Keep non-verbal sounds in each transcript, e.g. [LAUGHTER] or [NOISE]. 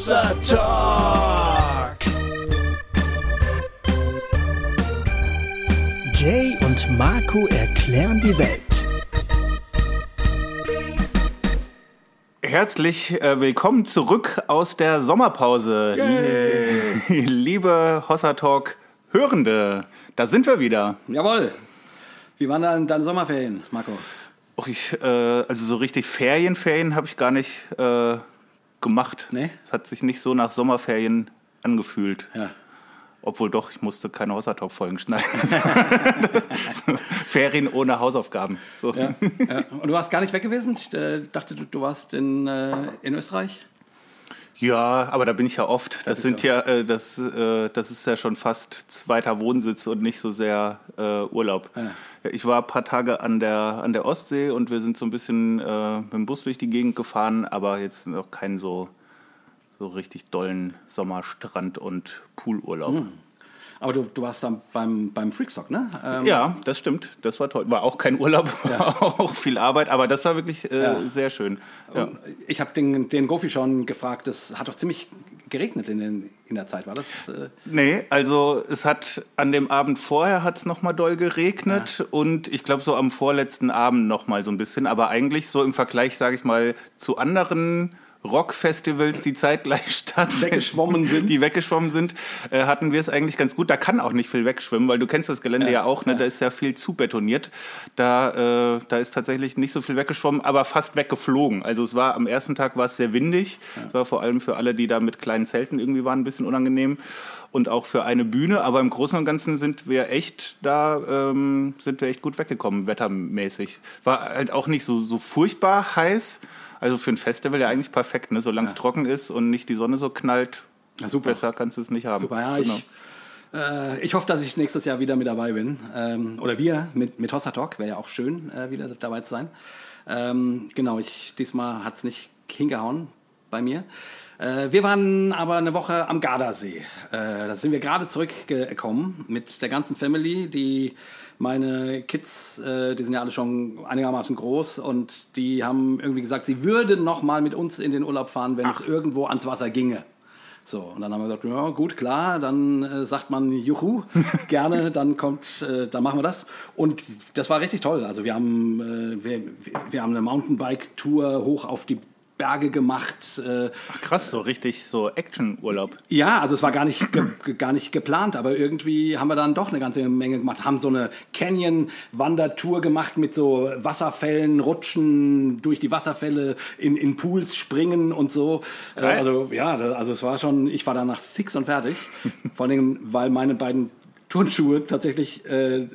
Hossa Talk. Jay und Marco erklären die Welt. Herzlich äh, willkommen zurück aus der Sommerpause. [LAUGHS] Liebe Hossa Talk Hörende, da sind wir wieder. Jawohl. Wie waren dann deine Sommerferien, Marco? Och, ich, äh, also so richtig Ferienferien habe ich gar nicht äh, gemacht. Nee? Es hat sich nicht so nach Sommerferien angefühlt. Ja. Obwohl doch, ich musste keine Hossa Talk Folgen schneiden. [LAUGHS] Ferien ohne Hausaufgaben. So. Ja, ja. Und du warst gar nicht weg gewesen? Ich äh, dachte, du, du warst in, äh, in Österreich. Ja, aber da bin ich ja oft. Das, ist sind ja, äh, das, äh, das ist ja schon fast zweiter Wohnsitz und nicht so sehr äh, Urlaub. Ja. Ich war ein paar Tage an der, an der Ostsee und wir sind so ein bisschen äh, mit dem Bus durch die Gegend gefahren, aber jetzt noch keinen so, so richtig dollen Sommerstrand- und Poolurlaub. Hm. Aber du, du warst dann beim, beim Freakstock, ne? Ähm, Ja, das stimmt. Das war toll. War auch kein Urlaub, [LAUGHS] war auch viel Arbeit, aber das war wirklich äh, Ja. sehr schön. Ja. Ich habe den, den Gofi schon gefragt, es hat doch ziemlich geregnet in, den, in der Zeit, war das? Äh, Nee, also es hat an dem Abend vorher hat es nochmal doll geregnet und ich glaube so am vorletzten Abend nochmal so ein bisschen, aber eigentlich so im Vergleich, sage ich mal, zu anderen Rockfestivals, die zeitgleich [LAUGHS] stattfinden, Weggeschwommen sind. die weggeschwommen sind, äh, hatten wir es eigentlich ganz gut. Da kann auch nicht viel wegschwimmen, weil du kennst das Gelände ja, Ja, auch, ne? ja. da ist ja viel zu betoniert. Da, äh, da ist tatsächlich nicht so viel weggeschwommen, aber fast weggeflogen. Also es war am ersten Tag war es sehr windig. Es war vor allem für alle, die da mit kleinen Zelten irgendwie waren, ein bisschen unangenehm und auch für eine Bühne. Aber im Großen und Ganzen sind wir echt da, ähm, sind wir echt gut weggekommen, wettermäßig. War halt auch nicht so, so furchtbar heiß. Also für ein Festival ja eigentlich perfekt, ne? solange es trocken ist und nicht die Sonne so knallt. Na, super. Besser kannst du es nicht haben. Super, ja, Genau. ich, äh, ich hoffe, dass ich nächstes Jahr wieder mit dabei bin. Ähm, oder wir mit, mit Hossa Talk, wäre ja auch schön, äh, wieder dabei zu sein. Ähm, genau, ich, diesmal hat es nicht hingehauen bei mir. Äh, wir waren aber eine Woche am Gardasee. Äh, da sind wir gerade zurückgekommen mit der ganzen Family, die meine Kids, äh, die sind ja alle schon einigermaßen groß und die haben irgendwie gesagt, sie würden noch mal mit uns in den Urlaub fahren, wenn es irgendwo ans Wasser ginge. So, und dann haben wir gesagt, ja gut, klar, dann äh, sagt man Juhu, [LAUGHS] gerne, dann kommt, äh, dann machen wir das. Und das war richtig toll. Also wir haben, äh, wir, wir haben eine Mountainbike-Tour hoch auf die Berge gemacht. Äh, Ach, krass, so richtig so Action-Urlaub. ja, also es war gar nicht, ge ge- gar nicht geplant, aber irgendwie haben wir dann doch eine ganze Menge gemacht. Haben so eine Canyon-Wandertour gemacht mit so Wasserfällen, Rutschen durch die Wasserfälle, in, in Pools springen und so. Äh, also ja, also es war schon, ich war danach fix und fertig. [LAUGHS] Vor allem, weil meine beiden Turnschuhe tatsächlich äh,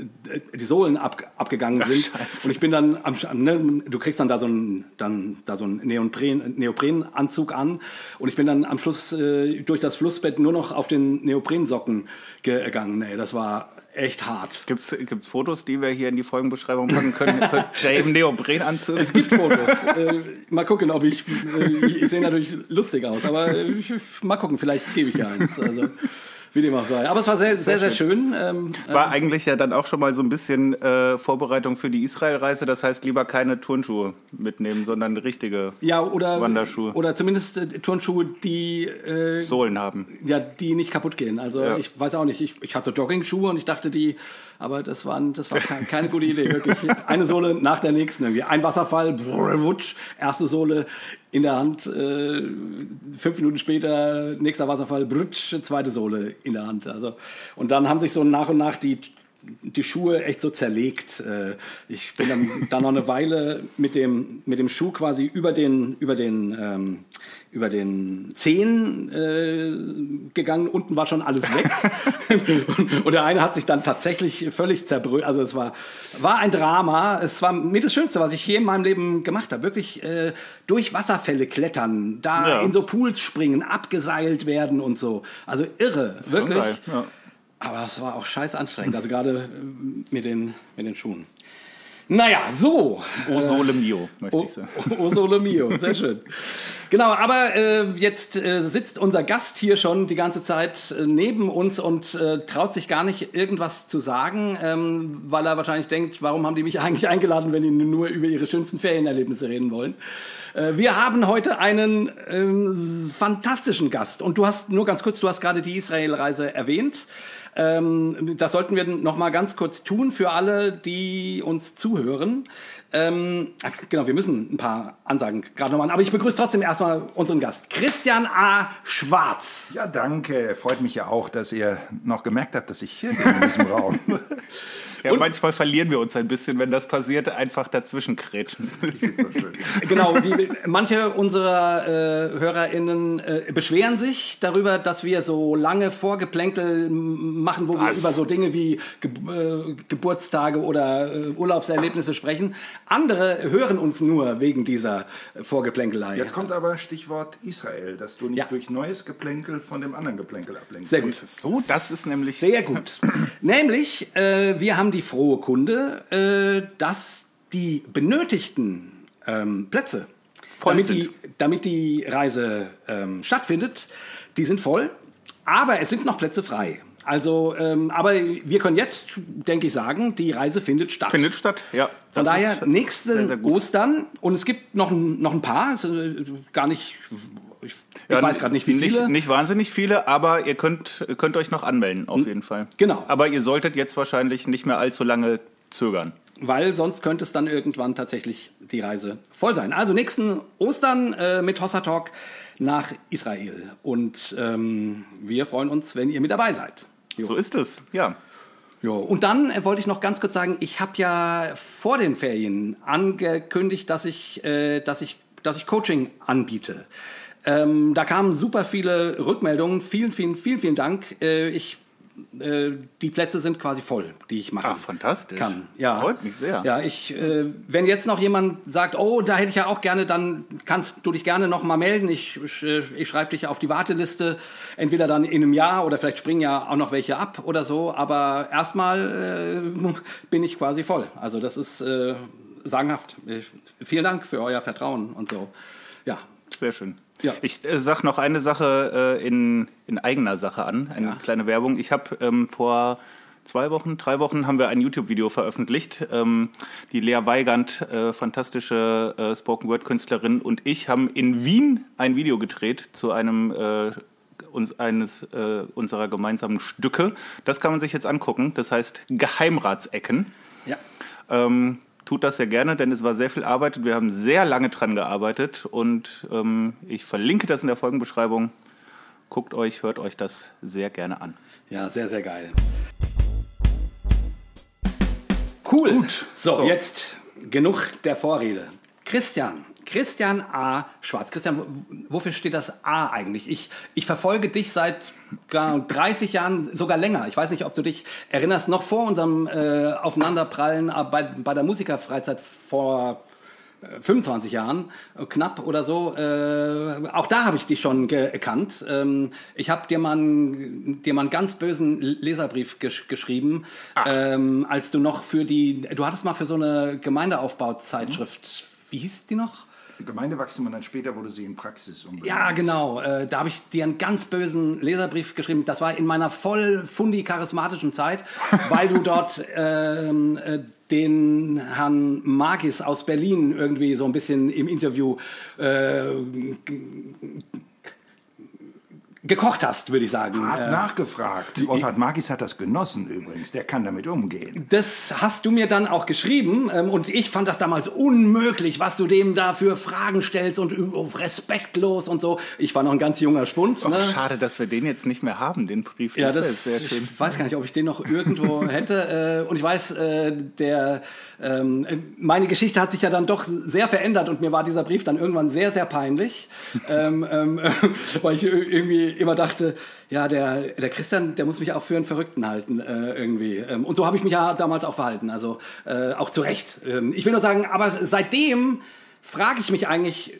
die Sohlen ab, abgegangen Ach, sind. Scheiße. Und ich bin dann am ne, du kriegst dann da so einen dann da so einen Neopren, Neoprenanzug an und ich bin dann am Schluss äh, durch das Flussbett nur noch auf den Neoprensocken gegangen. Ey, das war echt hart. Gibt's gibt's Fotos, die wir hier in die Folgenbeschreibung packen können? [LAUGHS] Jay im Neoprenanzug. Es gibt Fotos. äh, mal gucken, ob ich äh, ich sehe natürlich lustig aus, aber äh, ich, mal gucken, vielleicht gebe ich ja eins. Also wie dem auch sei. Aber es war sehr sehr sehr schön. Ähm, War eigentlich ja dann auch schon mal so ein bisschen äh, Vorbereitung für die Israel-Reise. Das heißt, lieber keine Turnschuhe mitnehmen, sondern richtige ja oder Wanderschuhe. oder zumindest äh, Turnschuhe, die äh, Sohlen haben. Ja, die nicht kaputt gehen. Also Ja. ich weiß auch nicht, ich, ich hatte so Jogging-Schuhe und ich dachte die, aber das, waren, das war keine, keine gute Idee, wirklich. [LAUGHS] Eine Sohle nach der nächsten irgendwie. Ein Wasserfall, brrr, wutsch, erste Sohle in der Hand, äh, fünf Minuten später, nächster Wasserfall, brutsch, zweite Sohle in der Hand. Also, und dann haben sich so nach und nach die die Schuhe echt so zerlegt. Äh, Ich bin dann, dann noch eine Weile mit dem, mit dem Schuh quasi über den, über den, ähm, über den Zehen äh, gegangen. Unten war schon alles weg. und, [LAUGHS] und der eine hat sich dann tatsächlich völlig zerbröselt. Also es war, war ein Drama. Es war mit das Schönste, was ich je in meinem Leben gemacht habe. Wirklich äh, durch Wasserfälle klettern, da Ja. in so Pools springen, abgeseilt werden und so. Also irre, wirklich. geil, ja. Aber es war auch scheiß anstrengend, also gerade äh, mit den, mit den Schuhen. Naja, so. O sole mio, möchte ich sagen. [LAUGHS] o sole mio, sehr schön. Genau, aber äh, jetzt äh, sitzt unser Gast hier schon die ganze Zeit äh, neben uns und äh, traut sich gar nicht irgendwas zu sagen, ähm, weil er wahrscheinlich denkt, warum haben die mich [LAUGHS] eigentlich eingeladen, wenn die nur über ihre schönsten Ferienerlebnisse reden wollen. Äh, wir haben heute einen ähm, fantastischen Gast und du hast nur ganz kurz, du hast gerade die Israel-Reise erwähnt. Ähm, das sollten wir noch mal ganz kurz tun für alle, die uns zuhören. Ähm, genau, wir müssen ein paar Ansagen gerade noch machen, aber ich begrüße trotzdem erstmal unseren Gast, Christian A. Schwarz. Ja, danke. Freut mich ja auch, dass ihr noch gemerkt habt, dass ich hier bin in diesem Raum. [LAUGHS] Ja, manchmal verlieren wir uns ein bisschen, wenn das passiert, einfach dazwischen kretschen. So schön. [LAUGHS] Genau, die, manche unserer äh, HörerInnen äh, beschweren sich darüber, dass wir so lange Vorgeplänkel machen, wo wir Was? über so Dinge wie Ge äh, Geburtstage oder äh, Urlaubserlebnisse sprechen. Andere hören uns nur wegen dieser Vorgeplänkelei. Jetzt kommt aber Stichwort Israel, dass du nicht Ja. durch neues Geplänkel von dem anderen Geplänkel ablenkst. Sehr gut. So, das ist nämlich. Sehr gut. [CLEARS THROAT] Nämlich, äh, wir haben die frohe Kunde, äh, dass die benötigten ähm, Plätze, Voll damit sind. die, damit die Reise ähm, stattfindet, die sind voll, aber es sind noch Plätze frei. Also, ähm, aber wir können jetzt, denke ich, sagen, die Reise findet statt. Findet statt, ja. Von daher nächste sehr, sehr. Ostern und es gibt noch ein, noch ein paar, also, gar nicht, ich, ich Ja, weiß gerade nicht, wie viele. Nicht, nicht wahnsinnig viele, aber ihr könnt, könnt euch noch anmelden, auf jeden Fall. genau. Aber ihr solltet jetzt wahrscheinlich nicht mehr allzu lange zögern. weil sonst könnte es dann irgendwann tatsächlich die Reise voll sein. Also nächsten Ostern äh, mit Hossa Talk nach Israel. Und ähm, wir freuen uns, wenn ihr mit dabei seid. Jo. So ist es, ja. Jo. Und dann äh, wollte ich noch ganz kurz sagen, ich habe ja vor den Ferien angekündigt, dass ich, äh, dass ich, dass ich Coaching anbiete. Ähm, da kamen super viele Rückmeldungen. Vielen, vielen, vielen, vielen Dank. Äh, ich, äh, die Plätze sind quasi voll, die ich mache. Ah, fantastisch. Kann. Ja. Freut mich sehr. Ja, ich, äh, wenn jetzt noch jemand sagt, oh, da hätte ich ja auch gerne, dann kannst du dich gerne noch mal melden. Ich, ich, äh, ich schreibe dich auf die Warteliste, entweder dann in einem Jahr oder vielleicht springen ja auch noch welche ab oder so. Aber erstmal äh, [LAUGHS] bin ich quasi voll. Also das ist äh, sagenhaft. Vielen Dank für euer Vertrauen und so. Ja, Sehr schön. Ja. Ich äh, sag noch eine Sache äh, in, in eigener Sache an, eine Ja. kleine Werbung. Ich habe ähm, vor zwei Wochen, drei Wochen haben wir ein YouTube-Video veröffentlicht. Ähm, die Lea Weigand, äh, fantastische äh, Spoken-Word-Künstlerin und ich haben in Wien ein Video gedreht zu einem äh, uns, eines äh, unserer gemeinsamen Stücke. Das kann man sich jetzt angucken. Das heißt Geheimratsecken. ja. Ähm, tut das sehr gerne, denn es war sehr viel Arbeit. Wir haben sehr lange dran gearbeitet und ähm, ich verlinke das in der Folgenbeschreibung. Guckt euch, hört euch das sehr gerne an. Ja, sehr, sehr geil. Cool. Gut. So, So. jetzt genug der Vorrede. Christian, Christian A. Schwarz. Christian, wofür steht das A eigentlich? Ich, ich verfolge dich seit gar 30 Jahren, sogar länger. Ich weiß nicht, ob du dich erinnerst, noch vor unserem äh, Aufeinanderprallen äh, bei, bei der Musikerfreizeit vor äh, 25 Jahren, äh, knapp oder so. Äh, auch da habe ich dich schon gekannt. Ähm, ich habe dir, mal einen- dir mal einen ganz bösen Leserbrief gesch geschrieben, ähm, als du noch für die, du hattest mal für so eine Gemeindeaufbauzeitschrift, wie hieß die noch? Gemeindewachstum und dann später wurde sie in Praxis umbenannt. Ja, genau. Äh, da habe ich dir einen ganz bösen Leserbrief geschrieben. Das war in meiner voll fundi charismatischen Zeit, [LAUGHS] weil du dort ähm, äh, den Herrn Magis aus Berlin irgendwie so ein bisschen im Interview äh, gekocht hast, würde ich sagen. Hat Äh, nachgefragt. Wolfhard Magis hat das genossen übrigens. Der kann damit umgehen. Das hast du mir dann auch geschrieben ähm, und ich fand das damals unmöglich, was du dem da für Fragen stellst und ü- respektlos und so. Ich war noch ein ganz junger Spund. Oh, ne? schade, dass wir den jetzt nicht mehr haben, den Brief. Ja, das ist sehr schön. Ich weiß gar nicht, ob ich den noch irgendwo [LAUGHS] hätte. Äh, und ich weiß, äh, der, ähm, äh, meine Geschichte hat sich ja dann doch sehr verändert und mir war dieser Brief dann irgendwann sehr, sehr peinlich, [LAUGHS] ähm, ähm, [LAUGHS] weil ich irgendwie immer dachte, ja, der, der Christian, der muss mich auch für einen Verrückten halten äh, irgendwie. Ähm, und so habe ich mich ja damals auch verhalten, also äh, auch zu Recht. Ähm, ich will nur sagen, aber seitdem frage ich mich eigentlich,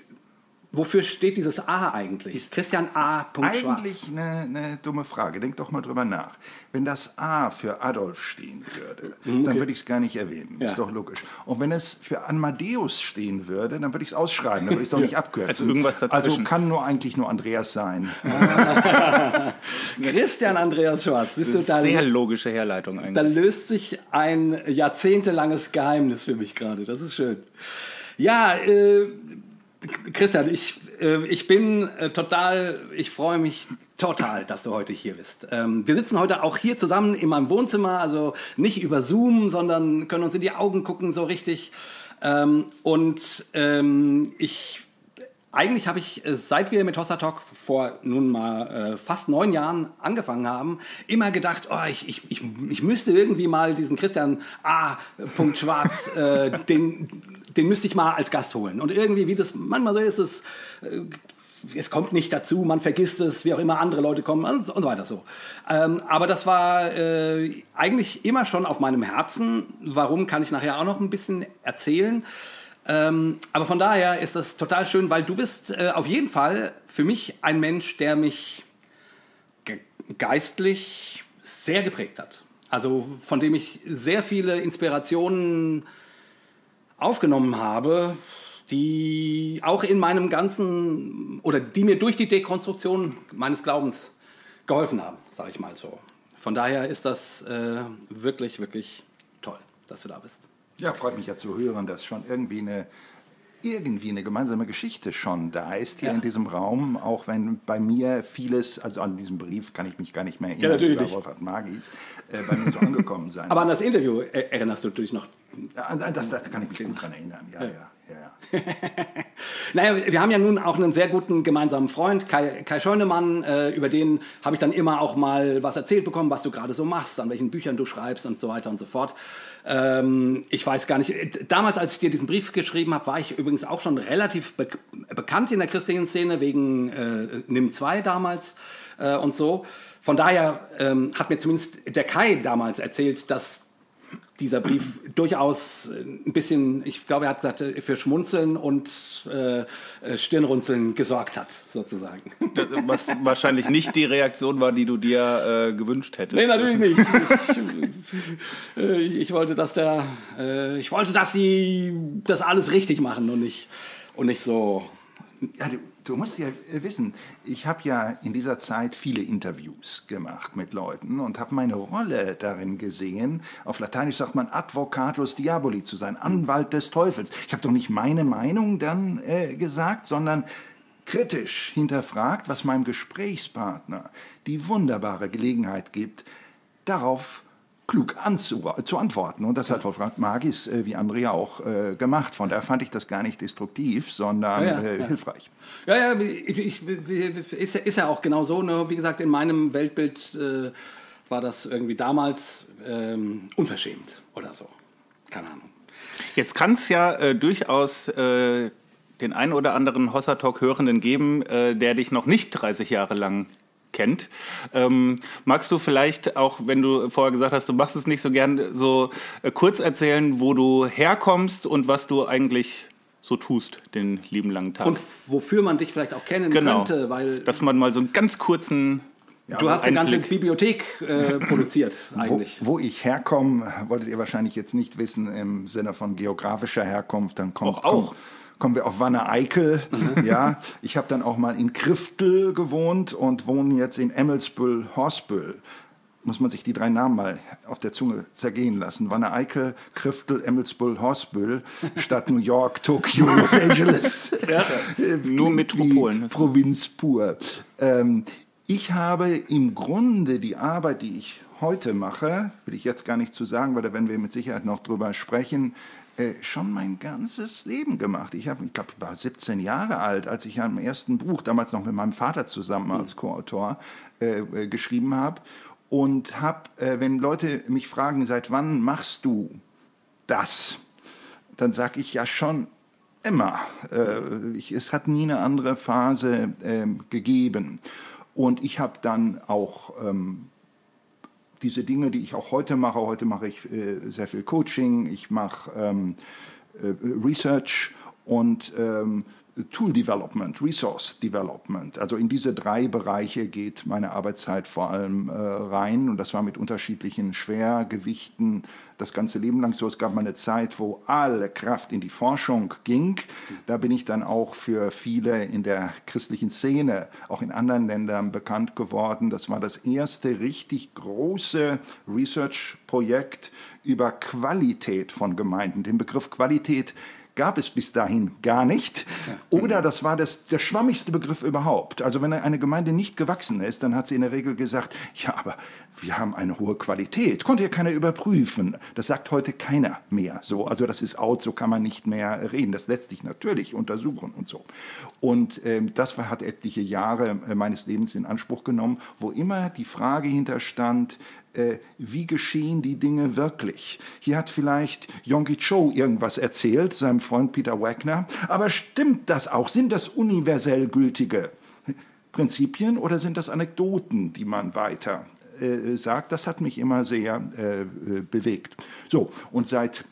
wofür steht dieses A eigentlich? Christian A. Schwarz. Eigentlich eine, eine dumme Frage. Denk doch mal drüber nach. Wenn das A für Adolf stehen würde, dann würde ich es gar nicht erwähnen. Mhm, Ja. Ist doch logisch. Und wenn es für Amadeus stehen würde, dann würde ich es ausschreiben. Dann würde ich es doch nicht abkürzen. Also irgendwas Also dazwischen. kann nur eigentlich nur Andreas sein. [LAUGHS] Christian Andreas Schwarz. Siehst du, da, Sehr logische Herleitung eigentlich. da löst sich ein jahrzehntelanges Geheimnis für mich gerade. Das ist schön. Ja, äh, Christian, ich, äh, ich bin äh, total, ich freue mich total, dass du heute hier bist. Ähm, wir sitzen heute auch hier zusammen in meinem Wohnzimmer, also nicht über Zoom, sondern können uns in die Augen gucken, so richtig. Ähm, und ähm, ich eigentlich habe ich, äh, seit wir mit Hossa Talk vor nun mal äh, fast neun Jahren angefangen haben, immer gedacht, oh, ich, ich, ich, ich müsste irgendwie mal diesen Christian A. Schwarz, äh, [LAUGHS] den, den müsste ich mal als Gast holen. Und irgendwie, wie das manchmal so ist, es, äh, es kommt nicht dazu, man vergisst es, wie auch immer andere Leute kommen und, so- und so weiter so. Ähm, aber das war äh, eigentlich immer schon auf meinem Herzen. Warum kann ich nachher auch noch ein bisschen erzählen? Ähm, aber von daher ist das total schön, weil du bist äh, auf jeden Fall für mich ein Mensch, der mich ge geistlich sehr geprägt hat. Also von dem ich sehr viele Inspirationen aufgenommen habe, die auch in meinem ganzen oder die mir durch die Dekonstruktion meines Glaubens geholfen haben, sage ich mal so. Von daher ist das äh, wirklich, wirklich toll, dass du da bist. Ja, freut mich ja zu hören, dass schon irgendwie eine, irgendwie eine gemeinsame Geschichte schon da ist hier Ja. in diesem Raum, auch wenn bei mir vieles, also an diesem Brief kann ich mich gar nicht mehr erinnern, natürlich über. Wolfhard Magis, äh, bei mir so angekommen sein. Aber an das Interview er erinnerst du dich noch Ja, das, das kann ich mich gut dran erinnern, ja, ja, ja. ja. [LAUGHS] Naja, wir haben ja nun auch einen sehr guten gemeinsamen Freund, Kai, Kai Scheunemann, äh, über den habe ich dann immer auch mal was erzählt bekommen, was du gerade so machst, an welchen Büchern du schreibst und so weiter und so fort. Ähm, ich weiß gar nicht, äh, damals, als ich dir diesen Brief geschrieben habe, war ich übrigens auch schon relativ be bekannt in der christlichen Szene, wegen äh, NIM 2 damals äh, und so. Von daher ähm, hat mir zumindest der Kai damals erzählt, dass dieser Brief durchaus äh, ein bisschen, ich glaube, er hat gesagt, äh, für Schmunzeln und äh, äh, Stirnrunzeln gesorgt hat, sozusagen. Das- Was wahrscheinlich nicht die Reaktion war, die du dir äh, gewünscht hättest. Nee, natürlich nicht. Ich, äh, ich wollte, dass der, ich wollte, dass sie das alles richtig machen und nicht, und nicht so. Ja, du, musst ja äh, wissen, ich habe ja in dieser Zeit viele Interviews gemacht mit Leuten und habe meine Rolle darin gesehen, auf Lateinisch sagt man Advocatus Diaboli zu sein, Anwalt des Teufels. Ich habe doch nicht meine Meinung dann äh, gesagt, sondern kritisch hinterfragt, was meinem Gesprächspartner die wunderbare Gelegenheit gibt, darauf klug anzu zu antworten. Und das hat Wolfgang Magis, äh, wie Andrea auch, äh, gemacht. Von daher fand ich das gar nicht destruktiv, sondern Ja, ja, äh, ja. hilfreich. Ja, ja, ich, ich, ist, ja- ist ja auch genau so. Ne? Wie gesagt, in meinem Weltbild äh, war das irgendwie damals ähm, unverschämt oder so. Keine Ahnung. Jetzt kann es ja äh, durchaus äh, den einen oder anderen Hossa Talk Hörenden geben, äh, der dich noch nicht 30 Jahre lang kennt. Ähm, magst du vielleicht auch, wenn du vorher gesagt hast, du machst es nicht so gern, so äh, kurz erzählen, wo du herkommst und was du eigentlich so tust den lieben langen Tag? Und wofür man dich vielleicht auch kennen genau, könnte, weil dass man mal so einen ganz kurzen du hast eine ganze. Bibliothek äh, [CLEARS THROAT] produziert Wo, eigentlich. wo ich herkomme, wolltet ihr wahrscheinlich jetzt nicht wissen im Sinne von geografischer Herkunft. Dann kommt, Auch, auch. Kommt, kommen wir auf Wanne Eickel. ja, ich habe dann auch mal in Kriftel gewohnt und wohne jetzt in Emmelsbüll, Horsbüll. Muss man sich die drei Namen mal auf der Zunge zergehen lassen. Wanne Eickel, Kriftel, Emmelsbüll, Horsbüll, [LAUGHS] statt New York, Tokio, Los Angeles. Äh, Nur Metropolen. Provinz pur. Ähm, ich habe im Grunde die Arbeit, die ich heute mache, will ich jetzt gar nicht zu sagen, weil da werden wir mit Sicherheit noch drüber sprechen, äh, schon mein ganzes Leben gemacht. Ich habe, ich glaube, ich war 17 Jahre alt, als ich am ersten Buch, damals noch mit meinem Vater zusammen als Co-Autor, äh, äh, geschrieben habe. Und habe, äh, wenn Leute mich fragen, seit wann machst du das? Dann sage ich ja schon immer. Äh, ich, es hat nie eine andere Phase ähm, gegeben. Und ich habe dann auch ähm, diese Dinge, die ich auch heute mache, heute mache ich äh, sehr viel Coaching, ich mache ähm, äh, Research und ähm, Tool Development, Resource Development. Also in diese drei Bereiche geht meine Arbeitszeit vor allem äh, rein. Und das war mit unterschiedlichen Schwergewichten das ganze Leben lang so. Es gab mal eine Zeit, wo alle Kraft in die Forschung ging. Da bin ich dann auch für viele in der christlichen Szene, auch in anderen Ländern bekannt geworden. Das war das erste richtig große Research-Projekt über Qualität von Gemeinden. Den Begriff Qualität gab es bis dahin gar nicht. Oder das war das, der schwammigste Begriff überhaupt. Also wenn eine Gemeinde nicht gewachsen ist, dann hat sie in der Regel gesagt, ja, aber wir haben eine hohe Qualität. Konnte ja keiner überprüfen. Das sagt heute keiner mehr. So, also das ist out, so kann man nicht mehr reden. Das lässt sich natürlich untersuchen und so. Und ähm, das hat etliche Jahre äh, meines Lebens in Anspruch genommen, wo immer die Frage hinterstand, äh, wie geschehen die Dinge wirklich. Hier hat vielleicht Yonggi Cho irgendwas erzählt, seinem Freund Peter Wagner, aber stimmt das auch? Sind das universell gültige Prinzipien oder sind das Anekdoten, die man weiter äh, sagt? Das hat mich immer sehr äh, bewegt. So, und seit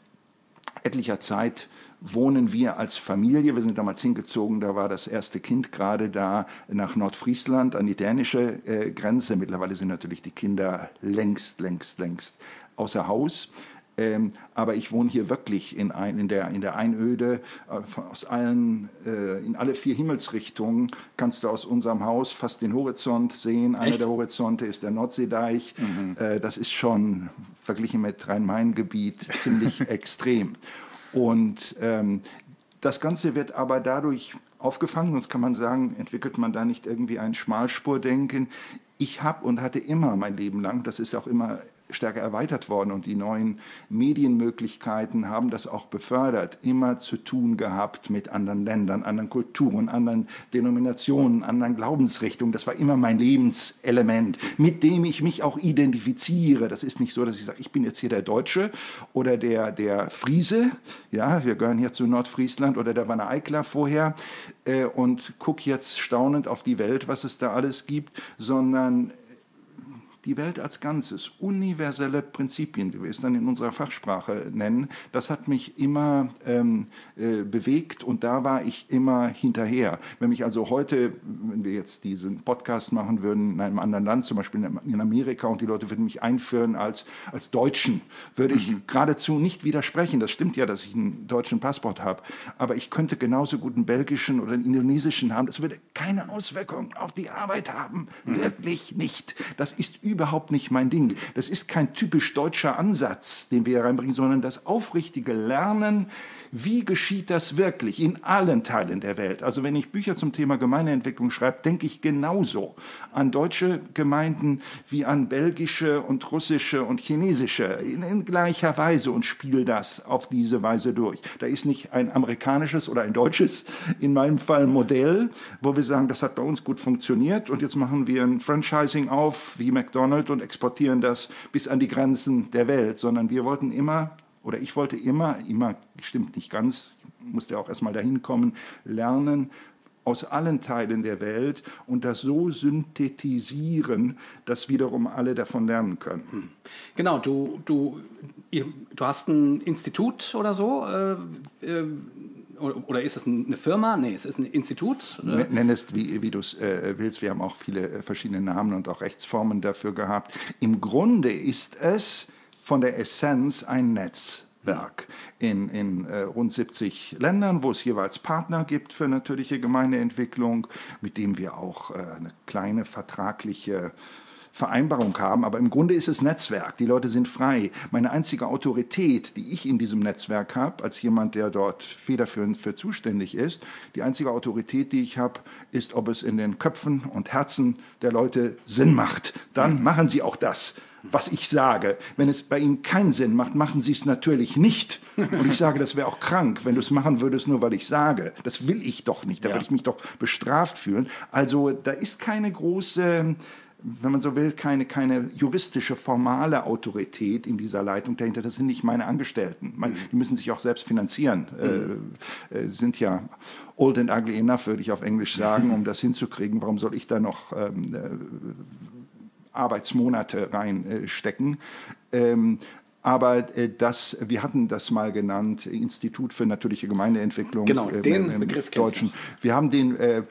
etlicher Zeit wohnen wir als Familie, wir sind damals hingezogen, da war das erste Kind gerade da nach Nordfriesland an die dänische äh, Grenze. Mittlerweile sind natürlich die Kinder längst, längst, längst außer Haus. Ähm, aber ich wohne hier wirklich in, ein, in, der, in der Einöde. Äh, aus allen, äh, in alle vier Himmelsrichtungen kannst du aus unserem Haus fast den Horizont sehen. Einer der Horizonte ist der Nordseedeich. Mhm. Äh, das ist schon verglichen mit Rhein-Main-Gebiet ziemlich [LAUGHS] extrem. Und ähm, das Ganze wird aber dadurch aufgefangen, sonst kann man sagen, entwickelt man da nicht irgendwie ein Schmalspurdenken. Ich habe und hatte immer mein Leben lang, das ist auch immer stärker erweitert worden und die neuen Medienmöglichkeiten haben das auch befördert, immer zu tun gehabt mit anderen Ländern, anderen Kulturen, anderen Denominationen, anderen Glaubensrichtungen. Das war immer mein Lebenselement, mit dem ich mich auch identifiziere. Das ist nicht so, dass ich sage, ich bin jetzt hier der Deutsche oder der, der Friese, ja, wir gehören hier zu Nordfriesland oder der Wanne Eikler vorher äh, und gucke jetzt staunend auf die Welt, was es da alles gibt, sondern die Welt als Ganzes, universelle Prinzipien, wie wir es dann in unserer Fachsprache nennen, das hat mich immer ähm, äh, bewegt und da war ich immer hinterher. Wenn mich also heute, wenn wir jetzt diesen Podcast machen würden in einem anderen Land, zum Beispiel in Amerika, und die Leute würden mich einführen als, als Deutschen, würde ich mhm. geradezu nicht widersprechen. Das stimmt ja, dass ich einen deutschen Passport habe, aber ich könnte genauso gut einen belgischen oder einen indonesischen haben. Das würde keine Auswirkung auf die Arbeit haben. Mhm. Wirklich nicht. Das ist überhaupt nicht mein Ding. Das ist kein typisch deutscher Ansatz, den wir hier reinbringen, sondern das aufrichtige Lernen, wie geschieht das wirklich in allen Teilen der Welt? Also wenn ich Bücher zum Thema Gemeindeentwicklung schreibe, denke ich genauso an deutsche Gemeinden wie an belgische und russische und chinesische in, in gleicher Weise und spiele das auf diese Weise durch. Da ist nicht ein amerikanisches oder ein deutsches, in meinem Fall Modell, wo wir sagen, das hat bei uns gut funktioniert und jetzt machen wir ein Franchising auf wie McDonald's und exportieren das bis an die Grenzen der Welt, sondern wir wollten immer oder ich wollte immer, immer stimmt nicht ganz, musste auch erstmal dahin kommen, lernen aus allen Teilen der Welt und das so synthetisieren, dass wiederum alle davon lernen können. Hm. Genau, du, du, du hast ein Institut oder so? Äh, äh, oder ist es eine Firma? Nee, es ist ein Institut. Nenn es, wie, wie du es äh, willst. Wir haben auch viele äh, verschiedene Namen und auch Rechtsformen dafür gehabt. Im Grunde ist es von der Essenz ein Netzwerk in, in äh, rund 70 Ländern, wo es jeweils Partner gibt für natürliche Gemeindeentwicklung, mit dem wir auch äh, eine kleine vertragliche Vereinbarung haben, aber im Grunde ist es Netzwerk. Die Leute sind frei. Meine einzige Autorität, die ich in diesem Netzwerk habe, als jemand, der dort federführend für zuständig ist, die einzige Autorität, die ich habe, ist, ob es in den Köpfen und Herzen der Leute Sinn macht. Dann machen sie auch das was ich sage. Wenn es bei Ihnen keinen Sinn macht, machen Sie es natürlich nicht. Und ich sage, das wäre auch krank, wenn du es machen würdest, nur weil ich sage. Das will ich doch nicht. Da ja. würde ich mich doch bestraft fühlen. Also da ist keine große wenn man so will, keine, keine juristische, formale Autorität in dieser Leitung dahinter. Das sind nicht meine Angestellten. Man, die müssen sich auch selbst finanzieren. Mhm. Äh, äh, sind ja old and ugly enough, würde ich auf Englisch sagen, um das hinzukriegen. Warum soll ich da noch ähm, äh, Arbeitsmonate reinstecken. Ähm, aber äh, das, wir hatten das mal genannt, Institut für natürliche Gemeindeentwicklung. Genau, äh, den im Begriff Deutschen. Wir haben den, äh,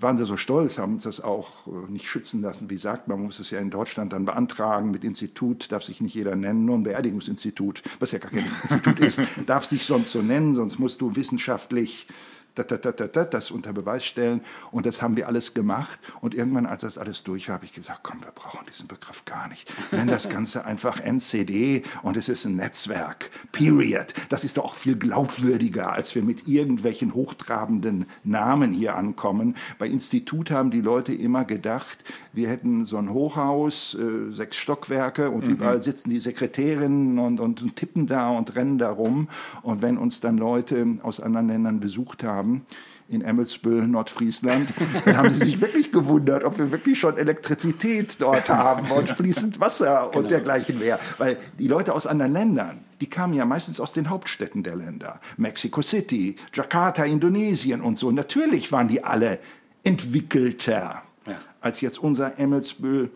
waren sie so stolz, haben uns das auch äh, nicht schützen lassen. Wie sagt man, man muss es ja in Deutschland dann beantragen mit Institut, darf sich nicht jeder nennen, nur ein Beerdigungsinstitut, was ja gar kein Institut ist, [LAUGHS] darf sich sonst so nennen, sonst musst du wissenschaftlich das unter Beweis stellen. Und das haben wir alles gemacht. Und irgendwann, als das alles durch war, habe ich gesagt, komm, wir brauchen diesen Begriff gar nicht. Nenn das Ganze einfach NCD und es ist ein Netzwerk. Period. Das ist doch auch viel glaubwürdiger, als wir mit irgendwelchen hochtrabenden Namen hier ankommen. Bei Institut haben die Leute immer gedacht, wir hätten so ein Hochhaus, äh, sechs Stockwerke und mhm. überall sitzen die Sekretärinnen und, und tippen da und rennen da rum. Und wenn uns dann Leute aus anderen Ländern besucht haben, haben in Emmelsbüll, Nordfriesland, dann haben sie sich wirklich gewundert, ob wir wirklich schon Elektrizität dort haben und fließend Wasser und genau. dergleichen mehr. Weil die Leute aus anderen Ländern, die kamen ja meistens aus den Hauptstädten der Länder. Mexico City, Jakarta, Indonesien und so. Natürlich waren die alle entwickelter ja. als jetzt unser Emmelsbüll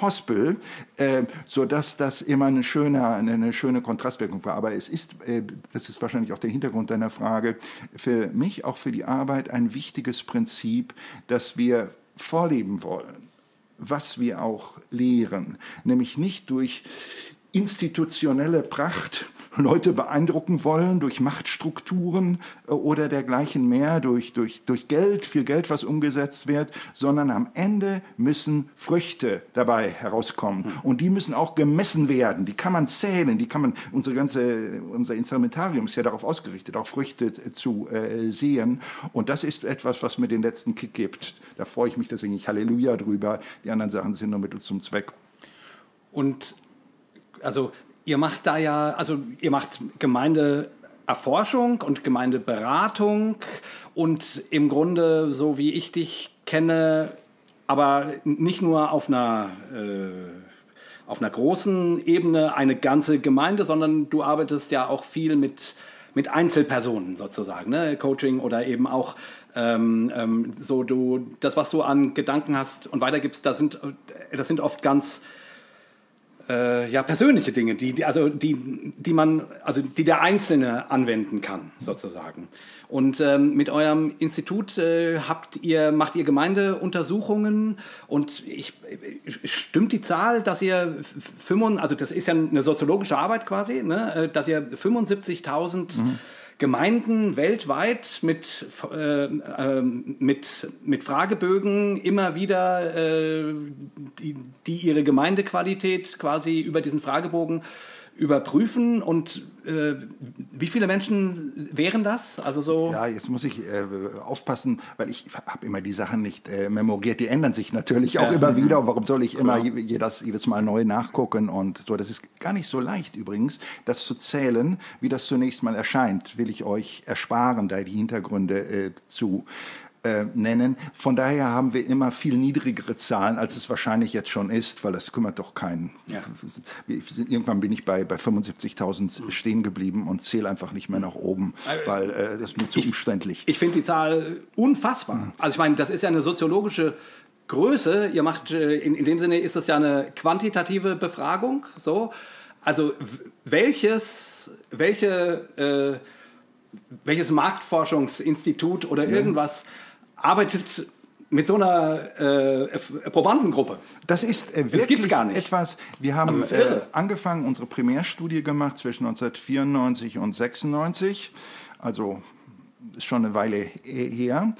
Hospel, äh, sodass das immer eine schöne, eine schöne Kontrastwirkung war. Aber es ist, äh, das ist wahrscheinlich auch der Hintergrund deiner Frage, für mich auch für die Arbeit ein wichtiges Prinzip, dass wir vorleben wollen, was wir auch lehren, nämlich nicht durch institutionelle Pracht Leute beeindrucken wollen durch Machtstrukturen äh, oder dergleichen mehr, durch, durch, durch Geld, viel Geld, was umgesetzt wird, sondern am Ende müssen Früchte dabei herauskommen. Und die müssen auch gemessen werden. Die kann man zählen, die kann man, unsere ganze, unser Instrumentarium ist ja darauf ausgerichtet, auch Früchte zu äh, sehen. Und das ist etwas, was mir den letzten Kick gibt. Da freue ich mich, deswegen ich Halleluja drüber. Die anderen Sachen sind nur Mittel zum Zweck. Und also ihr macht da ja, also ihr macht Gemeindeerforschung und Gemeindeberatung und im Grunde, so wie ich dich kenne, aber nicht nur auf einer, äh, auf einer großen Ebene eine ganze Gemeinde, sondern du arbeitest ja auch viel mit, mit Einzelpersonen sozusagen, ne? Coaching oder eben auch ähm, ähm, so du das, was du an Gedanken hast und weitergibst, das sind, das sind oft ganz äh, ja, persönliche Dinge, die, die, also die, die man, also die der Einzelne anwenden kann, sozusagen. Und ähm, mit eurem Institut äh, habt ihr, macht ihr Gemeindeuntersuchungen und ich, stimmt die Zahl, dass ihr 5, also das ist ja eine soziologische Arbeit quasi, ne, äh, dass ihr 75.000 mhm. Gemeinden weltweit mit, äh, äh, mit, mit Fragebögen immer wieder, äh, die, die ihre Gemeindequalität quasi über diesen Fragebogen überprüfen und äh, wie viele Menschen wären das? Also so ja, jetzt muss ich äh, aufpassen, weil ich habe immer die Sachen nicht äh, memoriert. Die ändern sich natürlich auch ja. immer wieder. Warum soll ich immer genau. jedes, jedes Mal neu nachgucken und so? Das ist gar nicht so leicht übrigens, das zu zählen, wie das zunächst mal erscheint. Will ich euch ersparen, da die Hintergründe äh, zu äh, nennen. Von daher haben wir immer viel niedrigere Zahlen, als es wahrscheinlich jetzt schon ist, weil das kümmert doch keinen. Ja. Irgendwann bin ich bei, bei 75.000 mhm. stehen geblieben und zähle einfach nicht mehr nach oben, äh, weil äh, das ist mir zu ich, umständlich. Ich finde die Zahl unfassbar. Mhm. Also ich meine, das ist ja eine soziologische Größe. Ihr macht, äh, in, in dem Sinne ist das ja eine quantitative Befragung. So. Also welches, welche, äh, welches Marktforschungsinstitut oder irgendwas arbeitet mit so einer äh, Probandengruppe. Das ist äh, wirklich gar nicht. etwas. Wir haben also äh, angefangen, unsere Primärstudie gemacht zwischen 1994 und 96. Also ist schon eine Weile her.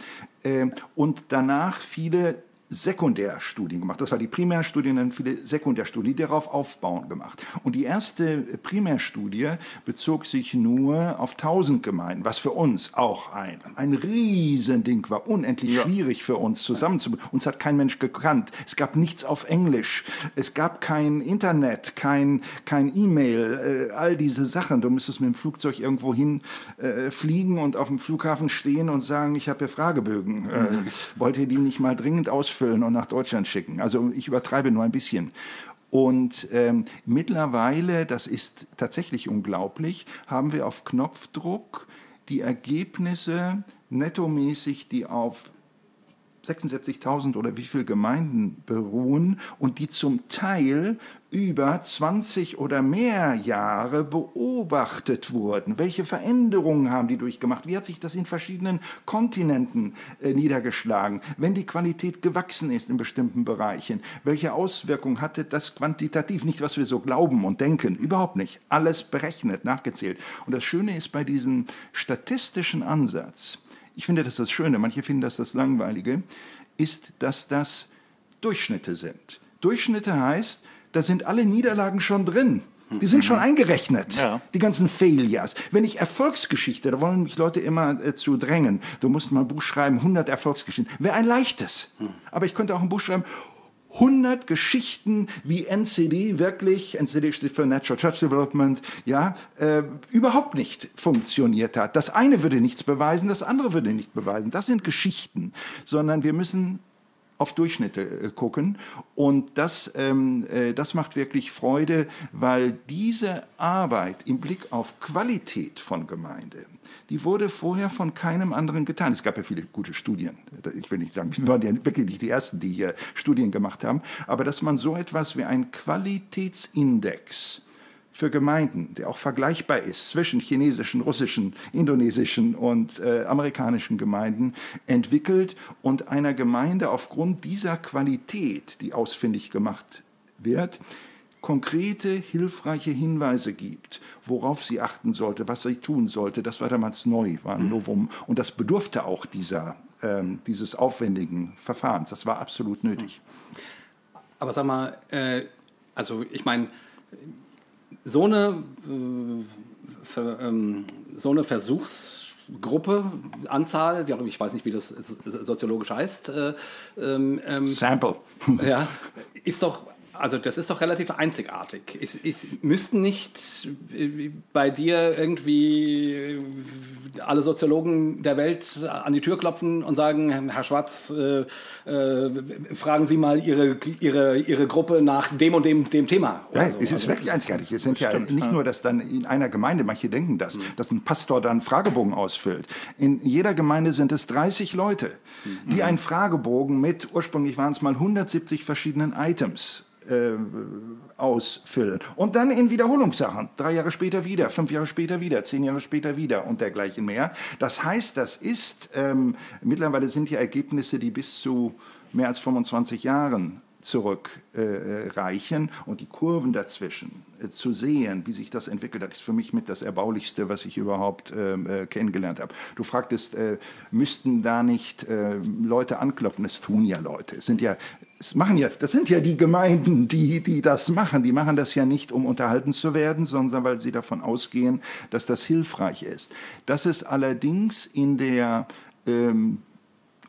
Äh, und danach viele Sekundärstudien gemacht. Das war die Primärstudie und dann viele Sekundärstudien, die darauf aufbauen gemacht. Und die erste Primärstudie bezog sich nur auf 1000 Gemeinden, was für uns auch ein, ein Riesending war, unendlich ja. schwierig für uns zusammenzubringen. Uns hat kein Mensch gekannt. Es gab nichts auf Englisch. Es gab kein Internet, kein, kein E-Mail, äh, all diese Sachen. Du müsstest mit dem Flugzeug irgendwo hin äh, fliegen und auf dem Flughafen stehen und sagen, ich habe hier Fragebögen. Äh, wollt ihr die nicht mal dringend ausfüllen? Ausfüllen und nach Deutschland schicken. Also ich übertreibe nur ein bisschen. Und ähm, mittlerweile, das ist tatsächlich unglaublich, haben wir auf Knopfdruck die Ergebnisse nettomäßig, die auf 76.000 oder wie viele Gemeinden beruhen und die zum Teil über 20 oder mehr Jahre beobachtet wurden. Welche Veränderungen haben die durchgemacht? Wie hat sich das in verschiedenen Kontinenten äh, niedergeschlagen? Wenn die Qualität gewachsen ist in bestimmten Bereichen, welche Auswirkungen hatte das quantitativ? Nicht, was wir so glauben und denken, überhaupt nicht. Alles berechnet, nachgezählt. Und das Schöne ist bei diesem statistischen Ansatz, ich finde das das Schöne, manche finden das das Langweilige, ist, dass das Durchschnitte sind. Durchschnitte heißt, da sind alle Niederlagen schon drin. Die sind schon eingerechnet, Ja. die ganzen Failures. Wenn ich Erfolgsgeschichte, da wollen mich Leute immer äh, zu drängen, du musst mal ein Buch schreiben, 100 Erfolgsgeschichten, wäre ein leichtes. Aber ich könnte auch ein Buch schreiben, 100 Geschichten, wie NCD wirklich, NCD steht für Natural Church Development, ja, äh, überhaupt nicht funktioniert hat. Das eine würde nichts beweisen, das andere würde nichts beweisen. Das sind Geschichten, sondern wir müssen auf Durchschnitte äh, gucken. Und das, ähm, äh, das macht wirklich Freude, weil diese Arbeit im Blick auf Qualität von Gemeinde, die wurde vorher von keinem anderen getan. Es gab ja viele gute Studien. Ich will nicht sagen, wir waren ja wirklich nicht die Ersten, die hier Studien gemacht haben. Aber dass man so etwas wie einen Qualitätsindex für Gemeinden, der auch vergleichbar ist zwischen chinesischen, russischen, indonesischen und äh, amerikanischen Gemeinden, entwickelt und einer Gemeinde aufgrund dieser Qualität, die ausfindig gemacht wird, konkrete, hilfreiche Hinweise gibt, worauf sie achten sollte, was sie tun sollte. Das war damals neu, war ein Novum. Und das bedurfte auch dieser, ähm, dieses aufwendigen Verfahrens. Das war absolut nötig. Aber sag mal, äh, also ich meine, so eine, äh, ver, ähm, so eine Versuchsgruppe, Anzahl, wie auch immer, ich weiß nicht, wie das soziologisch heißt, äh, ähm, ähm, Sample. ja, ist doch, also das ist doch relativ einzigartig. Ist, ist, müssten nicht äh, bei dir irgendwie äh, alle Soziologen der Welt an die Tür klopfen und sagen, Herr Schwarz, äh, äh, fragen Sie mal Ihre, Ihre, Ihre Gruppe nach dem und dem, dem Thema. Ja, oder so. es ist Also, wirklich einzigartig. Es sind ja stimmt, nicht ja. nur, dass dann in einer Gemeinde, manche denken das, dass ein Pastor dann einen Fragebogen ausfüllt. In jeder Gemeinde sind es 30 Leute, die einen Fragebogen mit, ursprünglich waren es mal 170 verschiedenen Items äh, ausfüllen. Und dann in Wiederholungssachen. Drei Jahre später wieder, fünf Jahre später wieder, zehn Jahre später wieder und dergleichen mehr. Das heißt, das ist, ähm, mittlerweile sind die Ergebnisse, die bis zu mehr als 25 Jahren zurückreichen äh, und die Kurven dazwischen äh, zu sehen, wie sich das entwickelt hat, ist für mich mit das Erbaulichste, was ich überhaupt ähm, äh, kennengelernt habe. Du fragtest, äh, müssten da nicht äh, Leute anklopfen? Es tun ja Leute. Es sind ja, es machen ja, das sind ja die Gemeinden, die, die das machen. Die machen das ja nicht, um unterhalten zu werden, sondern weil sie davon ausgehen, dass das hilfreich ist. Dass es allerdings in der ähm,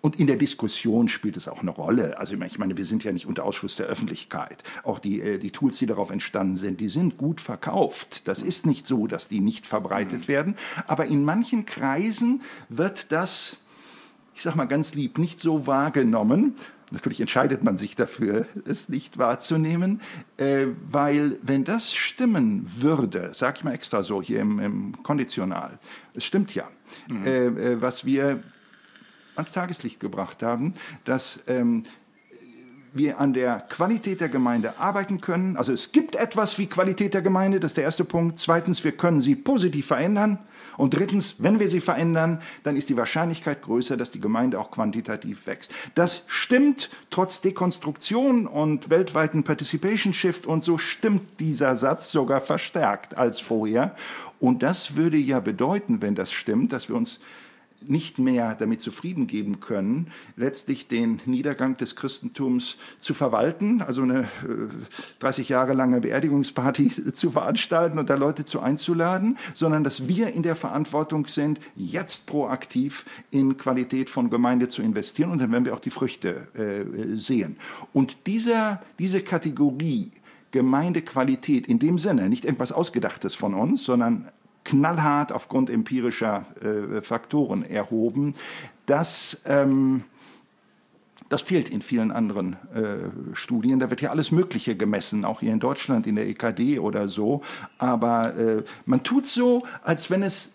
und in der Diskussion spielt es auch eine Rolle. Also ich meine, wir sind ja nicht unter Ausschluss der Öffentlichkeit. Auch die, äh, die Tools, die darauf entstanden sind, die sind gut verkauft. Das ist nicht so, dass die nicht verbreitet werden. Aber in manchen Kreisen wird das, ich sage mal ganz lieb, nicht so wahrgenommen. Natürlich entscheidet man sich dafür, [LAUGHS] es nicht wahrzunehmen, äh, weil wenn das stimmen würde, sage ich mal extra so hier im, im Konditional, es stimmt ja, äh, äh, was wir ans Tageslicht gebracht haben, dass ähm, wir an der Qualität der Gemeinde arbeiten können. Also es gibt etwas wie Qualität der Gemeinde, das ist der erste Punkt. Zweitens, wir können sie positiv verändern. Und drittens, wenn wir sie verändern, dann ist die Wahrscheinlichkeit größer, dass die Gemeinde auch quantitativ wächst. Das stimmt trotz Dekonstruktion und weltweiten Participation Shift und so stimmt dieser Satz sogar verstärkt als vorher. Und das würde ja bedeuten, wenn das stimmt, dass wir uns nicht mehr damit zufrieden geben können, letztlich den Niedergang des Christentums zu verwalten, also eine äh, 30 Jahre lange Beerdigungsparty [LAUGHS] zu veranstalten und da Leute zu einzuladen, sondern dass wir in der Verantwortung sind, jetzt proaktiv in Qualität von Gemeinde zu investieren und dann werden wir auch die Früchte äh, sehen. Und dieser, diese Kategorie Gemeindequalität in dem Sinne, nicht irgendwas Ausgedachtes von uns, sondern knallhart aufgrund empirischer äh, Faktoren erhoben. Das, ähm, das fehlt in vielen anderen äh, Studien. Da wird ja alles Mögliche gemessen, auch hier in Deutschland, in der EKD oder so. Aber äh, man tut so, als wenn es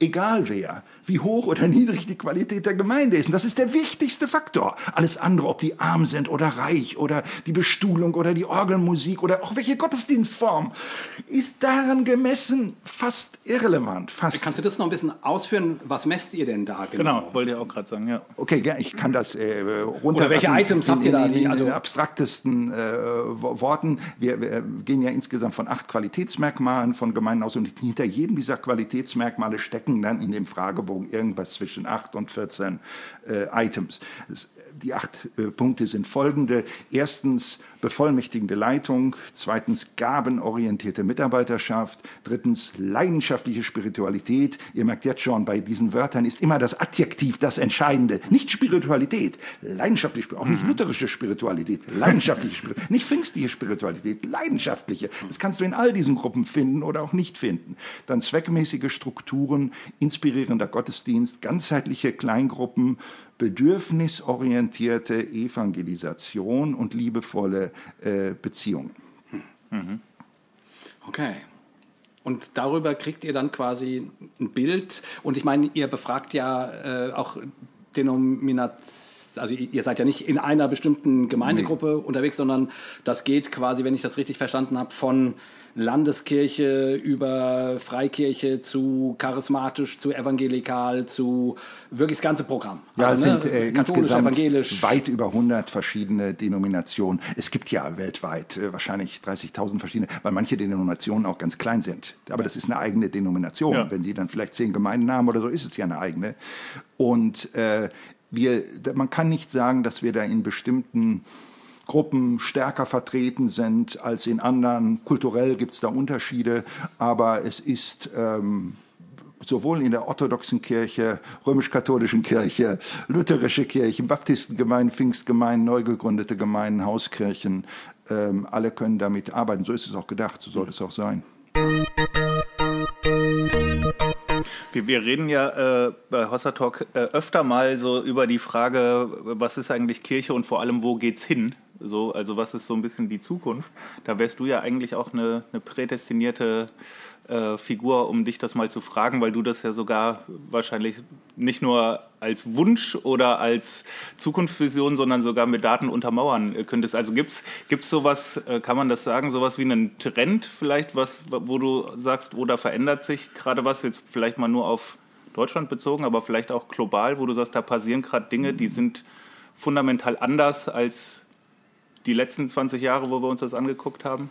egal wer, wie hoch oder [LAUGHS] niedrig die Qualität der Gemeinde ist. Und das ist der wichtigste Faktor. Alles andere, ob die arm sind oder reich oder die Bestuhlung oder die Orgelmusik oder auch welche Gottesdienstform, ist daran gemessen fast irrelevant. Fast. Kannst du das noch ein bisschen ausführen? Was messt ihr denn da genau? Genau, wollte ich auch gerade sagen, ja. Okay, ja, ich kann das äh, runter. Oder welche Items in, habt ihr da? In, in, in also den abstraktesten äh, Worten. Wir, wir, gehen ja insgesamt von acht Qualitätsmerkmalen von Gemeinden aus und hinter jedem dieser Qualitätsmerkmale stecken dann in dem Fragebogen irgendwas zwischen acht und 14 äh, Items. Das, die acht äh, Punkte sind folgende. Erstens bevollmächtigende Leitung, zweitens gabenorientierte Mitarbeiterschaft, drittens leidenschaftliche Spiritualität. Ihr merkt jetzt schon, bei diesen Wörtern ist immer das Adjektiv das Entscheidende. Nicht Spiritualität, leidenschaftliche, auch nicht mhm. lutherische Spiritualität, leidenschaftliche Spiritualität, [LAUGHS] nicht pfingstliche Spiritualität, leidenschaftliche. Das kannst du in all diesen Gruppen finden oder auch nicht finden. Dann zweckmäßige Strukturen, inspirierender Gottesdienst, ganzheitliche Kleingruppen, bedürfnisorientierte Evangelisation und liebevolle äh, Beziehungen. Mhm. Okay. Und darüber kriegt ihr dann quasi ein Bild. Und ich meine, ihr befragt ja äh, auch Denominationen also ihr seid ja nicht in einer bestimmten Gemeindegruppe nee. unterwegs, sondern das geht quasi, wenn ich das richtig verstanden habe, von Landeskirche über Freikirche zu charismatisch, zu evangelikal, zu wirklich das ganze Programm. Ja, also, es sind ne, äh, insgesamt evangelisch. weit über 100 verschiedene Denominationen. Es gibt ja weltweit äh, wahrscheinlich 30.000 verschiedene, weil manche Denominationen auch ganz klein sind. Aber das ist eine eigene Denomination. Ja. Wenn sie dann vielleicht zehn Gemeinden haben oder so, ist es ja eine eigene. Und äh, wir, man kann nicht sagen, dass wir da in bestimmten Gruppen stärker vertreten sind als in anderen. Kulturell gibt es da Unterschiede, aber es ist ähm, sowohl in der orthodoxen Kirche, römisch-katholischen Kirche, lutherische Kirchen, Baptistengemeinden, Pfingstgemeinden, neu gegründete Gemeinden, Hauskirchen, ähm, alle können damit arbeiten. So ist es auch gedacht, so soll es auch sein. Wir, wir reden ja äh, bei Hossa Talk äh, öfter mal so über die Frage, was ist eigentlich Kirche und vor allem, wo geht's hin? So, also was ist so ein bisschen die Zukunft? Da wärst du ja eigentlich auch eine, eine prädestinierte äh, Figur, um dich das mal zu fragen, weil du das ja sogar wahrscheinlich nicht nur als Wunsch oder als Zukunftsvision, sondern sogar mit Daten untermauern könntest. Also gibt es sowas, äh, kann man das sagen, sowas wie einen Trend vielleicht, was, wo du sagst, oder verändert sich gerade was, jetzt vielleicht mal nur auf Deutschland bezogen, aber vielleicht auch global, wo du sagst, da passieren gerade Dinge, die sind fundamental anders als die letzten 20 Jahre, wo wir uns das angeguckt haben?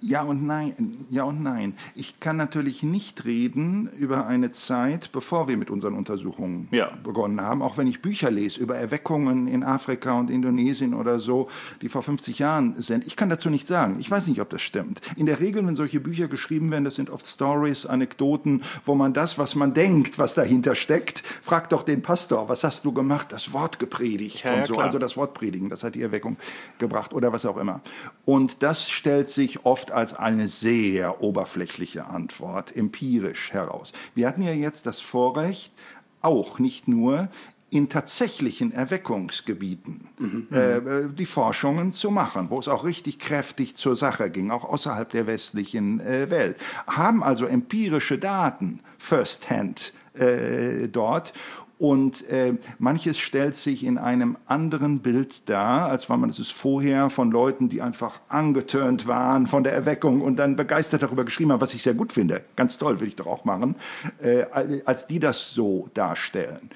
Ja und nein, ja und nein. Ich kann natürlich nicht reden über eine Zeit, bevor wir mit unseren Untersuchungen ja. begonnen haben, auch wenn ich Bücher lese über Erweckungen in Afrika und Indonesien oder so, die vor 50 Jahren sind. Ich kann dazu nichts sagen. Ich weiß nicht, ob das stimmt. In der Regel, wenn solche Bücher geschrieben werden, das sind oft Stories, Anekdoten, wo man das, was man denkt, was dahinter steckt, fragt doch den Pastor, was hast du gemacht? Das Wort gepredigt ja, und so. also das Wort predigen, das hat die Erweckung gebracht oder was auch immer. Und das stellt sich oft oft als eine sehr oberflächliche Antwort, empirisch heraus. Wir hatten ja jetzt das Vorrecht, auch nicht nur in tatsächlichen Erweckungsgebieten mhm. äh, die Forschungen zu machen, wo es auch richtig kräftig zur Sache ging, auch außerhalb der westlichen äh, Welt. Haben also empirische Daten firsthand äh, dort und äh, manches stellt sich in einem anderen Bild dar, als wenn man es vorher von Leuten, die einfach angeturnt waren von der Erweckung und dann begeistert darüber geschrieben haben, was ich sehr gut finde. Ganz toll, will ich doch auch machen, äh, als die das so darstellen.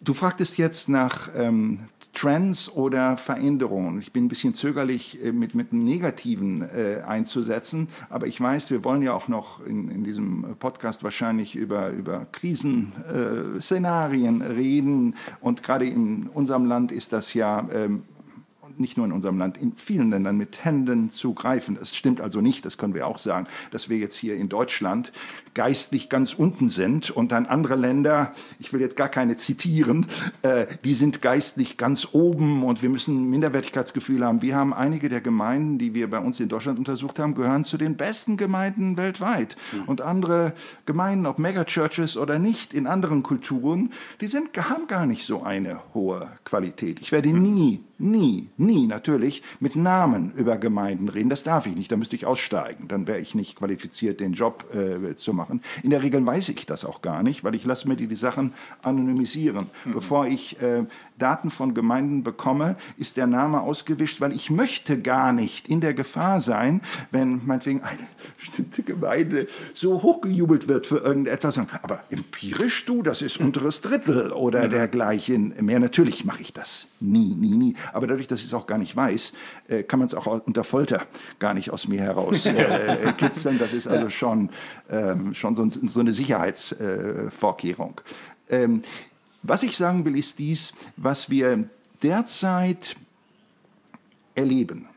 Du fragtest jetzt nach ähm, Trends oder Veränderungen. Ich bin ein bisschen zögerlich, äh, mit, mit einem Negativen äh, einzusetzen, aber ich weiß, wir wollen ja auch noch in, in diesem Podcast wahrscheinlich über, über Krisenszenarien äh, reden und gerade in unserem Land ist das ja ähm, nicht nur in unserem Land, in vielen Ländern mit Händen zu greifen. Das stimmt also nicht, das können wir auch sagen, dass wir jetzt hier in Deutschland geistlich ganz unten sind und dann andere Länder, ich will jetzt gar keine zitieren, äh, die sind geistlich ganz oben und wir müssen Minderwertigkeitsgefühle haben. Wir haben einige der Gemeinden, die wir bei uns in Deutschland untersucht haben, gehören zu den besten Gemeinden weltweit. Mhm. Und andere Gemeinden, ob Megachurches oder nicht, in anderen Kulturen, die sind, haben gar nicht so eine hohe Qualität. Ich werde nie, nie, nie nie natürlich mit Namen über Gemeinden reden. Das darf ich nicht, da müsste ich aussteigen. Dann wäre ich nicht qualifiziert, den Job äh, zu machen. In der Regel weiß ich das auch gar nicht, weil ich lasse mir die, die Sachen anonymisieren. Mhm. Bevor ich äh, Daten von Gemeinden bekomme, ist der Name ausgewischt, weil ich möchte gar nicht in der Gefahr sein, wenn meinetwegen eine bestimmte Gemeinde so hochgejubelt wird für irgendetwas. Aber empirisch, du, das ist unteres Drittel oder mhm. dergleichen mehr. Natürlich mache ich das nie, nie, nie. Aber dadurch, dass ich es auch gar nicht weiß, äh, kann man es auch unter Folter gar nicht aus mir heraus [LAUGHS] äh, kitzeln. Das ist also schon, ähm, schon so, so eine Sicherheitsvorkehrung. Ähm, was ich sagen will, ist dies, was wir derzeit erleben,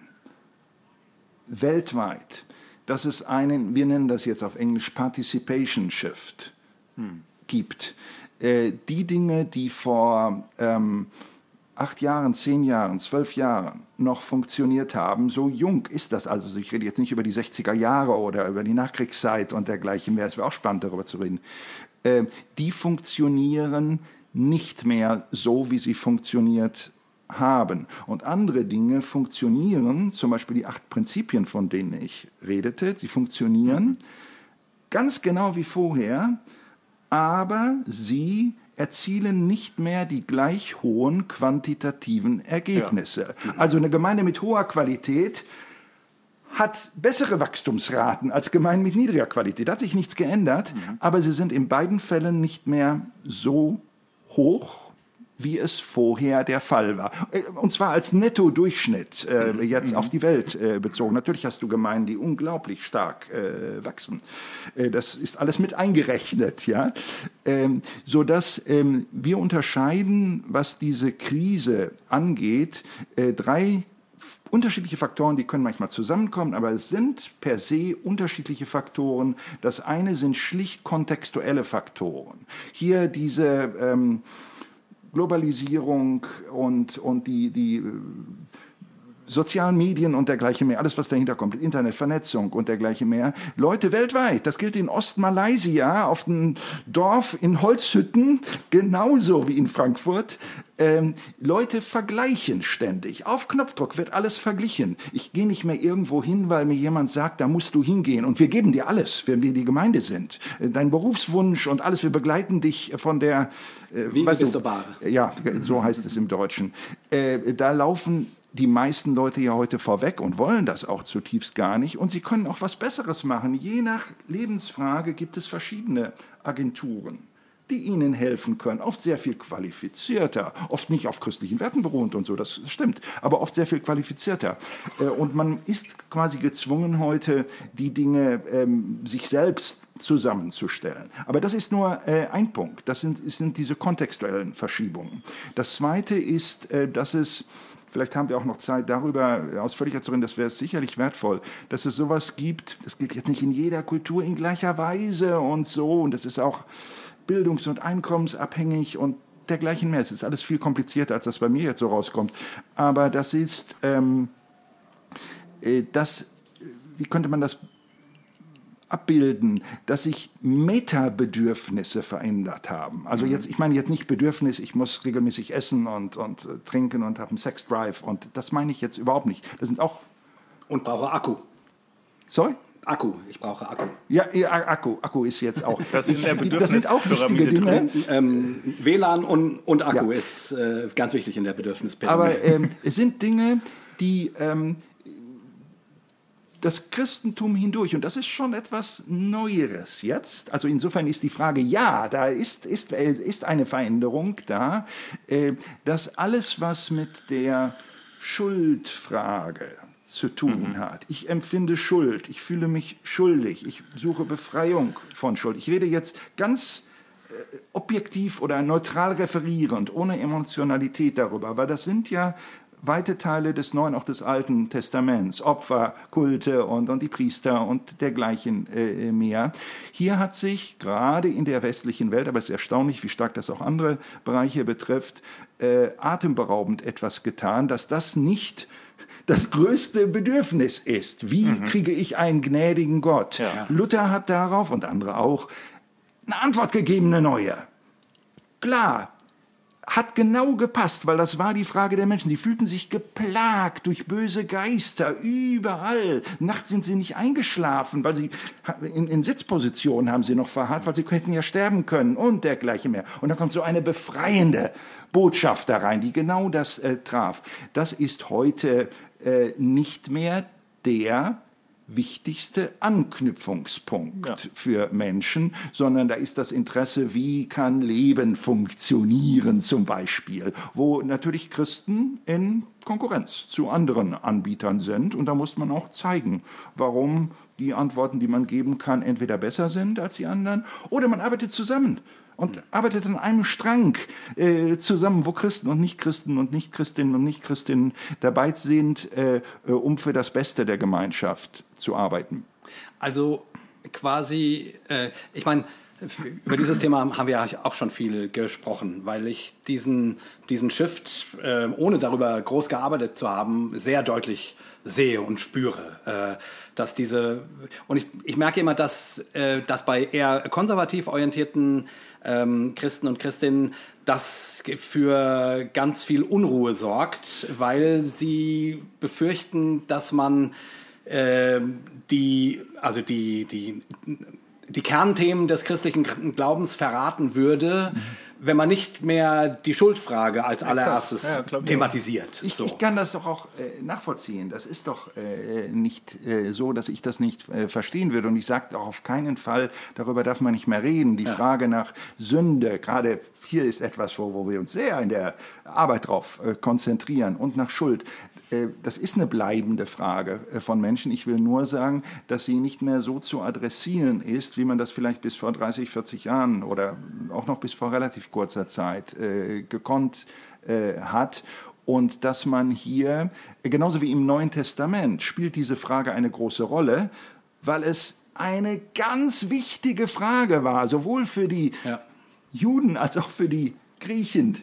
weltweit, dass es einen, wir nennen das jetzt auf Englisch Participation Shift hm. gibt. Äh, die Dinge, die vor ähm, acht Jahren, zehn Jahren, zwölf Jahren noch funktioniert haben, so jung ist das also. Ich rede jetzt nicht über die 60er Jahre oder über die Nachkriegszeit und dergleichen mehr, es wäre auch spannend darüber zu reden. Äh, die funktionieren nicht mehr so, wie sie funktioniert haben. Und andere Dinge funktionieren, zum Beispiel die acht Prinzipien, von denen ich redete, sie funktionieren ganz genau wie vorher, aber sie erzielen nicht mehr die gleich hohen quantitativen Ergebnisse. Ja. Also eine Gemeinde mit hoher Qualität hat bessere Wachstumsraten als Gemeinden mit niedriger Qualität. Da hat sich nichts geändert, mhm. aber sie sind in beiden Fällen nicht mehr so hoch, wie es vorher der Fall war. Äh, und zwar als Netto-Durchschnitt äh, mhm. jetzt mhm. auf die Welt äh, bezogen. Natürlich hast du Gemeinden, die unglaublich stark äh, wachsen. Äh, das ist alles mit eingerechnet, ja. Ähm, sodass ähm, wir unterscheiden, was diese Krise angeht, äh, drei unterschiedliche Faktoren, die können manchmal zusammenkommen, aber es sind per se unterschiedliche Faktoren. Das eine sind schlicht kontextuelle Faktoren. Hier diese ähm, Globalisierung und, und die, die sozialen Medien und dergleichen mehr, alles was dahinter kommt, Internet, Vernetzung und dergleichen mehr. Leute weltweit, das gilt in Ostmalaysia, auf dem Dorf in Holzhütten, genauso wie in Frankfurt. Ähm, Leute vergleichen ständig. Auf Knopfdruck wird alles verglichen. Ich gehe nicht mehr irgendwo hin, weil mir jemand sagt, da musst du hingehen. Und wir geben dir alles, wenn wir die Gemeinde sind. Äh, dein Berufswunsch und alles, wir begleiten dich von der... Äh, wie bist du, Ware. Ja, so heißt es im Deutschen. Äh, da laufen die meisten Leute ja heute vorweg und wollen das auch zutiefst gar nicht. Und sie können auch was Besseres machen. Je nach Lebensfrage gibt es verschiedene Agenturen, die ihnen helfen können. Oft sehr viel qualifizierter, oft nicht auf christlichen Werten beruht und so, das stimmt, aber oft sehr viel qualifizierter. Äh, und man ist quasi gezwungen heute, die Dinge ähm, sich selbst zusammenzustellen. Aber das ist nur äh, ein Punkt. Das sind, sind diese kontextuellen Verschiebungen. Das Zweite ist, äh, dass es Vielleicht haben wir auch noch Zeit, darüber ausführlicher zu reden. Das wäre sicherlich wertvoll, dass es sowas gibt. Das gilt jetzt nicht in jeder Kultur in gleicher Weise und so. Und das ist auch bildungs- und einkommensabhängig und dergleichen mehr. Es ist alles viel komplizierter, als das bei mir jetzt so rauskommt. Aber das ist, ähm, äh, das, wie könnte man das abbilden, dass sich Metabedürfnisse verändert haben. Also mhm. jetzt, ich meine jetzt nicht Bedürfnis, ich muss regelmäßig essen und, und äh, trinken und habe einen Sexdrive und das meine ich jetzt überhaupt nicht. Das sind auch und brauche Akku. Sorry? Akku, ich brauche Akku. Ja, ja Akku, Akku ist jetzt auch. [LAUGHS] das, sind das sind auch wichtige Dinge. Ähm, WLAN und, und Akku ja. ist äh, ganz wichtig in der Bedürfnispyramide. Aber ähm, es sind Dinge, die ähm, das Christentum hindurch. Und das ist schon etwas Neueres jetzt. Also insofern ist die Frage, ja, da ist, ist, ist eine Veränderung da, äh, dass alles, was mit der Schuldfrage zu tun mhm. hat. Ich empfinde Schuld, ich fühle mich schuldig, ich suche Befreiung von Schuld. Ich rede jetzt ganz äh, objektiv oder neutral referierend, ohne Emotionalität darüber, weil das sind ja weite Teile des Neuen, auch des Alten Testaments, Opfer, Kulte und, und die Priester und dergleichen äh, mehr. Hier hat sich gerade in der westlichen Welt, aber es ist erstaunlich, wie stark das auch andere Bereiche betrifft, äh, atemberaubend etwas getan, dass das nicht das größte Bedürfnis ist. Wie mhm. kriege ich einen gnädigen Gott? Ja. Luther hat darauf und andere auch eine Antwort gegeben, eine neue. Klar, hat genau gepasst, weil das war die Frage der Menschen. Sie fühlten sich geplagt durch böse Geister überall. Nachts sind sie nicht eingeschlafen, weil sie in, in Sitzpositionen haben sie noch verharrt, weil sie hätten ja sterben können und dergleichen mehr. Und dann kommt so eine befreiende Botschaft da rein, die genau das äh, traf. Das ist heute äh, nicht mehr der wichtigste Anknüpfungspunkt ja. für Menschen, sondern da ist das Interesse, wie kann Leben funktionieren zum Beispiel, wo natürlich Christen in Konkurrenz zu anderen Anbietern sind und da muss man auch zeigen, warum die Antworten, die man geben kann, entweder besser sind als die anderen oder man arbeitet zusammen und arbeitet an einem Strang äh, zusammen, wo Christen und Nichtchristen und Nichtchristinnen und Nichtchristinnen dabei sind, äh, äh, um für das Beste der Gemeinschaft zu arbeiten. Also quasi, äh, ich meine, über dieses Thema haben wir auch schon viel gesprochen, weil ich diesen, diesen Shift, äh, ohne darüber groß gearbeitet zu haben, sehr deutlich sehe und spüre. Äh, dass diese, und ich, ich merke immer, dass, äh, dass bei eher konservativ orientierten ähm, Christen und Christinnen das für ganz viel Unruhe sorgt, weil sie befürchten, dass man äh, die, also die, die, die Kernthemen des christlichen Glaubens verraten würde. Mhm wenn man nicht mehr die Schuldfrage als allererstes ja, klar, thematisiert. Ich, so. ich, kann das doch auch äh, nachvollziehen. Das ist doch äh, nicht äh, so, dass ich das nicht äh, verstehen würde. Und ich sage auch auf keinen Fall, darüber darf man nicht mehr reden. Die ja. Frage nach Sünde, gerade hier ist etwas, wo, wo wir uns sehr in der Arbeit drauf äh, konzentrieren und nach Schuld. Äh, das ist eine bleibende Frage äh, von Menschen. Ich will nur sagen, dass sie nicht mehr so zu adressieren ist, wie man das vielleicht bis vor 30, 40 Jahren oder auch noch bis vor relativ kurzer Zeit äh, gekonnt hat. Und dass man hier, genauso wie im Neuen Testament, spielt diese Frage eine große Rolle, weil es eine ganz wichtige Frage war, sowohl für die ja. Juden als auch für die Griechen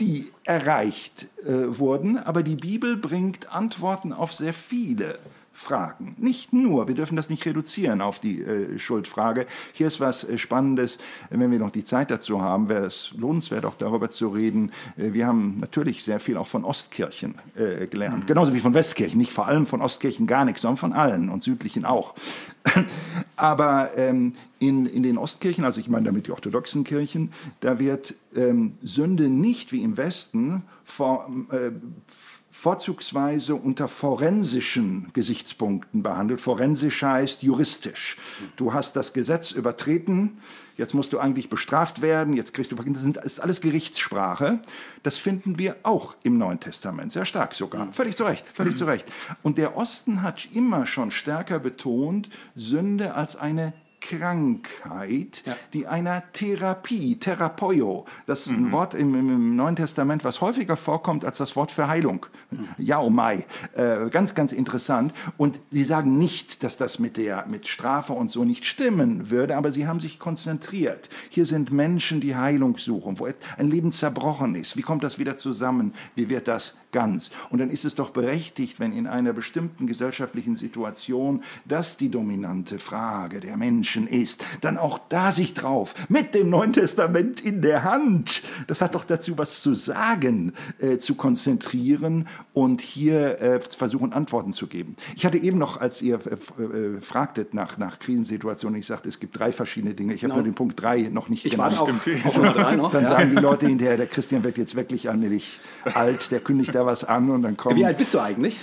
die erreicht äh, wurden, aber die Bibel bringt Antworten auf sehr viele Fragen. Nicht nur, wir dürfen das nicht reduzieren auf die äh, Schuldfrage. Hier ist was äh, Spannendes, wenn wir noch die Zeit dazu haben, wäre es lohnenswert, auch darüber zu reden. Äh, wir haben natürlich sehr viel auch von Ostkirchen äh, gelernt, mhm. genauso wie von Westkirchen. Nicht vor allem von Ostkirchen gar nichts, sondern von allen und südlichen auch. [LAUGHS] Aber ähm, in, in den Ostkirchen, also ich meine damit die orthodoxen Kirchen, da wird ähm, Sünde nicht wie im Westen vor, äh, vorzugsweise unter forensischen Gesichtspunkten behandelt. Forensisch heißt juristisch. Du hast das Gesetz übertreten, jetzt musst du eigentlich bestraft werden, jetzt kriegst du das ist alles Gerichtssprache. Das finden wir auch im Neuen Testament, sehr stark sogar. Völlig zu Recht, völlig zu Recht. Und der Osten hat immer schon stärker betont, Sünde als eine Krankheit, ja. die einer Therapie, Therapeio, das ist ein mhm. Wort im, im, Neuen Testament, was häufiger vorkommt als das Wort für Heilung. Mhm. Jaomai. Äh, ganz, ganz interessant. Und sie sagen nicht, dass das mit, der, mit Strafe und so nicht stimmen würde, aber sie haben sich konzentriert. Hier sind Menschen, die Heilung suchen, wo ein Leben zerbrochen ist. Wie kommt das wieder zusammen? Wie wird das ganz? Und dann ist es doch berechtigt, wenn in einer bestimmten gesellschaftlichen Situation das die dominante Frage der Menschen Menschen ist, dann auch da sich drauf, mit dem Neuen Testament in der Hand, das hat doch dazu was zu sagen, äh, zu konzentrieren und hier äh, versuchen, Antworten zu geben. Ich hatte eben noch, als ihr äh, äh fragtet nach, nach Krisensituationen, ich sagte, es gibt drei verschiedene Dinge. Ich habe no. nur den Punkt drei noch nicht ich genannt. Auf, auf drei noch. Dann ja. sagen die Leute hinterher, der Christian wird jetzt wirklich allmählich alt, der kündigt da was an und dann kommt... Wie alt bist du eigentlich?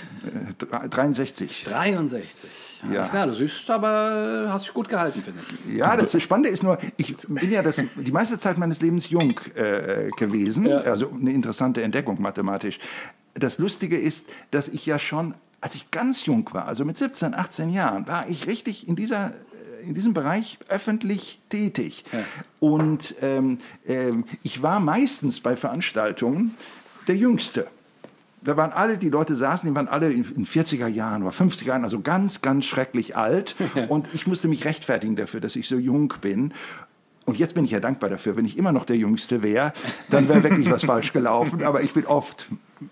63. 63. Ja. Alles klar, du siehst aber, hast dich gut gehalten, finde ich. Ja, das Spannende ist nur, ich bin ja das, die meiste Zeit meines Lebens jung äh, gewesen, ja. also eine interessante Entdeckung mathematisch. Das Lustige ist, dass ich ja schon, als ich ganz jung war, also mit 17, 18 Jahren, war ich richtig in dieser äh, in diesem Bereich öffentlich tätig. Ja. Und ähm, ähm, ich war meistens bei Veranstaltungen der Jüngste da waren alle, die Leute saßen, die waren alle in 40er Jahren oder 50er Jahren, also ganz, ganz schrecklich alt. [LAUGHS] Und ich musste mich rechtfertigen dafür, dass ich so jung bin. und jetzt bin ich ja dankbar dafür. Wenn ich immer noch der Jüngste wäre, dann wäre wirklich was falsch gelaufen. Aber ich bin oft,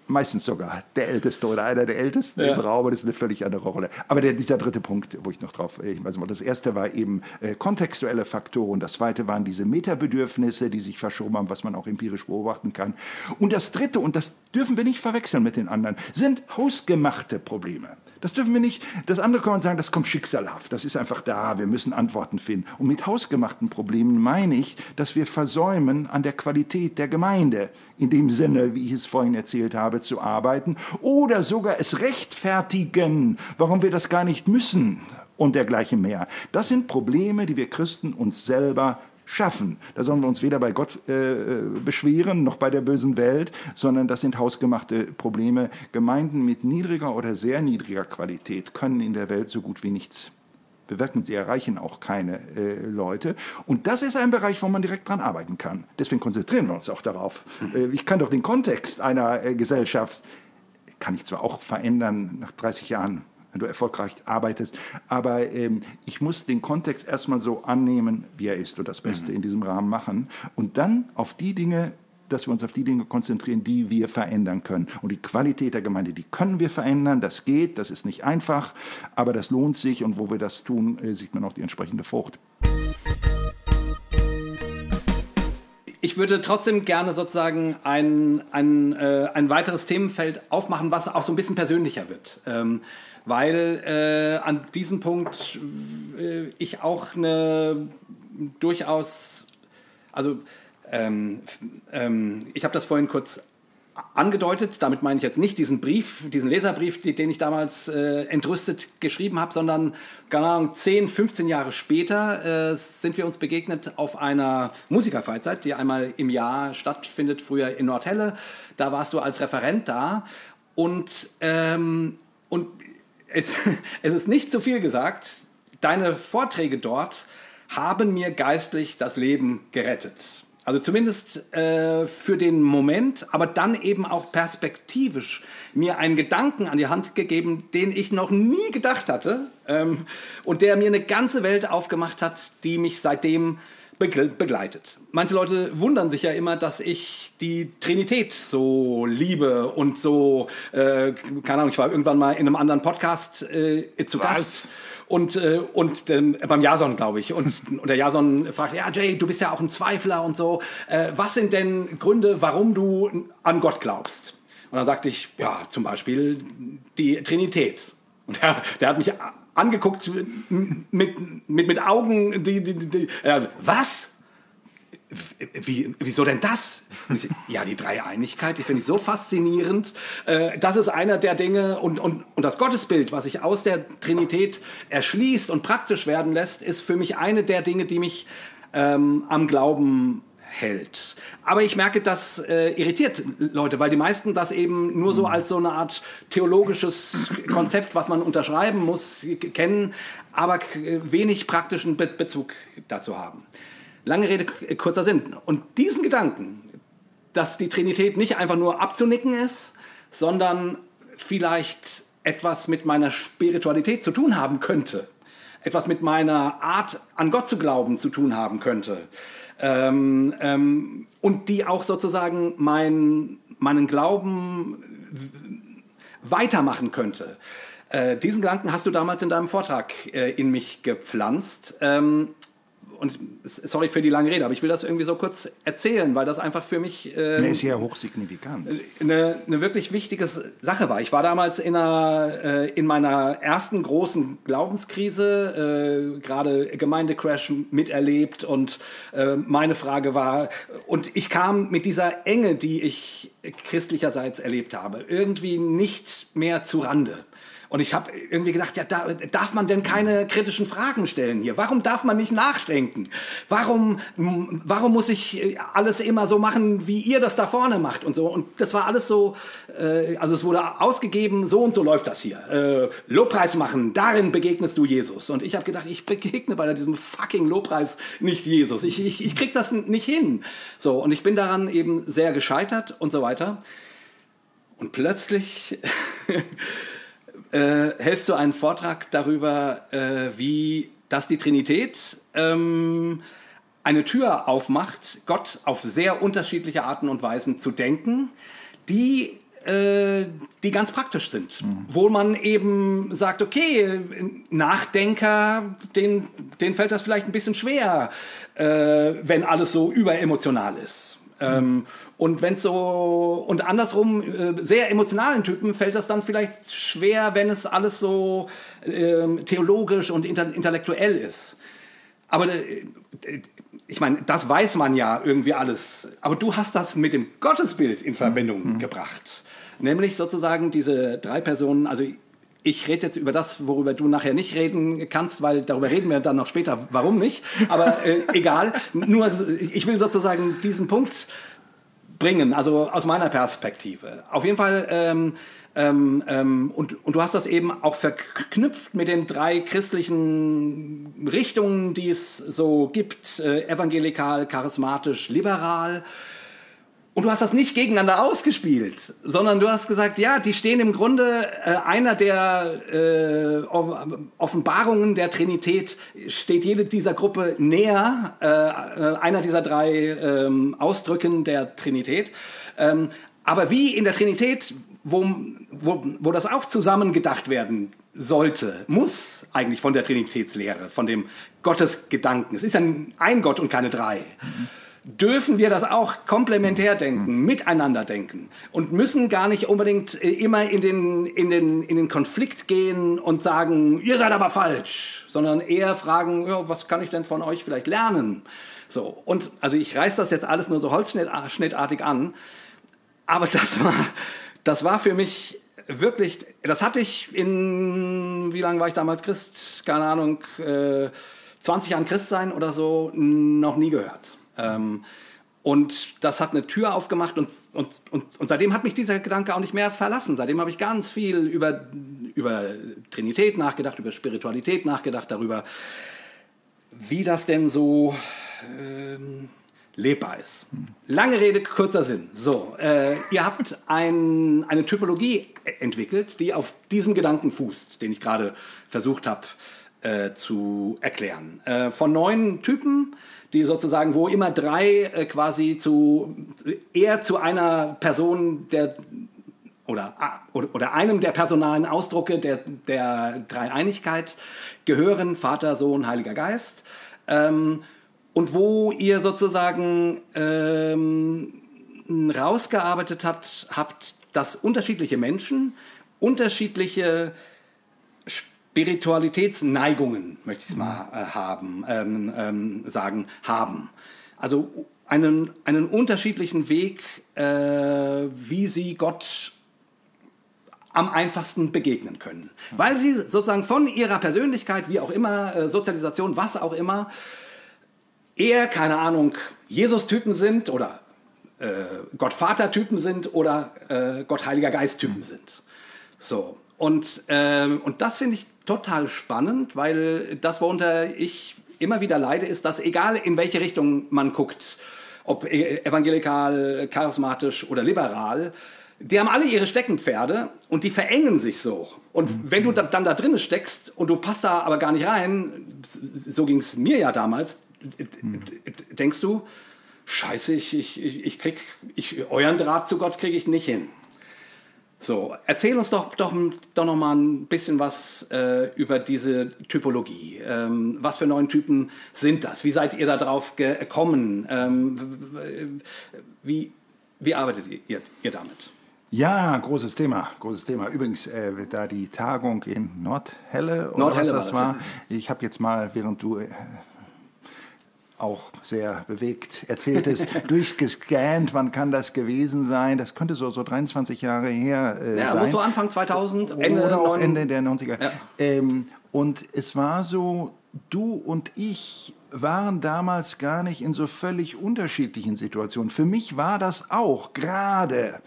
meistens sogar, der Älteste oder einer der Ältesten ja. im Raum. Das ist eine völlig andere Rolle. Aber der, dieser dritte Punkt, wo ich noch drauf, ich weiß nicht, das erste war eben äh, kontextuelle Faktoren. Das zweite waren diese Metabedürfnisse, die sich verschoben haben, was man auch empirisch beobachten kann. Und das dritte, und das dürfen wir nicht verwechseln mit den anderen, sind hausgemachte Probleme. Das dürfen wir nicht. Das andere kann man sagen, das kommt schicksalhaft. Das ist einfach da. Wir müssen Antworten finden. Und mit hausgemachten Problemen meine ich, dass wir versäumen, an der Qualität der Gemeinde, in dem Sinne, wie ich es vorhin erzählt habe, zu arbeiten oder sogar es rechtfertigen, warum wir das gar nicht müssen und dergleichen mehr. Das sind Probleme, die wir Christen uns selber schaffen. Da sollen wir uns weder bei Gott äh, äh, beschweren noch bei der bösen Welt, sondern das sind hausgemachte Probleme. Gemeinden mit niedriger oder sehr niedriger Qualität können in der Welt so gut wie nichts bewirken. Sie erreichen auch keine äh, Leute. Und das ist ein Bereich, wo man direkt dran arbeiten kann. Deswegen konzentrieren wir uns auch darauf. Äh, ich kann doch den Kontext einer äh, Gesellschaft, kann ich zwar auch verändern nach 30 Jahren wenn du erfolgreich arbeitest. Aber ähm, ich muss den Kontext erstmal so annehmen, wie er ist und das Beste mhm. in diesem Rahmen machen. Und dann auf die Dinge, dass wir uns auf die Dinge konzentrieren, die wir verändern können. Und die Qualität der Gemeinde, die können wir verändern, das geht, das ist nicht einfach, aber das lohnt sich und wo wir das tun, äh, sieht man auch die entsprechende Frucht. Ich würde trotzdem gerne sozusagen ein, ein, äh, ein weiteres Themenfeld aufmachen, was auch so ein bisschen persönlicher wird. Ähm, weil äh, an diesem Punkt äh, ich auch eine durchaus, also ähm, ähm, ich habe das vorhin kurz angedeutet, damit meine ich jetzt nicht diesen Brief, diesen Leserbrief, den ich damals äh, entrüstet geschrieben habe, sondern keine Ahnung, 10, 15 Jahre später äh, sind wir uns begegnet auf einer Musikerfreizeit, die einmal im Jahr stattfindet, früher in Nordhelle. Da warst du als Referent da und, ähm, und es, [LAUGHS] es ist nicht zu viel gesagt, deine Vorträge dort haben mir geistlich das Leben gerettet. Also zumindest äh, für den Moment, aber dann eben auch perspektivisch mir einen Gedanken an die Hand gegeben, den ich noch nie gedacht hatte ähm, und der mir eine ganze Welt aufgemacht hat, die mich seitdem begleitet. Manche Leute wundern sich ja immer, dass ich die Trinität so liebe und so, äh, keine Ahnung, ich war irgendwann mal in einem anderen Podcast äh, zu Was? Gast und, äh, und ähm, beim Jason, glaube ich. Und, und der Jason fragt, ja Jay, du bist ja auch ein Zweifler und so. Äh, was sind denn Gründe, warum du an Gott glaubst? Und dann sagte ich, ja, zum Beispiel die Trinität. Und der, der hat mich angeguckt mit, mit, mit Augen, die, die, die äh, was? Wie, wieso denn das? Ja, die Dreieinigkeit, die finde ich so faszinierend. Äh, das ist einer der Dinge und, und, und das Gottesbild, was sich aus der Trinität erschließt und praktisch werden lässt, ist für mich eine der Dinge, die mich ähm, am Glauben hält. Aber ich merke, das äh, irritiert Leute, weil die meisten das eben nur so als so eine Art theologisches Konzept, was man unterschreiben muss, kennen, aber wenig praktischen Be Bezug dazu haben. Lange Rede, kurzer Sinn. Und diesen Gedanken, dass die Trinität nicht einfach nur abzunicken ist, sondern vielleicht etwas mit meiner Spiritualität zu tun haben könnte, etwas mit meiner Art an Gott zu glauben zu tun haben könnte, ähm, ähm, und die auch sozusagen mein, meinen Glauben weitermachen könnte. Äh, diesen Gedanken hast du damals in deinem Vortrag äh, in mich gepflanzt. Ähm, und sorry für die lange Rede, aber ich will das irgendwie so kurz erzählen, weil das einfach für mich äh, nee, ist ja hochsignifikant. Eine, eine wirklich wichtige Sache war. Ich war damals in, einer, äh, in meiner ersten großen Glaubenskrise, äh, gerade Gemeindecrash miterlebt und äh, meine Frage war, und ich kam mit dieser Enge, die ich christlicherseits erlebt habe, irgendwie nicht mehr zu Rande. Und ich habe irgendwie gedacht, ja, da, darf man denn keine kritischen Fragen stellen hier? Warum darf man nicht nachdenken? Warum, warum muss ich alles immer so machen, wie ihr das da vorne macht und so? Und das war alles so, äh, also es wurde ausgegeben, so und so läuft das hier. Äh, Lobpreis machen, darin begegnest du Jesus. Und ich habe gedacht, ich begegne bei diesem fucking Lobpreis nicht Jesus. Ich, ich, ich krieg das nicht hin. So, und ich bin daran eben sehr gescheitert und so weiter. Und plötzlich [LAUGHS] äh, hältst du einen Vortrag darüber, äh, wie das die Trinität ähm, eine Tür aufmacht, Gott auf sehr unterschiedliche Arten und Weisen zu denken, die äh, die ganz praktisch sind, mhm. wo man eben sagt, okay, Nachdenker, den, denen fällt das vielleicht ein bisschen schwer, äh, wenn alles so überemotional ist. Ähm, und wenn es so und andersrum äh, sehr emotionalen Typen fällt das dann vielleicht schwer, wenn es alles so äh, theologisch und inter intellektuell ist. Aber äh, ich meine, das weiß man ja irgendwie alles. Aber du hast das mit dem Gottesbild in Verbindung mhm. gebracht. Nämlich sozusagen diese drei Personen, also ich rede jetzt über das, worüber du nachher nicht reden kannst, weil darüber reden wir dann noch später, warum nicht. Aber äh, egal. Nur, ich will sozusagen diesen Punkt bringen, also aus meiner Perspektive. Auf jeden Fall, ähm, ähm, ähm, und, und du hast das eben auch verknüpft mit den drei christlichen Richtungen, die es so gibt, äh, evangelikal, charismatisch, liberal. Und du hast das nicht gegeneinander ausgespielt, sondern du hast gesagt, ja, die stehen im Grunde äh, einer der äh, Offenbarungen der Trinität steht jede dieser Gruppe näher, äh, äh einer dieser drei ähm, Ausdrücken der Trinität. Ähm, aber wie in der Trinität, wo, wo, wo das auch zusammen gedacht werden sollte, muss eigentlich von der Trinitätslehre, von dem Gottesgedanken. Es ist ja ein Gott und keine drei. Mhm dürfen wir das auch komplementär denken, mhm. miteinander denken und müssen gar nicht unbedingt äh, immer in den, in, den, in den Konflikt gehen und sagen, ihr seid aber falsch, sondern eher fragen, ja, was kann ich denn von euch vielleicht lernen? So, und also ich reiß das jetzt alles nur so holzschnittartig an, aber das war, das war für mich wirklich, das hatte ich in, wie lange war ich damals Christ? Keine Ahnung, äh, 20 Jahren Christ sein oder so, noch nie gehört. Ähm, und das hat eine Tür aufgemacht und, und, und, und seitdem hat mich dieser Gedanke auch nicht mehr verlassen. Seitdem habe ich ganz viel über, über Trinität nachgedacht, über Spiritualität nachgedacht, darüber, wie das denn so ähm, lebbar ist. Lange Rede, kurzer Sinn. So, äh, ihr habt ein, eine Typologie entwickelt, die auf diesem Gedanken fußt, den ich gerade versucht habe äh, zu erklären. Äh, von neun Typen die sozusagen, wo immer drei äh, quasi zu eher zu einer Person der oder, oder, einem der personalen Ausdrucke der, der Dreieinigkeit gehören, Vater, Sohn, Heiliger Geist. Ähm, und wo ihr sozusagen ähm, rausgearbeitet hat, habt, dass unterschiedliche Menschen unterschiedliche Spiritualitätsneigungen, möchte ich es mal äh, haben, ähm, ähm, sagen, haben. Also einen, einen unterschiedlichen Weg, äh, wie sie Gott am einfachsten begegnen können. Weil sie sozusagen von ihrer Persönlichkeit, wie auch immer, äh, Sozialisation, was auch immer, eher, keine Ahnung, Jesus-Typen sind oder äh, Gott-Vater-Typen sind oder äh, Gott-Heiliger Geist-Typen sind. So. Und, ähm, und das finde ich total spannend, weil das, worunter ich immer wieder leide, ist, dass egal in welche Richtung man guckt, ob e-, evangelikal, charismatisch oder liberal, die haben alle ihre Steckenpferde und die verengen sich so. Und wenn du dann da drinnen steckst und du passt da aber gar nicht rein, so ging es mir ja damals, denkst du, scheiße, ich, ich, ich krieg, ich, euren Draht zu Gott kriege ich nicht hin. So, erzähl uns doch, doch, doch noch mal ein bisschen was äh, über diese Typologie. Ähm, was für neuen Typen sind das? Wie seid ihr da drauf gekommen? Ähm, wie, wie arbeitet ihr, ihr damit? Ja, großes Thema, großes Thema. Übrigens, äh, da die Tagung in Nordhelle, oder Nordhelle was das war, ich habe jetzt mal, während du äh, auch sehr bewegt erzähltest, [LAUGHS] durchgescannt, wann kann das gewesen sein? Das könnte so, so 23 Jahre her äh, ja, sein. Ja, muss so Anfang 2000, Ende, Oder auch Ende der 90er. Ja. Ähm, und es war so, du und ich waren damals gar nicht in so völlig unterschiedlichen Situationen. Für mich war das auch gerade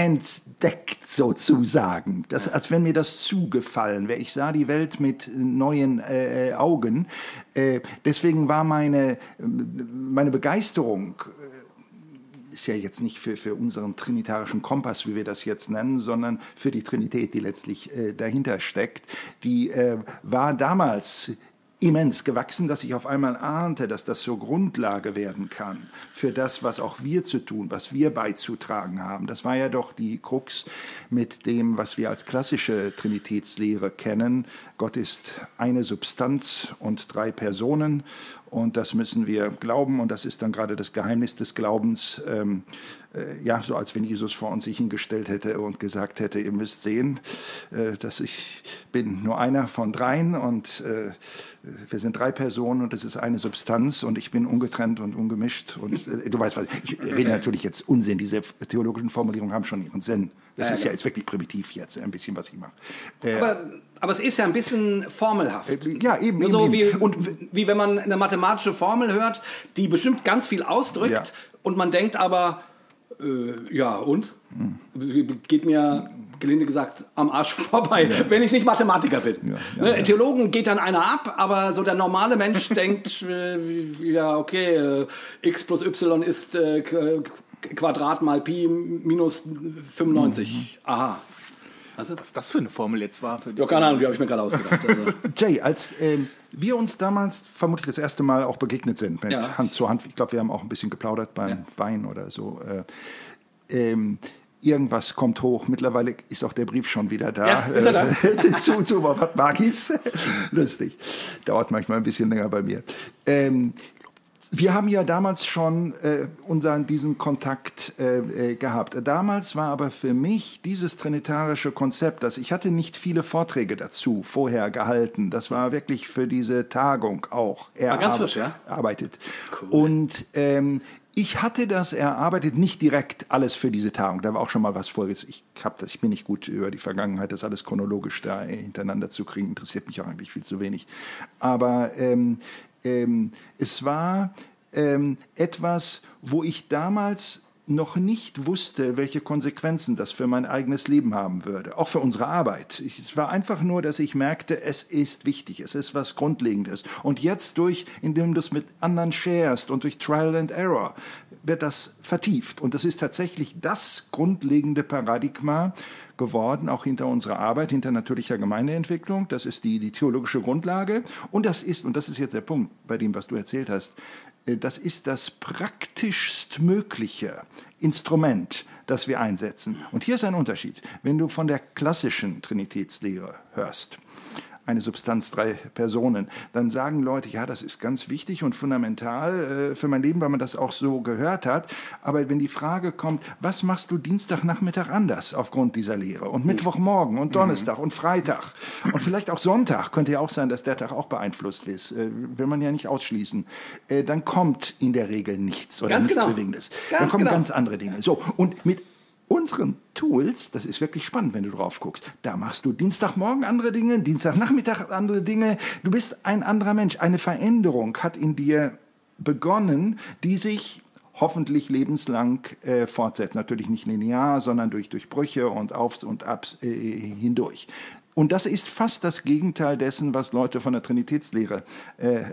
entdeckt sozusagen, das, als wenn mir das zugefallen wäre. Ich sah die Welt mit neuen äh, Augen. Äh, deswegen war meine, meine Begeisterung äh, ist ja jetzt nicht für, für unseren trinitarischen Kompass, wie wir das jetzt nennen, sondern für die Trinität, die letztlich äh, dahinter steckt. Die äh, war damals immens gewachsen, dass ich auf einmal ahnte, dass das so Grundlage werden kann für das, was auch wir zu tun, was wir beizutragen haben. Das war ja doch die Krux mit dem, was wir als klassische Trinitätslehre kennen. Gott ist eine Substanz und drei Personen und das müssen wir glauben und das ist dann gerade das Geheimnis des Glaubens. Ähm, äh, ja, so als wenn Jesus vor uns sich hingestellt hätte und gesagt hätte, ihr müsst sehen, äh, dass ich bin nur einer von dreien und äh, wir sind drei Personen und es ist eine Substanz und ich bin ungetrennt und ungemischt und äh, du weißt was, ich rede natürlich jetzt Unsinn, diese theologischen Formulierungen haben schon ihren Sinn. Das ist ja jetzt wirklich primitiv jetzt, ein bisschen, was ich mache. Äh, Aber, aber es ist ja ein bisschen formelhaft. Äh, ja, eben. eben, so eben. wie, Und wie wenn man eine mathematische Formel hört, die bestimmt ganz viel ausdrückt Ja. und man denkt aber, äh, ja und? Hm. Geht mir gelinde gesagt am Arsch [LAUGHS] vorbei, wenn ich nicht Mathematiker bin. ja, ne, Theologen geht dann einer ab, aber so der normale Mensch [LAUGHS] denkt, äh, ja okay, äh, x plus y ist äh, Qu- Quadrat mal Pi minus 95. Mhm. Aha. Also, Was das für eine Formel jetzt war. Für ja, keine Ahnung, die habe ich mir gerade ausgedacht. Also. [LAUGHS] Jay, als ähm, wir uns damals vermutlich das erste Mal auch begegnet sind mit Ja. Hand zu Hand, ich glaube, wir haben auch ein bisschen geplaudert beim Ja. Wein oder so. Äh, ähm, irgendwas kommt hoch. Mittlerweile ist auch der Brief schon wieder da. Ja, ist er da? Äh, [LAUGHS] zu, zu was Magis. [LAUGHS] Lustig. Dauert manchmal ein bisschen länger bei mir. Ähm, wir haben ja damals schon äh, unseren, diesen Kontakt äh, äh, gehabt. Damals war aber für mich dieses trinitarische Konzept, dass ich hatte nicht viele Vorträge dazu vorher gehalten. Das war wirklich für diese Tagung auch frisch, ja? erarbeitet. Und ähm, ich hatte das erarbeitet, nicht direkt alles für diese Tagung. Da war auch schon mal was voriges. Ich, hab das, ich bin nicht gut über die Vergangenheit, das alles chronologisch da hintereinander zu kriegen. Interessiert mich auch eigentlich viel zu wenig. Aber ähm, ähm, es war ähm, etwas, wo ich damals noch nicht wusste, welche Konsequenzen das für mein eigenes Leben haben würde, auch für unsere Arbeit. Ich, es war einfach nur, dass ich merkte, es ist wichtig, es ist was Grundlegendes. Und jetzt durch, indem du es mit anderen sharest und durch Trial and Error, wird das vertieft. Und das ist tatsächlich das grundlegende Paradigma geworden, auch hinter unserer Arbeit, hinter natürlicher Gemeindeentwicklung. Das ist die, die theologische Grundlage. Und das ist, und das ist jetzt der Punkt bei dem, was du erzählt hast, äh, das ist das praktischst mögliche Instrument, das wir einsetzen. Und hier ist ein Unterschied. Wenn du von der klassischen Trinitätslehre hörst, eine Substanz, drei Personen, dann sagen Leute, ja, das ist ganz wichtig und fundamental äh, für mein Leben, weil man das auch so gehört hat. Aber wenn die Frage kommt, was machst du Dienstagnachmittag anders aufgrund dieser Lehre und Mittwochmorgen und Donnerstag und Freitag und vielleicht auch Sonntag, könnte ja auch sein, dass der Tag auch beeinflusst ist, äh, will man ja nicht ausschließen, äh, dann kommt in der Regel nichts oder Ganz nichts genau. Bewegendes. Ganz dann kommen genau. ganz andere Dinge. So, und mit unseren Tools, das ist wirklich spannend, wenn du drauf guckst. Da machst du Dienstagmorgen andere Dinge, Dienstagnachmittag andere Dinge. Du bist ein anderer Mensch. Eine Veränderung hat in dir begonnen, die sich hoffentlich lebenslang äh, fortsetzt. Natürlich nicht linear, sondern durch, durch Brüche und Aufs und Abs äh, hindurch. Und das ist fast das Gegenteil dessen, was Leute von der Trinitätslehre äh,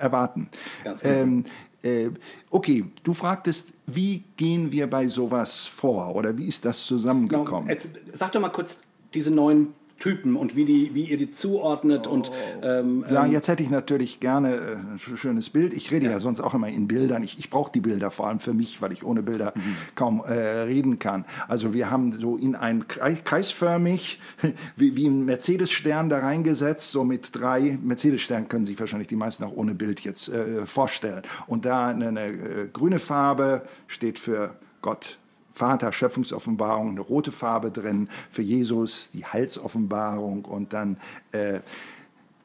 erwarten. Ganz genau. Ähm, äh, okay, du fragtest, wie gehen wir bei sowas vor oder wie ist das Genau, zusammengekommen? jetzt, sag doch mal kurz diese neuen Typen und wie, die, wie ihr die zuordnet und ähm, Ja, ähm, jetzt hätte ich natürlich gerne äh, ein sch- schönes Bild. Ich rede ja, sonst auch immer in Bildern. Ich, ich brauche die Bilder vor allem für mich, weil ich ohne Bilder kaum äh, reden kann. Also wir haben so in ein Kreis, kreisförmig, [LAUGHS] wie, wie ein Mercedes-Stern da reingesetzt, so mit drei Mercedes-Sternen können sich wahrscheinlich die meisten auch ohne Bild jetzt äh, vorstellen. Und da eine, eine äh, grüne Farbe steht für Gott, Vater, Schöpfungsoffenbarung, eine rote Farbe drin für Jesus, die Heilsoffenbarung und dann äh,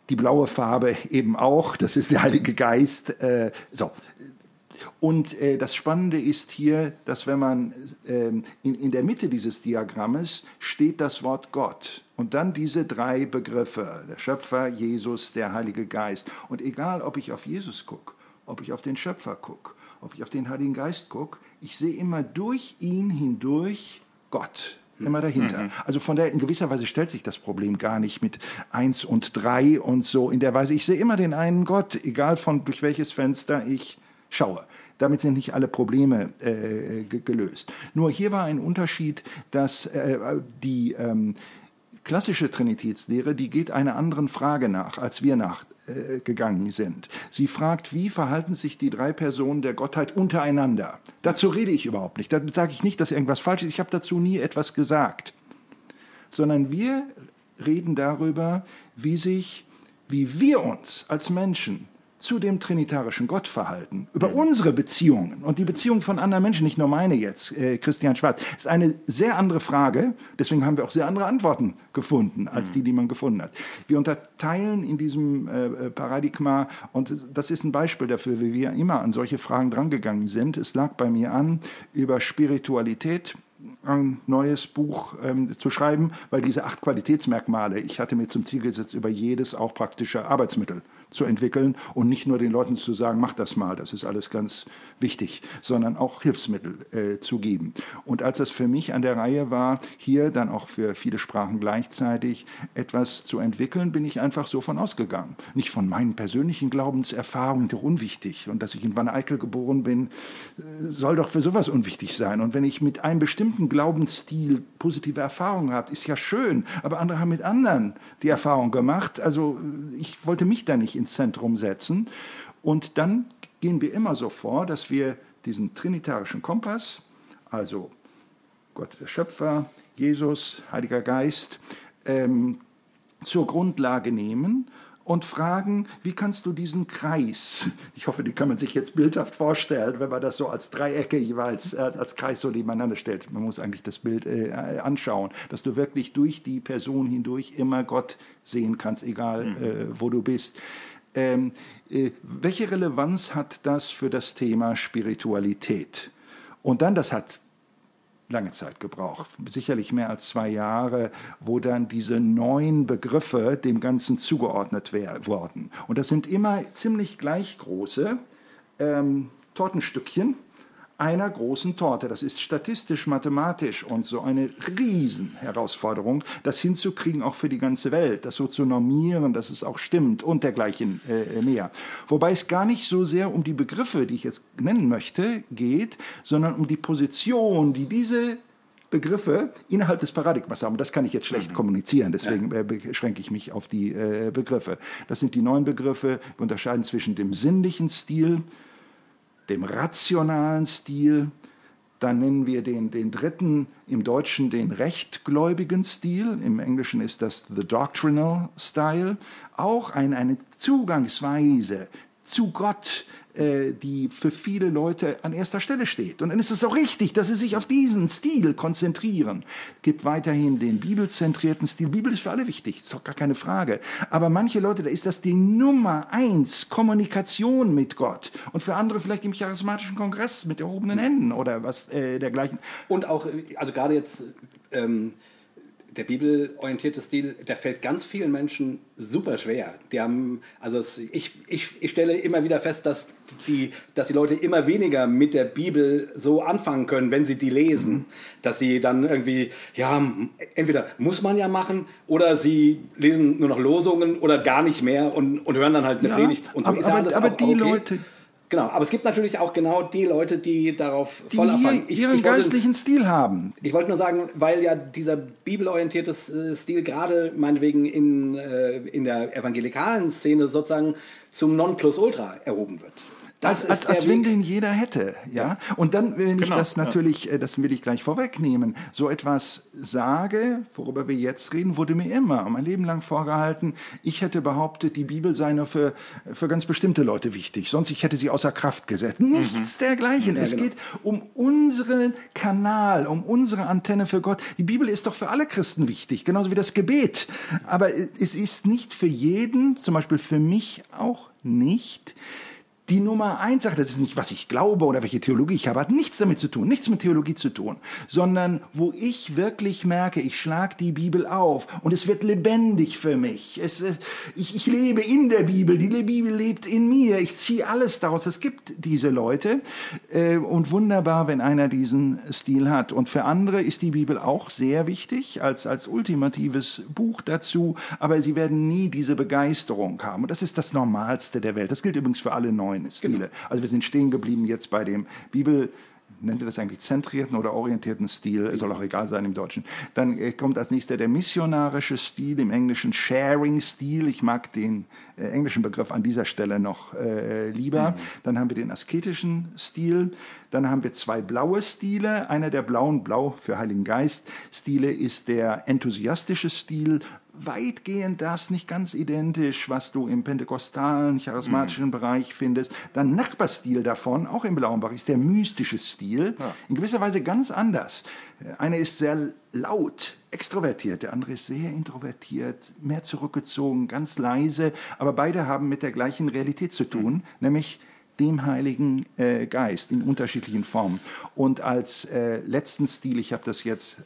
die blaue Farbe eben auch, das ist der Heilige Geist. Äh, so. Und äh, das Spannende ist hier, dass wenn man ähm, in, in der Mitte dieses Diagrammes steht das Wort Gott und dann diese drei Begriffe, der Schöpfer, Jesus, der Heilige Geist. Und egal, ob ich auf Jesus gucke, ob ich auf den Schöpfer gucke, ob ich auf den Heiligen Geist gucke, ich sehe immer durch ihn hindurch Gott. Immer dahinter. Also von der, in gewisser Weise stellt sich das Problem gar nicht mit eins und drei und so in der Weise. Ich sehe immer den einen Gott, egal von durch welches Fenster ich schaue. Damit sind nicht alle Probleme äh, ge- gelöst. Nur hier war ein Unterschied, dass äh, die ähm, klassische Trinitätslehre, die geht einer anderen Frage nach, als wir nach, gegangen sind. Sie fragt, wie verhalten sich die drei Personen der Gottheit untereinander? Dazu rede ich überhaupt nicht. Da sage ich nicht, dass irgendwas falsch ist. Ich habe dazu nie etwas gesagt. Sondern wir reden darüber, wie sich, wie wir uns als Menschen zu dem trinitarischen Gott verhalten, über unsere Beziehungen und die Beziehungen von anderen Menschen, nicht nur meine jetzt, äh, Christian Schwarz, ist eine sehr andere Frage. Deswegen haben wir auch sehr andere Antworten gefunden, als die, die man gefunden hat. Wir unterteilen in diesem äh, äh, Paradigma, und das ist ein Beispiel dafür, wie wir immer an solche Fragen drangegangen sind. Es lag bei mir an, über Spiritualität ein neues Buch ähm, zu schreiben, weil diese acht Qualitätsmerkmale, ich hatte mir zum Ziel gesetzt, über jedes auch praktische Arbeitsmittel zu entwickeln und nicht nur den Leuten zu sagen, mach das mal, das ist alles ganz wichtig, sondern auch Hilfsmittel äh, zu geben. Und als es für mich an der Reihe war, hier dann auch für viele Sprachen gleichzeitig etwas zu entwickeln, bin ich einfach so von ausgegangen. Nicht von meinen persönlichen Glaubenserfahrungen, doch unwichtig. Und dass ich in Wanne Eickel geboren bin, äh, soll doch für sowas unwichtig sein. Und wenn ich mit einem bestimmten Glaubensstil positive Erfahrungen habe, ist ja schön. Aber andere haben mit anderen die Erfahrung gemacht. Also ich wollte mich da nicht ins Zentrum setzen. Und dann gehen wir immer so vor, dass wir diesen trinitarischen Kompass, also Gott der Schöpfer, Jesus, Heiliger Geist, ähm, zur Grundlage nehmen und fragen, wie kannst du diesen Kreis, ich hoffe, die kann man sich jetzt bildhaft vorstellen, wenn man das so als Dreiecke jeweils äh, als Kreis so nebeneinander stellt. Man muss eigentlich das Bild äh, anschauen, dass du wirklich durch die Person hindurch immer Gott sehen kannst, egal mhm. äh, wo du bist. Ähm, äh, welche Relevanz hat das für das Thema Spiritualität? Und dann, das hat lange Zeit gebraucht, sicherlich mehr als zwei Jahre, wo dann diese neuen Begriffe dem Ganzen zugeordnet wurden. Und das sind immer ziemlich gleich große ähm, Tortenstückchen, einer großen Torte. Das ist statistisch, mathematisch und so eine Riesenherausforderung, das hinzukriegen, auch für die ganze Welt, das so zu normieren, dass es auch stimmt und dergleichen äh, mehr. Wobei es gar nicht so sehr um die Begriffe, die ich jetzt nennen möchte, geht, sondern um die Position, die diese Begriffe innerhalb des Paradigmas haben. Das kann ich jetzt schlecht mhm. kommunizieren, deswegen äh, beschränke ich mich auf die äh, Begriffe. Das sind die neuen Begriffe. Wir unterscheiden zwischen dem sinnlichen Stil, dem rationalen Stil. Dann nennen wir den, den dritten im Deutschen den rechtgläubigen Stil. Im Englischen ist das the doctrinal style. Auch ein, eine Zugangsweise zu Gott, äh, die für viele Leute an erster Stelle steht. Und dann ist es auch richtig, dass sie sich auf diesen Stil konzentrieren. Gibt weiterhin den bibelzentrierten Stil. Bibel ist für alle wichtig, ist doch gar keine Frage. Aber manche Leute, da ist das die Nummer eins, Kommunikation mit Gott. Und für andere vielleicht im charismatischen Kongress mit erhobenen Händen oder was äh, dergleichen. Und auch, also gerade jetzt... Ähm der bibelorientierte Stil, der fällt ganz vielen Menschen super schwer. Die haben, also es, ich, ich, ich stelle immer wieder fest, dass die, dass die Leute immer weniger mit der Bibel so anfangen können, wenn sie die lesen. Mhm. Dass sie dann irgendwie, ja, entweder muss man ja machen oder sie lesen nur noch Losungen oder gar nicht mehr und, und hören dann halt eine ja, Predigt. Und so aber, aber, aber die okay. Leute, Genau, aber es gibt natürlich auch genau die Leute, die darauf die voll abfangen. Die ihren ich geistlichen wollte, Stil haben. Ich wollte nur sagen, weil ja dieser bibelorientierte äh, Stil gerade meinetwegen in, äh, in der evangelikalen Szene sozusagen zum Nonplusultra erhoben wird. Das als, als, als wenn den jeder hätte, ja. Und dann, wenn ich genau, das natürlich, ja. Äh, das will ich gleich vorwegnehmen, so etwas sage, worüber wir jetzt reden, wurde mir immer mein Leben lang vorgehalten, ich hätte behauptet, die Bibel sei nur für, für ganz bestimmte Leute wichtig, sonst ich hätte sie außer Kraft gesetzt. Nichts mhm. dergleichen. Ja, es genau. geht um unseren Kanal, um unsere Antenne für Gott. Die Bibel ist doch für alle Christen wichtig, genauso wie das Gebet. Aber es ist nicht für jeden, zum Beispiel für mich auch nicht, die Nummer eins Sache, das ist nicht, was ich glaube oder welche Theologie ich habe, hat nichts damit zu tun, nichts mit Theologie zu tun, sondern wo ich wirklich merke, ich schlage die Bibel auf und es wird lebendig für mich. Es, ich, ich lebe in der Bibel, die Bibel lebt in mir, ich ziehe alles daraus. Es gibt diese Leute äh, und wunderbar, wenn einer diesen Stil hat. Und für andere ist die Bibel auch sehr wichtig als, als ultimatives Buch dazu, aber sie werden nie diese Begeisterung haben. Und das ist das Normalste der Welt. Das gilt übrigens für alle neuen neuen Stile. Genau. Also wir sind stehen geblieben jetzt bei dem Bibel nennt ihr das eigentlich zentrierten oder orientierten Stil, soll auch egal sein im Deutschen. Dann äh, kommt als nächster der missionarische Stil, im Englischen Sharing-Stil. Ich mag den äh, englischen Begriff an dieser Stelle noch äh, lieber. Mhm. Dann haben wir den asketischen Stil. Dann haben wir zwei blaue Stile. Einer der blauen, blau für Heiligen Geist, Stile ist der enthusiastische Stil, weitgehend das, nicht ganz identisch, was du im pentekostalen, charismatischen mhm. Bereich findest. Dann Nachbarstil davon, auch im blauen Bereich, ist der mystische Stil. Ja. In gewisser Weise ganz anders. Einer ist sehr laut, extrovertiert, der andere ist sehr introvertiert, mehr zurückgezogen, ganz leise, aber beide haben mit der gleichen Realität zu tun, mhm. nämlich dem Heiligen äh, Geist in unterschiedlichen Formen. Und als äh, letzten Stil, ich habe das jetzt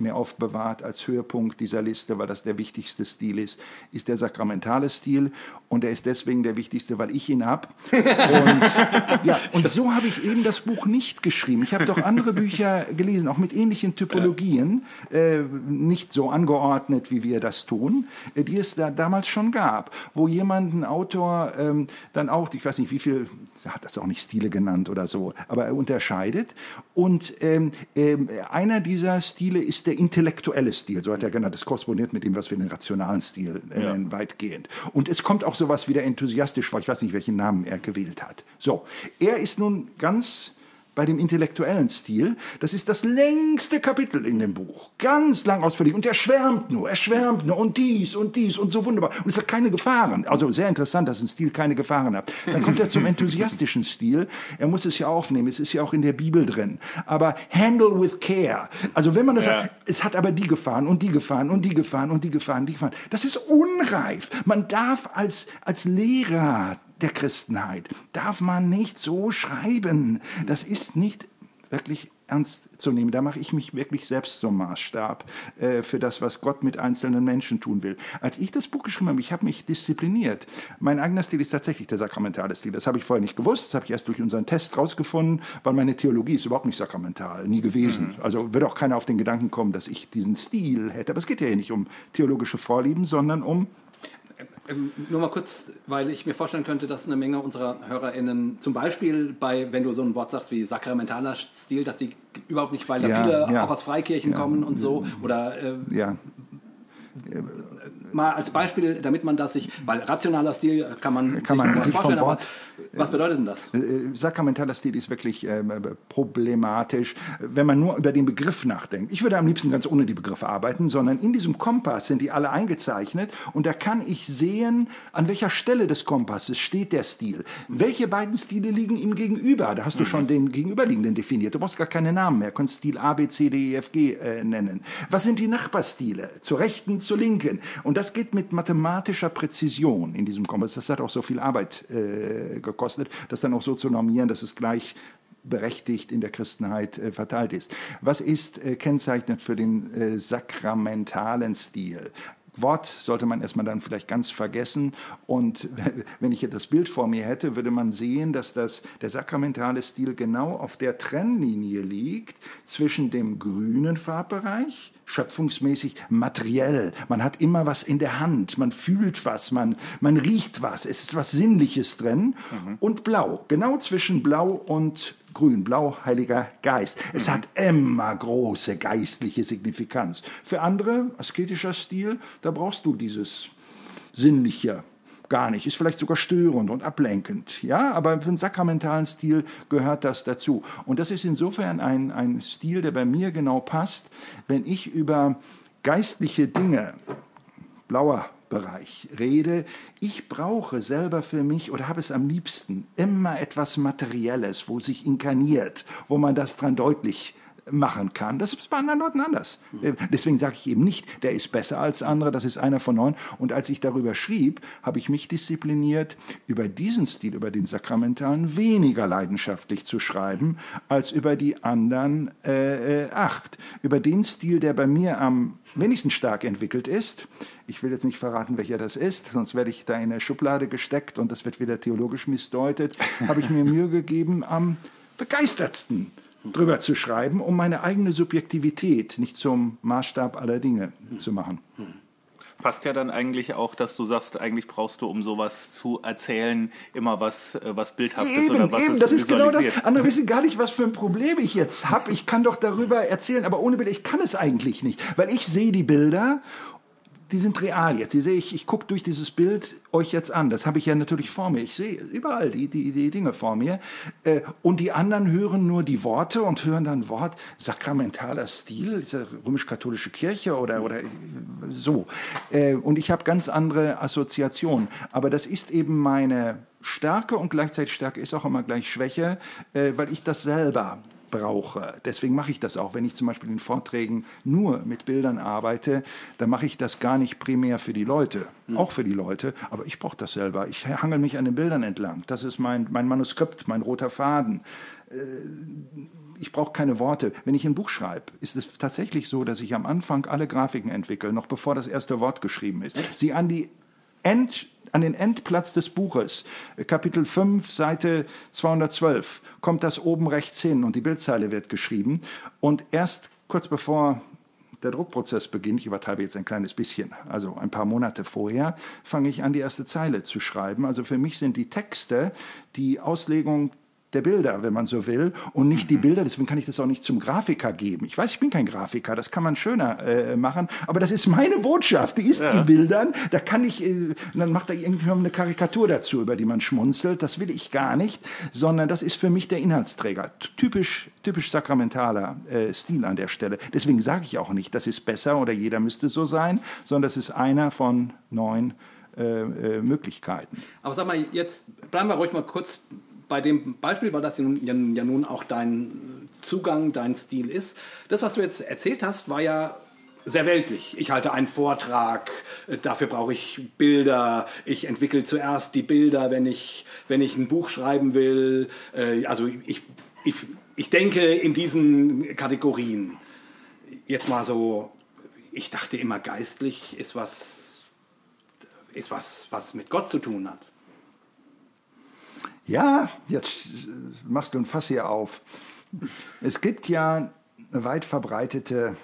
mir aufbewahrt als Höhepunkt dieser Liste, weil das der wichtigste Stil ist, ist der sakramentale Stil. Und er ist deswegen der wichtigste, weil ich ihn habe. Und, [LAUGHS] ja, und so habe ich eben das Buch nicht geschrieben. Ich habe doch andere Bücher gelesen, auch mit ähnlichen Typologien, äh, nicht so angeordnet, wie wir das tun, äh, die es da damals schon gab, wo jemand, ein Autor, ähm, dann auch, ich weiß nicht, wie viel, hat das auch nicht Stile genannt oder so, aber er unterscheidet. Und ähm, äh, einer dieser Stile ist der intellektuelle Stil, so hat er genannt. Das korrespondiert mit dem, was wir den rationalen Stil nennen, ja. weitgehend. Und es kommt auch sowas wieder enthusiastisch vor. Ich weiß nicht, welchen Namen er gewählt hat. So, er ist nun ganz bei dem intellektuellen Stil. Das ist das längste Kapitel in dem Buch. Ganz lang ausführlich. Und er schwärmt nur, er schwärmt nur und dies und dies und so wunderbar. Und es hat keine Gefahren. Also sehr interessant, dass ein Stil keine Gefahren hat. Dann kommt er zum enthusiastischen Stil. Er muss es ja aufnehmen. Es ist ja auch in der Bibel drin. Aber handle with care. Also wenn man das ja. sagt, es hat aber die Gefahren und die Gefahren und die Gefahren und die Gefahren, die Gefahren. Das ist unreif. Man darf als, als Lehrer der Christenheit darf man nicht so schreiben. Das ist nicht wirklich ernst zu nehmen. Da mache ich mich wirklich selbst zum Maßstab äh, für das, was Gott mit einzelnen Menschen tun will. Als ich das Buch geschrieben habe, ich habe mich diszipliniert. Mein eigener Stil ist tatsächlich der sakramentale Stil. Das habe ich vorher nicht gewusst. Das habe ich erst durch unseren Test rausgefunden, weil meine Theologie ist überhaupt nicht sakramental, nie gewesen. Mhm. Also wird auch keiner auf den Gedanken kommen, dass ich diesen Stil hätte. Aber es geht ja hier nicht um theologische Vorlieben, sondern um ähm, nur mal kurz, weil ich mir vorstellen könnte, dass eine Menge unserer HörerInnen zum Beispiel bei, wenn du so ein Wort sagst wie sakramentaler Stil, dass die überhaupt nicht, weil da ja, viele ja. auch aus Freikirchen ja. kommen und so, oder äh, ja mal als Beispiel, damit man das sich, weil rationaler Stil kann man kann sich man sich vorstellen, Wort, was bedeutet denn das? Äh, äh, sakramentaler Stil ist wirklich äh, problematisch, wenn man nur über den Begriff nachdenkt. Ich würde am liebsten ganz ohne die Begriffe arbeiten, sondern in diesem Kompass sind die alle eingezeichnet und da kann ich sehen, an welcher Stelle des Kompasses steht der Stil. Welche beiden Stile liegen ihm gegenüber? Da hast du schon den gegenüberliegenden definiert. Du brauchst gar keine Namen mehr. Du kannst Stil A, B, C, D, E, F, G äh, nennen. Was sind die Nachbarstile? Zur rechten, zur linken. Und das geht mit mathematischer Präzision in diesem Kompass. Das hat auch so viel Arbeit äh, gekostet, das dann auch so zu normieren, dass es gleich berechtigt in der Christenheit äh, verteilt ist. Was ist äh, kennzeichnend für den äh, sakramentalen Stil? Wort sollte man erstmal dann vielleicht ganz vergessen. Und [LAUGHS] wenn ich jetzt das Bild vor mir hätte, würde man sehen, dass das, der sakramentale Stil genau auf der Trennlinie liegt zwischen dem grünen Farbbereich, schöpfungsmäßig materiell. Man hat immer was in der Hand, man fühlt was, man, man riecht was, es ist was Sinnliches drin. Mhm. Und blau, genau zwischen blau und grün, blau, Heiliger Geist. Es mhm. hat immer große geistliche Signifikanz. Für andere, asketischer Stil, da brauchst du dieses Sinnliche gar nicht, ist vielleicht sogar störend und ablenkend, ja, aber für einen sakramentalen Stil gehört das dazu. Und das ist insofern ein, ein Stil, der bei mir genau passt, wenn ich über geistliche Dinge, blauer Bereich rede. Ich brauche selber für mich oder habe es am liebsten immer etwas Materielles, wo sich inkarniert, wo man das dran deutlich machen kann. Das ist bei anderen Leuten anders. Deswegen sage ich eben nicht, der ist besser als andere, das ist einer von neun. Und als ich darüber schrieb, habe ich mich diszipliniert, über diesen Stil, über den Sakramentalen, weniger leidenschaftlich zu schreiben, als über die anderen äh, äh acht. Über den Stil, der bei mir am wenigsten stark entwickelt ist, ich will jetzt nicht verraten, welcher das ist, sonst werde ich da in eine Schublade gesteckt und das wird wieder theologisch missdeutet, habe ich mir Mühe gegeben, am begeistertsten drüber zu schreiben, um meine eigene Subjektivität nicht zum Maßstab aller Dinge zu machen. passt ja dann eigentlich auch, dass du sagst, eigentlich brauchst du, um sowas zu erzählen, immer was, äh, was Bildhaftes Eben, oder was eben, es das ist genau das. Andere wissen gar nicht, was für ein Problem ich jetzt habe. Ich kann doch darüber erzählen, aber ohne Bilder, ich kann es eigentlich nicht, weil ich sehe die Bilder die sind real jetzt. Die sehe ich, ich gucke durch dieses Bild euch jetzt an. Das habe ich ja natürlich vor mir. Ich sehe überall die, die, die Dinge vor mir. Äh, und die anderen hören nur die Worte und hören dann Wort sakramentaler Stil, römisch-katholische Kirche oder, oder so. Äh, und ich habe ganz andere Assoziationen. Aber das ist eben meine Stärke und gleichzeitig Stärke ist auch immer gleich Schwäche, äh, weil ich das selber brauche. Deswegen mache ich das auch. Wenn ich zum Beispiel in Vorträgen nur mit Bildern arbeite, dann mache ich das gar nicht primär für die Leute, auch für die Leute, aber ich brauche das selber. Ich hangel mich an den Bildern entlang. Das ist mein, mein Manuskript, mein roter Faden. Äh, Ich brauche keine Worte. Wenn ich ein Buch schreibe, ist es tatsächlich so, dass ich am Anfang alle Grafiken entwickle, noch bevor das erste Wort geschrieben ist. Sie an die End, an den Endplatz des Buches, Kapitel 5, Seite 212, kommt das oben rechts hin und die Bildzeile wird geschrieben. Und erst kurz bevor der Druckprozess beginnt, ich übertreibe jetzt ein kleines bisschen, also ein paar Monate vorher, fange ich an, die erste Zeile zu schreiben. Also für mich sind die Texte die Auslegung der Bilder, wenn man so will, und nicht die Bilder. Deswegen kann ich das auch nicht zum Grafiker geben. Ich weiß, ich bin kein Grafiker, das kann man schöner äh, machen, aber das ist meine Botschaft. Die ist die Bildern. Da kann ich, äh, dann macht er irgendjemand eine Karikatur dazu, über die man schmunzelt. Das will ich gar nicht, sondern das ist für mich der Inhaltsträger. Typisch, typisch sakramentaler äh, Stil an der Stelle. Deswegen sage ich auch nicht, das ist besser oder jeder müsste so sein, sondern das ist einer von neun äh, äh, Möglichkeiten. Aber sag mal, jetzt bleiben wir ruhig mal kurz bei dem Beispiel, weil das ja nun, ja, nun auch dein Zugang, dein Stil ist. Das, was du jetzt erzählt hast, war ja sehr weltlich. Ich halte einen Vortrag, äh, dafür brauche ich Bilder, ich entwickle zuerst die Bilder, wenn ich, wenn ich ein Buch schreiben will. Äh, Also ich, ich, ich denke in diesen Kategorien. Jetzt mal so, ich dachte immer, geistlich ist was, ist was, was mit Gott zu tun hat. Ja, jetzt äh, machst du ein Fass hier auf. Es gibt ja eine weit verbreitete,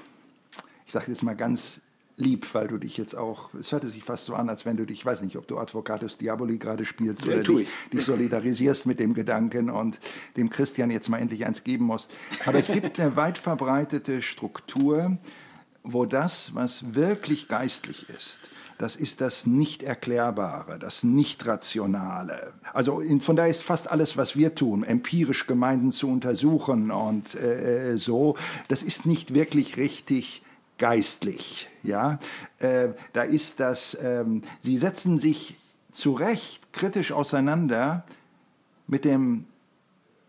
ich sage jetzt mal ganz lieb, weil du dich jetzt auch, es hörte sich fast so an, als wenn du dich, ich weiß nicht, ob du Advocatus Diaboli gerade spielst Ja, oder dich, dich [LAUGHS] solidarisierst mit dem Gedanken und dem Christian jetzt mal endlich eins geben musst. Aber es gibt eine weit verbreitete Struktur, wo das, was wirklich geistlich ist, das ist das Nicht-Erklärbare, das Nicht-Rationale. Also in, von daher ist fast alles, was wir tun, empirisch Gemeinden zu untersuchen und äh, so, das ist nicht wirklich richtig geistlich. Ja? Äh, da ist das, ähm, sie setzen sich zu Recht kritisch auseinander mit dem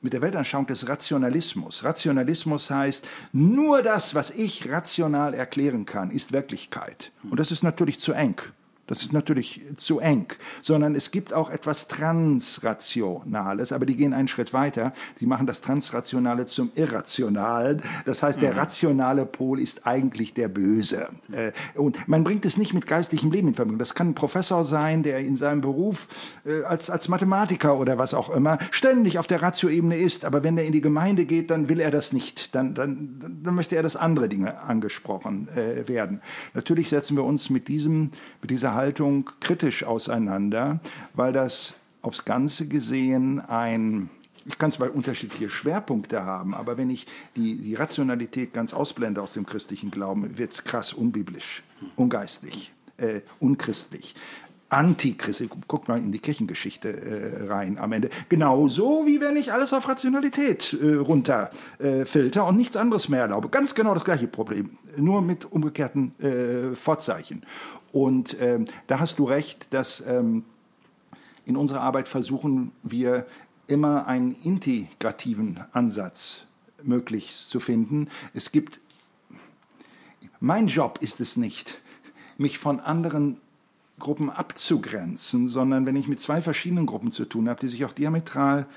mit der Weltanschauung des Rationalismus. Rationalismus heißt, nur das, was ich rational erklären kann, ist Wirklichkeit. Und das ist natürlich zu eng. Das ist natürlich zu eng, sondern es gibt auch etwas Transrationales, aber die gehen einen Schritt weiter. Sie machen das Transrationale zum Irrationalen. Das heißt, der rationale Pol ist eigentlich der Böse. Äh, Und man bringt es nicht mit geistlichem Leben in Verbindung. Das kann ein Professor sein, der in seinem Beruf äh, als, als Mathematiker oder was auch immer ständig auf der Ratio-Ebene ist. Aber wenn er in die Gemeinde geht, dann will er das nicht. Dann, dann, dann möchte er, dass andere Dinge angesprochen äh, werden. Natürlich setzen wir uns mit, diesem, mit dieser Haltung kritisch auseinander, weil das aufs Ganze gesehen ein ich kann zwar unterschiedliche Schwerpunkte haben, aber wenn ich die, die Rationalität ganz ausblende aus dem christlichen Glauben, wird es krass unbiblisch, ungeistlich, äh, unchristlich. Antichristlich, guck mal in die Kirchengeschichte äh, rein am Ende. Genauso wie wenn ich alles auf Rationalität äh, runterfilter äh, und nichts anderes mehr erlaube. Ganz genau das gleiche Problem, nur mit umgekehrten äh, Vorzeichen. Und ähm, da hast du recht, dass ähm, in unserer Arbeit versuchen wir immer einen integrativen Ansatz möglichst zu finden. Es gibt, mein Job ist es nicht, mich von anderen Gruppen abzugrenzen, sondern wenn ich mit zwei verschiedenen Gruppen zu tun habe, die sich auch diametral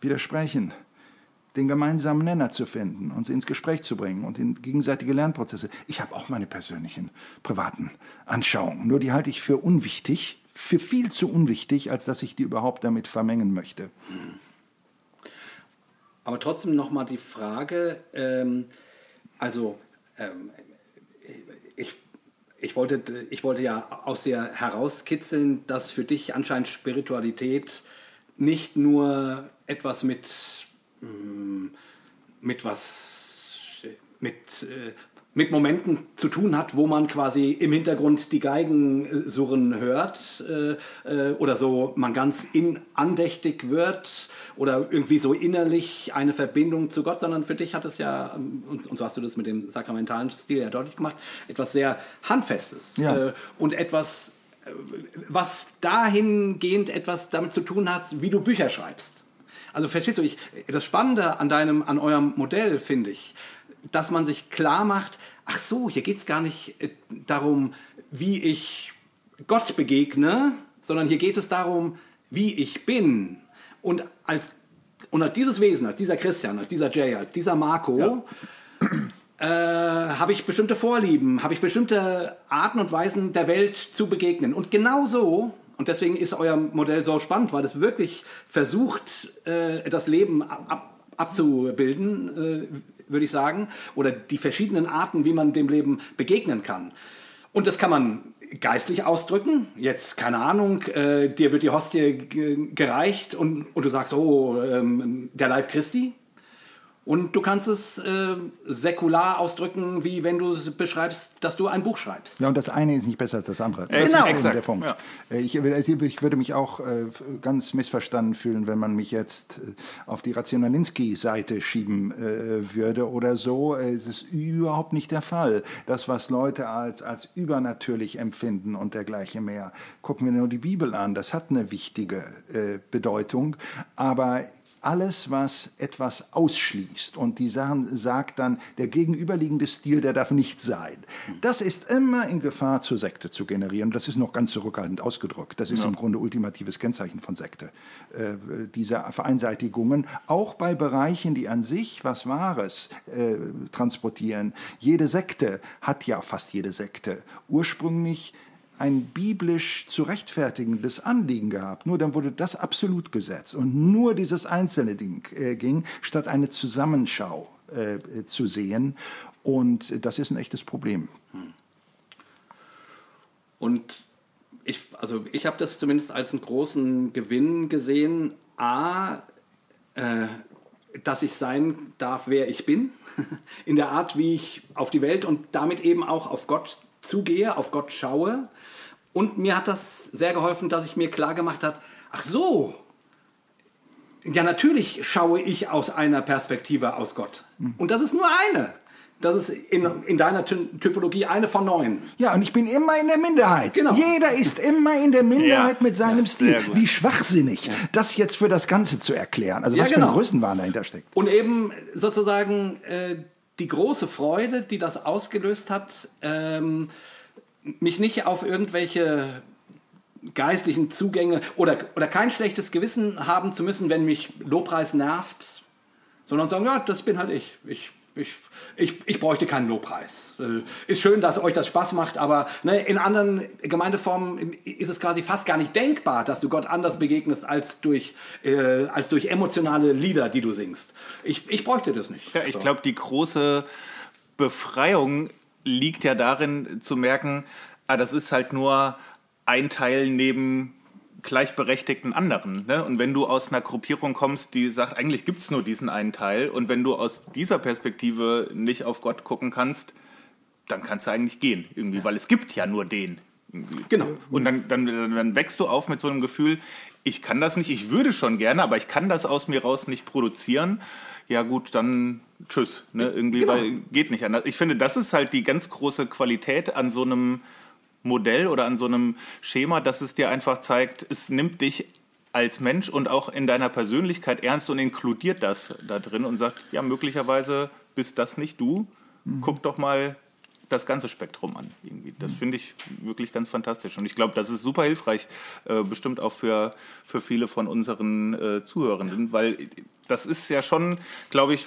widersprechen, den gemeinsamen Nenner zu finden und sie ins Gespräch zu bringen und in gegenseitige Lernprozesse. Ich habe auch meine persönlichen, privaten Anschauungen, nur die halte ich für unwichtig, für viel zu unwichtig, als dass ich die überhaupt damit vermengen möchte. Aber trotzdem nochmal die Frage, ähm, also ähm, ich, ich wollte, ich wollte ja aus dir herauskitzeln, dass für dich anscheinend Spiritualität nicht nur etwas mit, mit was, mit, äh, mit Momenten zu tun hat, wo man quasi im Hintergrund die Geigen äh, surren hört äh, oder so man ganz in, andächtig wird oder irgendwie so innerlich eine Verbindung zu Gott, sondern für dich hat es ja, ähm, und, so hast du das mit dem sakramentalen Stil ja deutlich gemacht, etwas sehr Handfestes Ja. und etwas, was dahingehend etwas damit zu tun hat, wie du Bücher schreibst. Also verstehst du, ich, das Spannende an deinem, an eurem Modell finde ich, dass man sich klar macht, ach so, hier geht es gar nicht äh, darum, wie ich Gott begegne, sondern hier geht es darum, wie ich bin. Und als, und als dieses Wesen, als dieser Christian, als dieser Jay, als dieser Marco, äh, habe ich bestimmte Vorlieben, habe ich bestimmte Arten und Weisen der Welt zu begegnen. Und genau so, und deswegen ist euer Modell so spannend, weil es wirklich versucht, äh, das Leben ab, ab, abzubilden, äh, würde ich sagen, oder die verschiedenen Arten, wie man dem Leben begegnen kann. Und das kann man geistlich ausdrücken. Jetzt, keine Ahnung, äh, dir wird die Hostie ge- gereicht und, und du sagst, oh, ähm, der Leib Christi. Und du kannst es äh, säkular ausdrücken, wie wenn du es beschreibst, dass du ein Buch schreibst. Ja, und das eine ist nicht besser als das andere. Äh, Das genau. ist der Punkt. ja. Äh, Ich, ich würde mich auch äh, ganz missverstanden fühlen, wenn man mich jetzt äh, auf die Rationalinski-Seite schieben äh, würde oder so. Es ist überhaupt nicht der Fall. Das, was Leute als, als übernatürlich empfinden und dergleichen mehr. Gucken wir nur die Bibel an, das hat eine wichtige äh, Bedeutung. Aber alles, was etwas ausschließt und die Sachen sagt dann, der gegenüberliegende Stil, der darf nicht sein. Das ist immer in Gefahr, zur Sekte zu generieren. Das ist noch ganz zurückhaltend ausgedrückt. Das ist im Grunde ultimatives Kennzeichen von Sekte. Äh, diese Vereinseitigungen, auch bei Bereichen, die an sich was Wahres äh, transportieren. Jede Sekte hat ja fast jede Sekte ursprünglich ein biblisch zu rechtfertigendes Anliegen gehabt. Nur dann wurde das absolut gesetzt und nur dieses einzelne Ding äh, ging, statt eine Zusammenschau äh, zu sehen. Und das ist ein echtes Problem. Und ich, also ich habe das zumindest als einen großen Gewinn gesehen. A, äh, dass ich sein darf, wer ich bin, [LAUGHS] in der Art, wie ich auf die Welt und damit eben auch auf Gott zugehe, auf Gott schaue. Und mir hat das sehr geholfen, dass ich mir klar gemacht habe, ach so, ja natürlich schaue ich aus einer Perspektive aus Gott. Und das ist nur eine. Das ist in, in deiner Ty Typologie eine von neun. Ja, und ich bin immer in der Minderheit. Genau. Jeder ist immer in der Minderheit Ja, mit seinem ja, Stil. Wie schwachsinnig, das jetzt für das Ganze zu erklären. Also Ja, was für genau. ein Größenwahn dahinter steckt. Und eben sozusagen äh, die große Freude, die das ausgelöst hat, ähm, mich nicht auf irgendwelche geistlichen Zugänge oder, oder kein schlechtes Gewissen haben zu müssen, wenn mich Lobpreis nervt, sondern sagen, ja, das bin halt ich. Ich, ich, ich, ich bräuchte keinen Lobpreis. Äh, Ist schön, dass euch das Spaß macht, aber ne, in anderen Gemeindeformen ist es quasi fast gar nicht denkbar, dass du Gott anders begegnest als durch, äh, als durch emotionale Lieder, die du singst. Ich, ich bräuchte das nicht. Ja, ich So. glaube, die große Befreiung liegt ja darin zu merken, ah, das ist halt nur ein Teil neben gleichberechtigten anderen. Ne? Und wenn du aus einer Gruppierung kommst, die sagt, eigentlich gibt es nur diesen einen Teil, und wenn du aus dieser Perspektive nicht auf Gott gucken kannst, dann kannst du eigentlich gehen, irgendwie, weil es gibt ja nur den. Irgendwie. Genau. Und dann, dann, dann wächst du auf mit so einem Gefühl, ich kann das nicht, ich würde schon gerne, aber ich kann das aus mir raus nicht produzieren. Ja gut, dann tschüss. Ne? Irgendwie, Genau. weil geht nicht anders. Ich finde, das ist halt die ganz große Qualität an so einem Modell oder an so einem Schema, dass es dir einfach zeigt, es nimmt dich als Mensch und auch in deiner Persönlichkeit ernst und inkludiert das da drin und sagt, ja, möglicherweise bist das nicht du. Guck doch mal das ganze Spektrum an. Irgendwie. Das finde ich wirklich ganz fantastisch. Und ich glaube, das ist super hilfreich, äh, bestimmt auch für, für viele von unseren äh, Zuhörenden, weil das ist ja schon, glaube ich,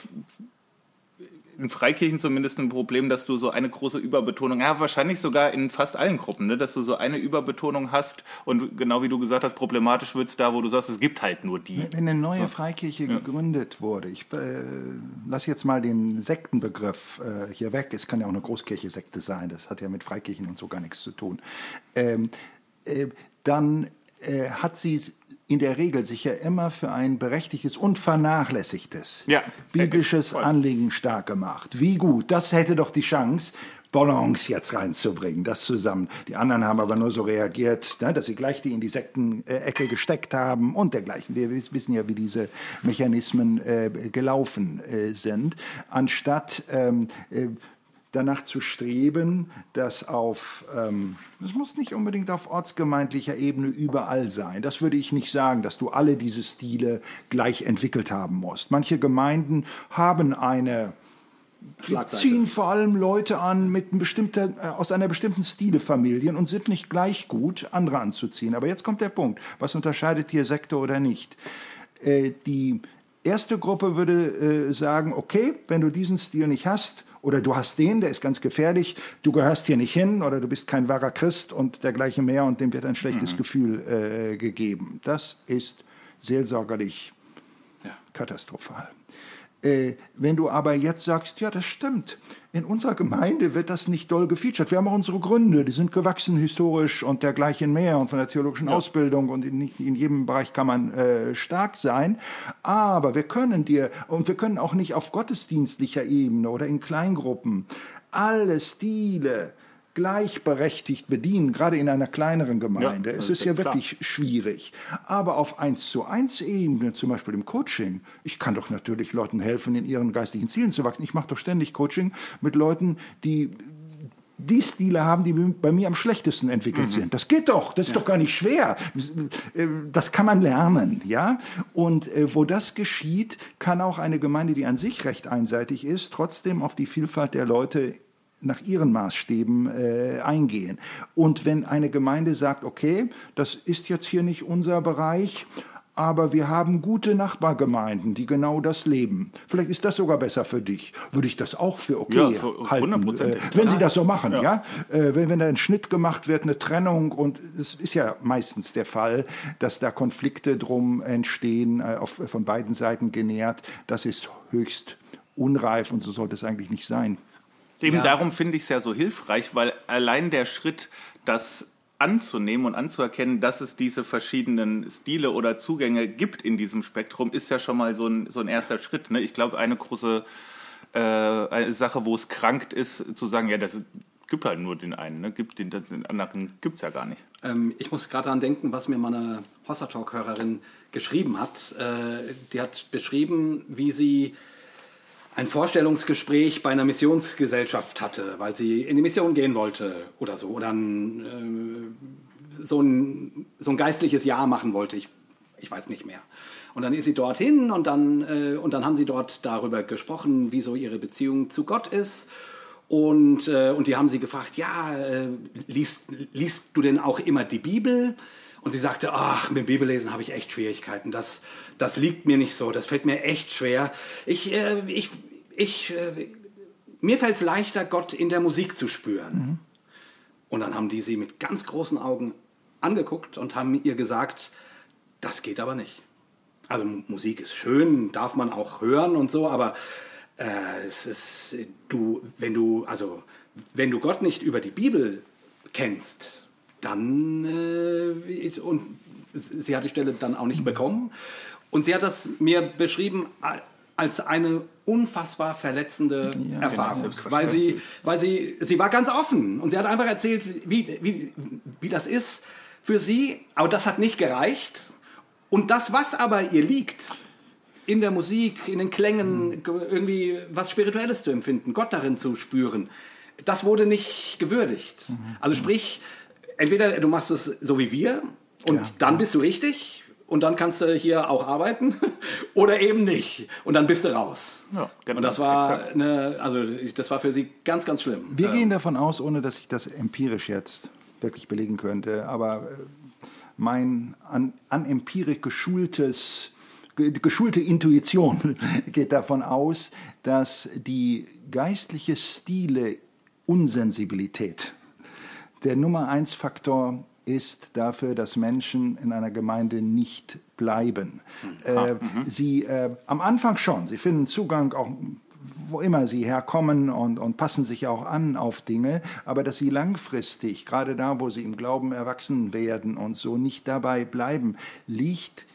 in Freikirchen zumindest ein Problem, dass du so eine große Überbetonung, ja, wahrscheinlich sogar in fast allen Gruppen, ne, dass du so eine Überbetonung hast und genau wie du gesagt hast, problematisch wird es da, wo du sagst, es gibt halt nur die. Wenn eine neue Freikirche ja. gegründet wurde, ich äh, lasse jetzt mal den Sektenbegriff äh, hier weg, es kann ja auch eine Großkirche-Sekte sein, das hat ja mit Freikirchen und so gar nichts zu tun, ähm, äh, dann äh, hat sie in der Regel sich ja immer für ein berechtigtes und vernachlässigtes ja, biblisches okay, Anliegen stark gemacht. Wie gut, das hätte doch die Chance, Balance jetzt reinzubringen, das zusammen. Die anderen haben aber nur so reagiert, ne, dass sie gleich die in die Sektenecke gesteckt haben und dergleichen. Wir wissen ja, wie diese Mechanismen äh, gelaufen äh, sind. Anstatt ähm, äh, danach zu streben, dass auf, ähm, das muss nicht unbedingt auf ortsgemeindlicher Ebene überall sein. Das würde ich nicht sagen, dass du alle diese Stile gleich entwickelt haben musst. Manche Gemeinden haben eine, ziehen vor allem Leute an mit ein bestimmter, äh, aus einer bestimmten Stilefamilie und sind nicht gleich gut, andere anzuziehen. Aber jetzt kommt der Punkt. Was unterscheidet hier Sektor oder nicht? Äh, die erste Gruppe würde äh, sagen, okay, wenn du diesen Stil nicht hast, oder du hast den, der ist ganz gefährlich, du gehörst hier nicht hin oder du bist kein wahrer Christ und dergleichen mehr und dem wird ein schlechtes mhm. Gefühl äh, gegeben. Das ist seelsorgerlich ja. katastrophal. Äh, wenn du aber jetzt sagst, ja, das stimmt, in unserer Gemeinde wird das nicht doll gefeatured. Wir haben auch unsere Gründe, die sind gewachsen historisch und dergleichen mehr und von der theologischen ja. Ausbildung und in, in, jedem Bereich kann man äh, stark sein. Aber wir können dir, und wir können auch nicht auf gottesdienstlicher Ebene oder in Kleingruppen alle Stile, gleichberechtigt bedienen, gerade in einer kleineren Gemeinde. Ja, es ist ja klar. wirklich schwierig. Aber auf 1 zu 1 Ebene, zum Beispiel im Coaching, ich kann doch natürlich Leuten helfen, in ihren geistigen Zielen zu wachsen. Ich mache doch ständig Coaching mit Leuten, die die Stile haben, die bei mir am schlechtesten entwickelt mhm. sind. Das geht doch, das ist ja. doch gar nicht schwer. Das kann man lernen, ja. Und äh, wo das geschieht, kann auch eine Gemeinde, die an sich recht einseitig ist, trotzdem auf die Vielfalt der Leute nach ihren Maßstäben äh, eingehen. Und wenn eine Gemeinde sagt, okay, das ist jetzt hier nicht unser Bereich, aber wir haben gute Nachbargemeinden, die genau das leben. Vielleicht ist das sogar besser für dich. Würde ich das auch für okay ja, für halten, äh, wenn Sie das so machen, ja. ja? Äh, wenn, wenn da ein Schnitt gemacht wird, eine Trennung und es ist ja meistens der Fall, dass da Konflikte drum entstehen, äh, auf, von beiden Seiten genährt. Das ist höchst unreif und so sollte es eigentlich nicht sein. Eben ja. darum finde ich es ja so hilfreich, weil allein der Schritt, das anzunehmen und anzuerkennen, dass es diese verschiedenen Stile oder Zugänge gibt in diesem Spektrum, ist ja schon mal so ein, so ein erster Schritt. Ne? Ich glaube, eine große äh, eine Sache, wo es krankt ist, zu sagen, ja, das gibt halt nur den einen, ne? gibt den, den anderen gibt es ja gar nicht. Ähm, ich muss gerade daran denken, was mir meine Hossa Talk-Hörerin geschrieben hat. Äh, die hat beschrieben, wie sie ein Vorstellungsgespräch bei einer Missionsgesellschaft hatte, weil sie in die Mission gehen wollte oder so, oder ein, äh, so, ein, so ein geistliches Jahr machen wollte. Ich, ich weiß nicht mehr. Und dann ist sie dorthin und dann, äh, und dann haben sie dort darüber gesprochen, wie so ihre Beziehung zu Gott ist. Und, äh, und die haben sie gefragt, ja, äh, liest, liest du denn auch immer die Bibel? Und sie sagte, ach, mit Bibellesen habe ich echt Schwierigkeiten. Das, das liegt mir nicht so, das fällt mir echt schwer. Ich, äh, ich, ich, äh, mir fällt es leichter, Gott in der Musik zu spüren. Mhm. Und dann haben die sie mit ganz großen Augen angeguckt und haben ihr gesagt, das geht aber nicht. Also Musik ist schön, darf man auch hören und so, aber äh, es ist, du, wenn du, also wenn du Gott nicht über die Bibel kennst, dann äh, ist, und sie hat die Stelle dann auch nicht mhm. bekommen. Und sie hat das mir beschrieben als eine unfassbar verletzende ja, Erfahrung, genau, weil sie, weil sie, sie war ganz offen und sie hat einfach erzählt, wie, wie, wie das ist für sie, aber das hat nicht gereicht. Und das, was aber ihr liegt, in der Musik, in den Klängen, mhm. irgendwie was Spirituelles zu empfinden, Gott darin zu spüren, das wurde nicht gewürdigt. Mhm. Also sprich, entweder du machst es so wie wir und ja. dann bist du richtig und dann kannst du hier auch arbeiten [LAUGHS] oder eben nicht und dann bist du raus. Ja, genau. Und das war eine, also das war für sie ganz, ganz schlimm. Wir ähm. gehen davon aus, ohne dass ich das empirisch jetzt wirklich belegen könnte, aber äh, mein an, an Empirik geschultes geschulte Intuition [LAUGHS] geht davon aus, dass die geistliche Stile Unsensibilität der Nummer eins Faktor ist dafür, dass Menschen in einer Gemeinde nicht bleiben. Äh, mhm. Sie äh, am Anfang schon, sie finden Zugang auch wo immer sie herkommen und, und passen sich auch an auf Dinge, aber dass sie langfristig, gerade da, wo sie im Glauben erwachsen werden und so nicht dabei bleiben, liegt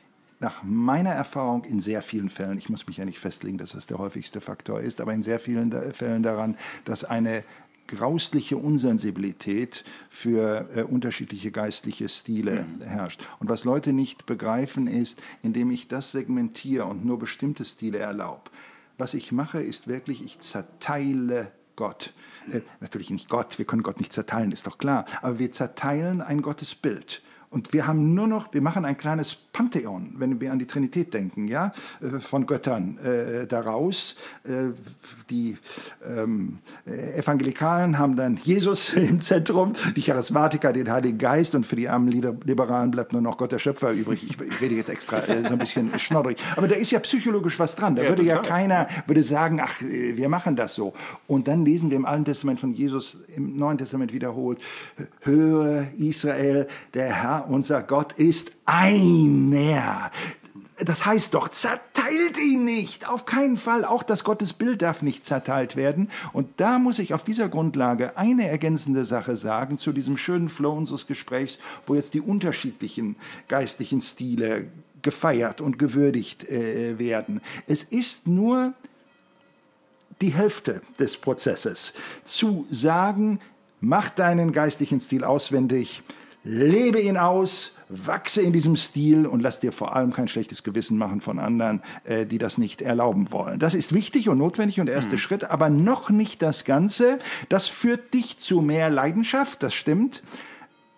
nach meiner Erfahrung in sehr vielen Fällen, ich muss mich ja nicht festlegen, dass das der häufigste Faktor ist, aber in sehr vielen Fällen daran, dass eine grausliche Unsensibilität für äh, unterschiedliche geistliche Stile mhm. herrscht. Und was Leute nicht begreifen ist, indem ich das segmentiere und nur bestimmte Stile erlaube, was ich mache, ist wirklich, ich zerteile Gott. Äh, natürlich nicht Gott, wir können Gott nicht zerteilen, ist doch klar, aber wir zerteilen ein Gottesbild. Und wir haben nur noch, wir machen ein kleines Pantheon, wenn wir an die Trinität denken, ja, äh, von Göttern äh, daraus. Äh, die ähm, Evangelikalen haben dann Jesus [LAUGHS] im Zentrum, die Charismatiker den Heiligen Geist und für die armen Liberalen bleibt nur noch Gott der Schöpfer übrig. Ich, ich rede jetzt extra äh, so ein bisschen [LAUGHS] schnoddrig. Aber da ist ja psychologisch was dran. Da ja, würde total. ja keiner würde sagen, ach, äh, wir machen das so. Und dann lesen wir im Alten Testament von Jesus, im Neuen Testament wiederholt, höre Israel, der Herr unser Gott ist einer. Das heißt doch, zerteilt ihn nicht. Auf keinen Fall. Auch das Gottesbild darf nicht zerteilt werden. Und da muss ich auf dieser Grundlage eine ergänzende Sache sagen zu diesem schönen Flow unseres Gesprächs, wo jetzt die unterschiedlichen geistlichen Stile gefeiert und gewürdigt äh, werden. Es ist nur die Hälfte des Prozesses zu sagen, mach deinen geistlichen Stil auswendig, lebe ihn aus, wachse in diesem Stil und lass dir vor allem kein schlechtes Gewissen machen von anderen, äh, die das nicht erlauben wollen. Das ist wichtig und notwendig und der erste mhm. Schritt, aber noch nicht das Ganze. Das führt dich zu mehr Leidenschaft, das stimmt.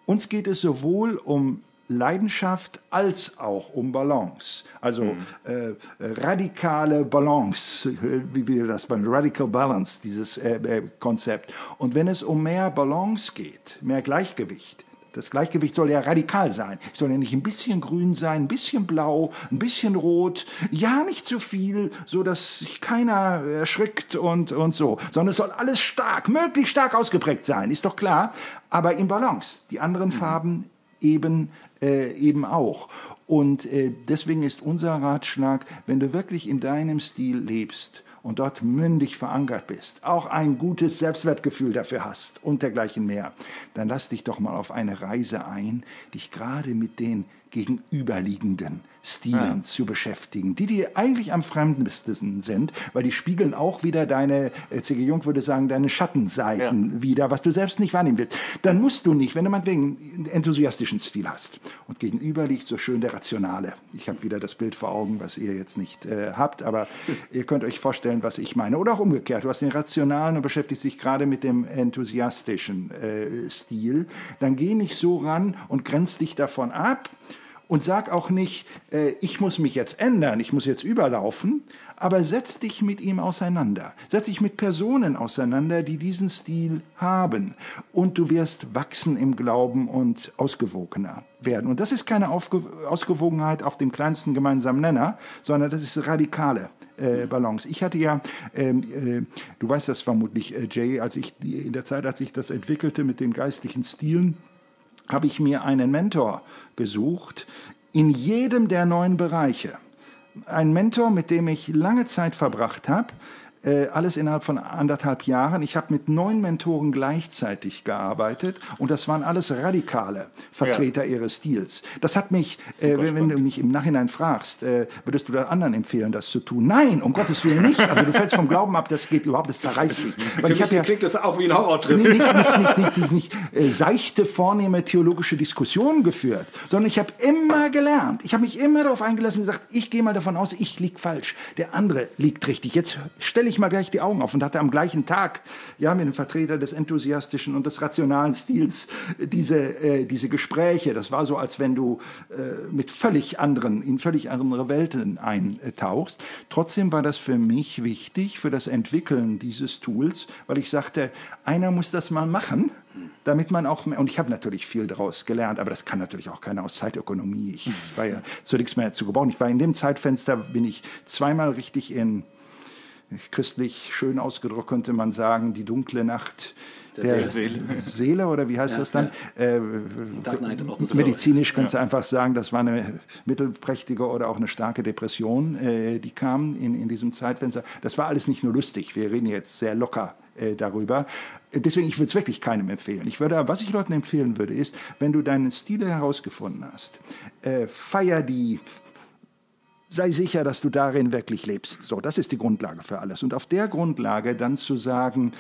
Uns geht es sowohl um Leidenschaft als auch um Balance. Also mhm. äh, radikale Balance, wie wir das beim Radical Balance, dieses äh, äh, Konzept. Und wenn es um mehr Balance geht, mehr Gleichgewicht, das Gleichgewicht soll ja radikal sein. Es soll ja nicht ein bisschen grün sein, ein bisschen blau, ein bisschen rot, ja nicht zu viel, so dass sich keiner erschrickt und, und so, sondern es soll alles stark, möglichst stark ausgeprägt sein, ist doch klar, aber in Balance. Die anderen mhm. Farben eben, äh, eben auch. Und äh, deswegen ist unser Ratschlag, wenn du wirklich in deinem Stil lebst und dort mündig verankert bist, auch ein gutes Selbstwertgefühl dafür hast und dergleichen mehr, dann lass dich doch mal auf eine Reise ein, dich gerade mit den gegenüberliegenden Stilen ja. zu beschäftigen, die dir eigentlich am fremdesten sind, weil die spiegeln auch wieder deine, äh, C.G. Jung würde sagen, deine Schattenseiten ja. wieder, was du selbst nicht wahrnehmen willst. Dann musst du nicht, wenn du meinetwegen einen enthusiastischen Stil hast und gegenüber liegt so schön der Rationale. Ich habe wieder das Bild vor Augen, was ihr jetzt nicht äh, habt, aber [LAUGHS] ihr könnt euch vorstellen, was ich meine. Oder auch umgekehrt, du hast den Rationalen und beschäftigst dich gerade mit dem enthusiastischen äh, Stil. Dann geh nicht so ran und grenzt dich davon ab, und sag auch nicht, äh, ich muss mich jetzt ändern, ich muss jetzt überlaufen, aber setz dich mit ihm auseinander. Setz dich mit Personen auseinander, die diesen Stil haben. Und du wirst wachsen im Glauben und ausgewogener werden. Und das ist keine Aufge Ausgewogenheit auf dem kleinsten gemeinsamen Nenner, sondern das ist radikale äh, Balance. Ich hatte ja, ähm, äh, du weißt das vermutlich, äh, Jay, als ich in der Zeit, als ich das entwickelte mit den geistlichen Stilen, habe ich mir einen Mentor gesucht in jedem der neun Bereiche. Ein Mentor, mit dem ich lange Zeit verbracht habe, äh, alles innerhalb von anderthalb Jahren. Ich habe mit neun Mentoren gleichzeitig gearbeitet und das waren alles radikale Vertreter ja. ihres Stils. Das hat mich, äh, wenn, wenn, du mich im Nachhinein fragst, äh, würdest du da anderen empfehlen, das zu tun? Nein, um Gottes Willen nicht. Also du fällst vom Glauben ab, das geht überhaupt, das zerreißt dich. Weil Für ich mich ja, klingt das auch wie ein Horrortrip. Nicht, nicht, nicht, nicht, nicht, nicht äh, seichte, vornehme theologische Diskussionen geführt, sondern ich habe immer gelernt. Ich habe mich immer darauf eingelassen und gesagt, ich gehe mal davon aus, ich liege falsch. Der andere liegt richtig. Jetzt stelle ich ich mal gleich die Augen auf und hatte am gleichen Tag ja, mit dem Vertreter des enthusiastischen und des rationalen Stils diese, äh, diese Gespräche. Das war so, als wenn du äh, mit völlig anderen, in völlig andere Welten eintauchst. Trotzdem war das für mich wichtig, für das Entwickeln dieses Tools, weil ich sagte, einer muss das mal machen damit man auch, und ich habe natürlich viel daraus gelernt, aber das kann natürlich auch keiner aus Zeitökonomie. Ich war ja zu nichts mehr zu gebrauchen. Ich war in dem Zeitfenster, bin ich zweimal richtig in, christlich schön ausgedrückt könnte man sagen, die dunkle Nacht der, der Seele. Seele. oder wie heißt ja, das dann? Ja. Äh, medizinisch kannst ja. du einfach sagen, das war eine mittelprächtige oder auch eine starke Depression, äh, die kam in, in diesem Zeitfenster. Das war alles nicht nur lustig, wir reden jetzt sehr locker äh, darüber. Deswegen, ich würde es wirklich keinem empfehlen. Ich würde, was ich Leuten empfehlen würde, ist, wenn du deinen Stil herausgefunden hast, äh, feier die, sei sicher, dass du darin wirklich lebst. So, das ist die Grundlage für alles. Und auf der Grundlage dann zu sagen,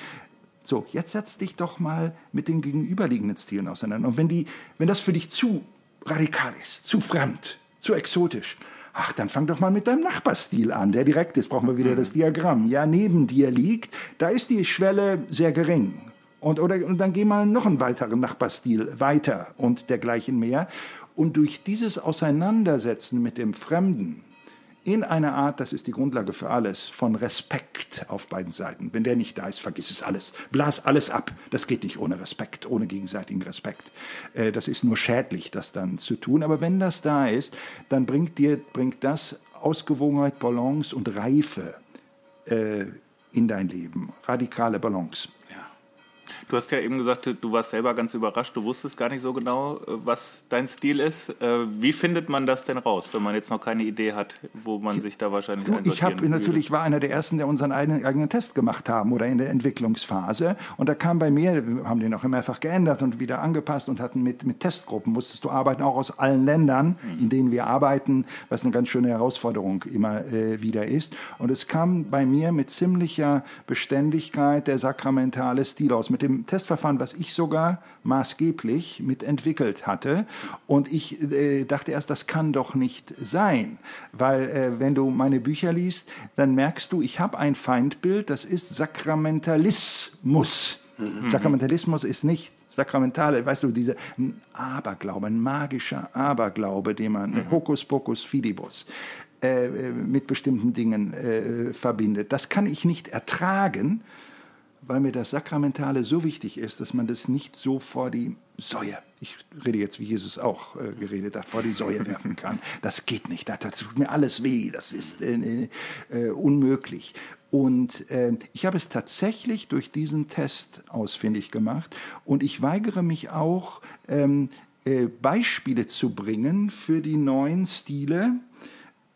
so, jetzt setz dich doch mal mit den gegenüberliegenden Stilen auseinander. Und wenn, die, wenn das für dich zu radikal ist, zu fremd, zu exotisch, ach, dann fang doch mal mit deinem Nachbarstil an, der direkt ist, brauchen wir wieder mhm. das Diagramm, ja, neben dir liegt, da ist die Schwelle sehr gering. Und, oder, und dann geh mal noch einen weiteren Nachbarstil weiter und dergleichen mehr. Und durch dieses Auseinandersetzen mit dem Fremden, in einer Art, das ist die Grundlage für alles, von Respekt auf beiden Seiten. Wenn der nicht da ist, vergiss es alles. Blas alles ab. Das geht nicht ohne Respekt, ohne gegenseitigen Respekt. Äh, das ist nur schädlich, das dann zu tun. Aber wenn das da ist, dann bringt dir, bringt das Ausgewogenheit, Balance und Reife äh, in dein Leben. Radikale Balance. Du hast ja eben gesagt, du warst selber ganz überrascht, du wusstest gar nicht so genau, äh, was dein Stil ist. Äh, wie findet man das denn raus, wenn man jetzt noch keine Idee hat, wo man sich da wahrscheinlich du, Ich habe natürlich war einer der ersten, der unseren eigenen, eigenen Test gemacht haben oder in der Entwicklungsphase. Und da kam bei mir, wir haben den auch mehrfach geändert und wieder angepasst und hatten mit, mit Testgruppen, musstest du arbeiten, auch aus allen Ländern, in denen wir arbeiten, was eine ganz schöne Herausforderung immer äh, wieder ist. Und es kam bei mir mit ziemlicher Beständigkeit der sakramentale Stil aus, mit dem Testverfahren, was ich sogar maßgeblich mitentwickelt hatte. Und ich äh, dachte erst, das kann doch nicht sein, weil äh, wenn du meine Bücher liest, dann merkst du, ich habe ein Feindbild, das ist Sakramentalismus. Mhm. Sakramentalismus ist nicht sakramentale, weißt du, dieser Aberglaube, ein magischer Aberglaube, den man mhm. Hokuspokus Fidibus äh, äh, mit bestimmten Dingen äh, verbindet. Das kann ich nicht ertragen, weil mir das Sakramentale so wichtig ist, dass man das nicht so vor die Säue, ich rede jetzt, wie Jesus auch äh, geredet hat, vor die Säue [LAUGHS] werfen kann. Das geht nicht, das, das tut mir alles weh, das ist äh, äh, unmöglich. Und äh, ich habe es tatsächlich durch diesen Test ausfindig gemacht und ich weigere mich auch, ähm, äh, Beispiele zu bringen für die neuen Stile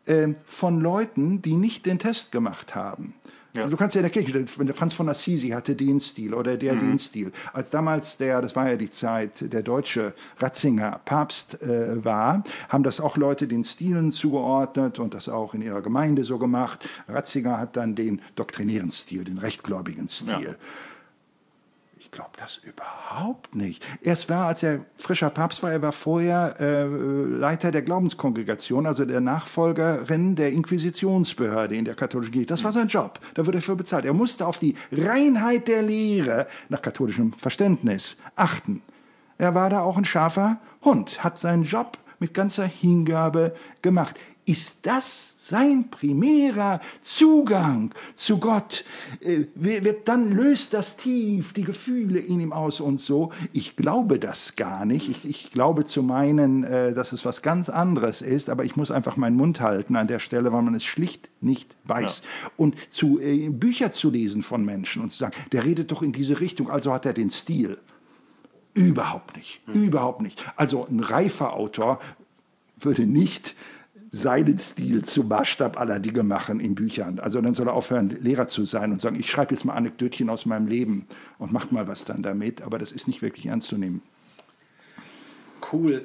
äh, von Leuten, die nicht den Test gemacht haben. Ja. Du kannst ja in der Kirche, der Franz von Assisi hatte den Stil oder der mhm. den Stil. Als damals der, das war ja die Zeit, der deutsche Ratzinger Papst äh, war, haben das auch Leute den Stilen zugeordnet und das auch in ihrer Gemeinde so gemacht. Ratzinger hat dann den doktrinären Stil, den rechtgläubigen Stil. Ja. Glaube das überhaupt nicht. Erst war, als er frischer Papst war, er war vorher äh, Leiter der Glaubenskongregation, also der Nachfolgerin der Inquisitionsbehörde in der katholischen Kirche. Das war sein Job. Da wurde er für bezahlt. Er musste auf die Reinheit der Lehre nach katholischem Verständnis achten. Er war da auch ein scharfer Hund, hat seinen Job mit ganzer Hingabe gemacht. Ist das sein primärer Zugang zu Gott, äh, wird dann löst das tief die Gefühle in ihm aus und so. Ich glaube das gar nicht. Ich, ich glaube zu meinen, äh, dass es was ganz anderes ist, aber ich muss einfach meinen Mund halten an der Stelle, weil man es schlicht nicht weiß. Ja. Und zu äh, Bücher zu lesen von Menschen und zu sagen, der redet doch in diese Richtung, also hat er den Stil. Überhaupt nicht, hm. überhaupt nicht. Also ein reifer Autor würde nicht seinen Stil zum Maßstab aller Dinge machen in Büchern. Also dann soll er aufhören, Lehrer zu sein und sagen, ich schreibe jetzt mal Anekdötchen aus meinem Leben und macht mal was dann damit. Aber das ist nicht wirklich ernst zu nehmen. Cool.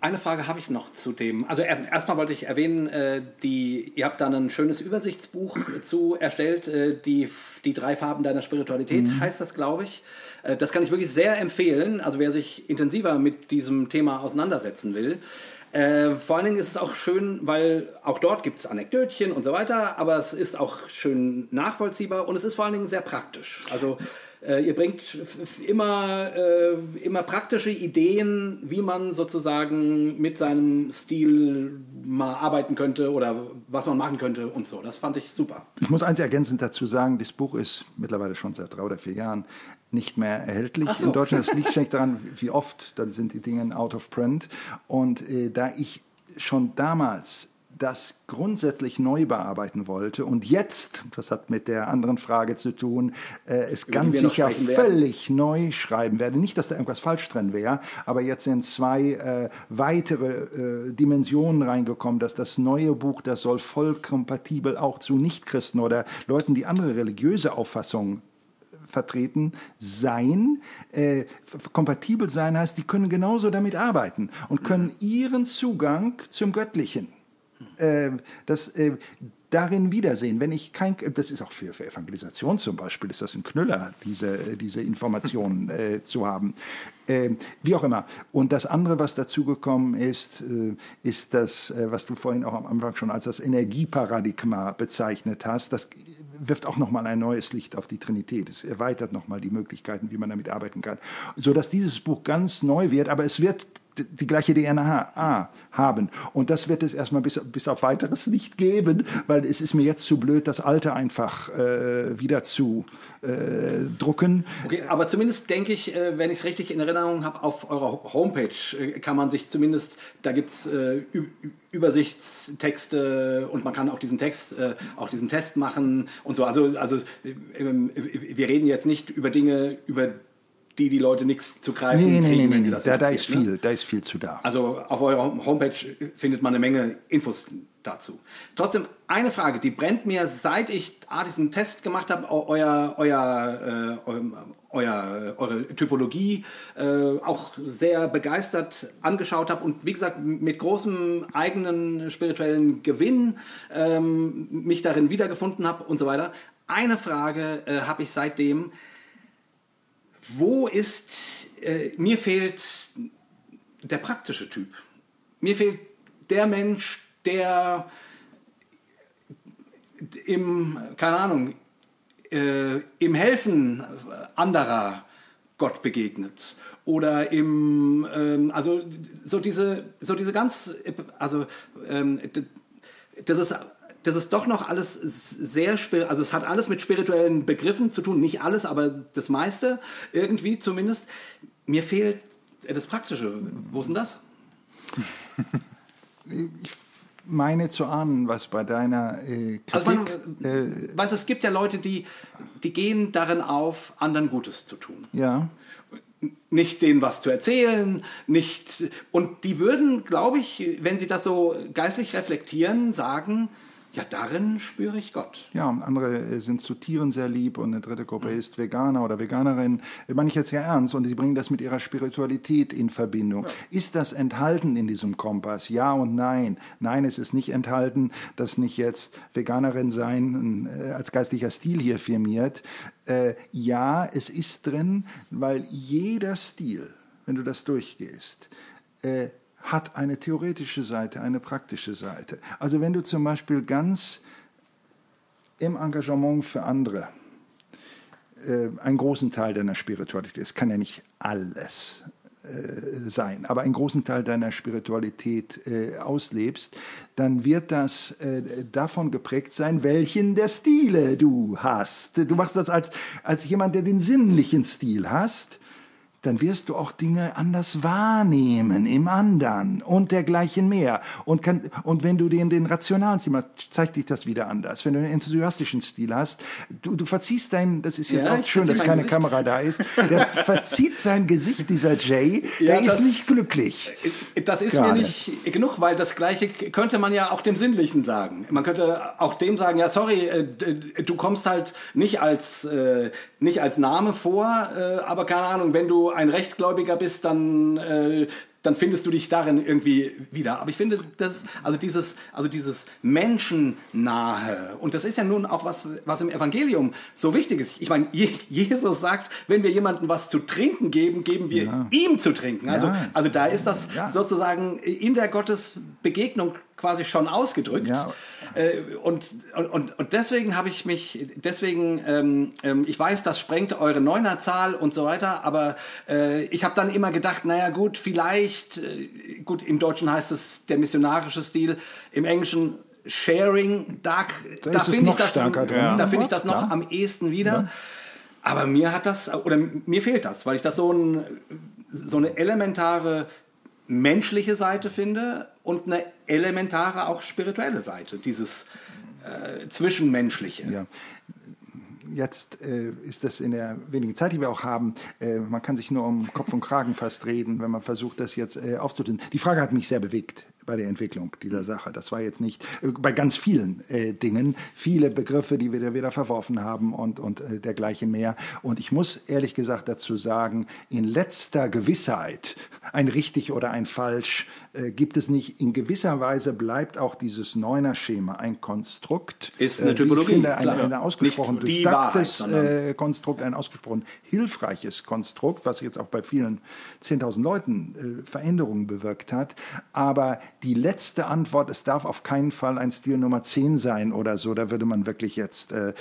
Eine Frage habe ich noch zu dem. Also erstmal wollte ich erwähnen, äh, die, ihr habt da ein schönes Übersichtsbuch zu erstellt, äh, die, die drei Farben deiner Spiritualität mhm. heißt das, glaube ich. Äh, das kann ich wirklich sehr empfehlen. Also wer sich intensiver mit diesem Thema auseinandersetzen will. Äh, vor allen Dingen ist es auch schön, weil auch dort gibt es Anekdötchen und so weiter, aber es ist auch schön nachvollziehbar und es ist vor allen Dingen sehr praktisch. Also ihr bringt immer, äh, immer praktische Ideen, wie man sozusagen mit seinem Stil mal arbeiten könnte oder was man machen könnte und so. Das fand ich super. Ich muss eins ergänzend dazu sagen, das Buch ist mittlerweile schon seit drei oder vier Jahren nicht mehr erhältlich so. in Deutschland. Das liegt schlecht daran, wie oft, dann sind die Dinge out of print. Und äh, da ich schon damals das grundsätzlich neu bearbeiten wollte und jetzt, das hat mit der anderen Frage zu tun, äh, es ganz sicher völlig neu schreiben werde. Nicht, dass da irgendwas falsch drin wäre, aber jetzt sind zwei äh, weitere äh, Dimensionen reingekommen, dass das neue Buch, das soll voll kompatibel auch zu Nichtchristen oder Leuten, die andere religiöse Auffassungen vertreten sein. Äh, kompatibel sein heißt, die können genauso damit arbeiten und können ihren Zugang zum Göttlichen äh, das, äh, darin wiedersehen. Wenn ich kein, das ist auch für, für Evangelisation zum Beispiel, ist das ein Knüller, diese, diese Informationen [LAUGHS] äh, zu haben. Äh, wie auch immer. Und das andere, was dazugekommen ist, äh, ist das, äh, was du vorhin auch am Anfang schon als das Energieparadigma bezeichnet hast. Das wirft auch nochmal ein neues Licht auf die Trinität. Es erweitert nochmal die Möglichkeiten, wie man damit arbeiten kann. Sodass dieses Buch ganz neu wird, aber es wird die gleiche DNA haben. Und das wird es erstmal bis, bis auf weiteres nicht geben, weil es ist mir jetzt zu blöd, das Alte einfach äh, wieder zu äh, drucken. Okay, aber zumindest denke ich, äh, wenn ich es richtig in Erinnerung habe, auf eurer Homepage äh, kann man sich zumindest, da gibt es äh, Übersichtstexte und man kann auch diesen Text, äh, auch diesen Test machen und so. Also, also wir reden jetzt nicht über Dinge, über die die Leute nichts zu greifen nee, nee, kriegen, nee, nee, nee. Da, da, ist viel, ne? da ist viel zu da. Also auf eurer Homepage findet man eine Menge Infos dazu. Trotzdem eine Frage, die brennt mir, seit ich ah, diesen Test gemacht habe, euer, euer, äh, euer, eure Typologie äh, auch sehr begeistert angeschaut habe und wie gesagt mit großem eigenen spirituellen Gewinn ähm, mich darin wiedergefunden habe und so weiter. Eine Frage äh, habe ich seitdem, wo ist, äh, mir fehlt der praktische Typ. Mir fehlt der Mensch, der im, keine Ahnung, äh, im Helfen anderer Gott begegnet oder im, ähm, also so diese, so diese ganz, also ähm, das ist das ist doch noch alles sehr, also es hat alles mit spirituellen Begriffen zu tun, nicht alles, aber das meiste, irgendwie zumindest. Mir fehlt das Praktische. Wo ist denn das? [LAUGHS] Ich meine zu ahnen, was bei deiner äh, Kritik... Also man, äh, weißt, es gibt ja Leute, die, die gehen darin auf, anderen Gutes zu tun. Ja nicht denen was zu erzählen, nicht und die würden, glaube ich, wenn sie das so geistlich reflektieren, sagen, ja, darin spüre ich Gott. Ja, und andere äh, sind zu Tieren sehr lieb und eine dritte Gruppe mhm. ist Veganer oder Veganerin. Das meine ich jetzt sehr ernst und sie bringen das mit ihrer Spiritualität in Verbindung. Ja. Ist das enthalten in diesem Kompass? Ja und nein. Nein, es ist nicht enthalten, dass nicht jetzt Veganerin sein äh, als geistlicher Stil hier firmiert. Äh, ja, es ist drin, weil jeder Stil, wenn du das durchgehst, äh, hat eine theoretische Seite, eine praktische Seite. Also wenn du zum Beispiel ganz im Engagement für andere äh, einen großen Teil deiner Spiritualität, es kann ja nicht alles äh, sein, aber einen großen Teil deiner Spiritualität äh, auslebst, dann wird das äh, davon geprägt sein, welchen der Stile du hast. Du machst das als, als jemand, der den sinnlichen Stil hast dann wirst du auch Dinge anders wahrnehmen im anderen und dergleichen mehr. Und, kann, und wenn du den, den rationalen Stil hast, zeigt dich das wieder anders. Wenn du einen enthusiastischen Stil hast, du, du verziehst dein, das ist jetzt ja, auch schön, dass keine Gesicht. Kamera da ist, der [LAUGHS] verzieht sein Gesicht, dieser Jay, ja, der das, ist nicht glücklich. Das ist Gerade. mir nicht genug, weil das Gleiche könnte man ja auch dem Sinnlichen sagen. Man könnte auch dem sagen, ja, sorry, äh, du kommst halt nicht als, äh, nicht als Name vor, äh, aber keine Ahnung, wenn du ein Rechtgläubiger bist, dann, äh, dann findest du dich darin irgendwie wieder. Aber ich finde, das, also dieses, also dieses Menschennahe, und das ist ja nun auch was, was im Evangelium so wichtig ist. Ich meine, Jesus sagt, wenn wir jemandem was zu trinken geben, geben wir ja. ihm zu trinken. Also, ja. also da ist das ja. sozusagen in der Gottesbegegnung quasi schon ausgedrückt. Ja. Äh, und, und, und deswegen habe ich mich, deswegen, ähm, ähm, ich weiß, das sprengt eure Neunerzahl und so weiter, aber äh, ich habe dann immer gedacht, naja gut, vielleicht, äh, gut, im Deutschen heißt es der missionarische Stil, im Englischen Sharing, da, da, finde ich, das, da find ich das noch ja. am ehesten wieder. Ja. Aber mir hat das, oder mir fehlt das, weil ich das so, ein, so eine elementare menschliche Seite finde und eine elementare auch spirituelle Seite, dieses äh, Zwischenmenschliche. Ja. Jetzt äh, ist das in der wenigen Zeit, die wir auch haben, äh, man kann sich nur um Kopf und Kragen fast reden, wenn man versucht, das jetzt äh, aufzutun. Die Frage hat mich sehr bewegt bei der Entwicklung dieser Sache. Das war jetzt nicht äh, bei ganz vielen äh, Dingen, viele Begriffe, die wir da wieder verworfen haben und, und äh, dergleichen mehr. Und ich muss ehrlich gesagt dazu sagen, in letzter Gewissheit, ein richtig oder ein falsch, äh, gibt es nicht. In gewisser Weise bleibt auch dieses Neuner-Schema ein Konstrukt. Ist eine äh, Typologie. Ich finde, ein, ein ausgesprochen durchdachtes äh, Konstrukt, ein ausgesprochen hilfreiches Konstrukt, was jetzt auch bei vielen 10.000 Leuten Veränderungen bewirkt hat. Aber die letzte Antwort, es darf auf keinen Fall ein Stil Nummer 10 sein oder so. Da würde man wirklich jetzt äh,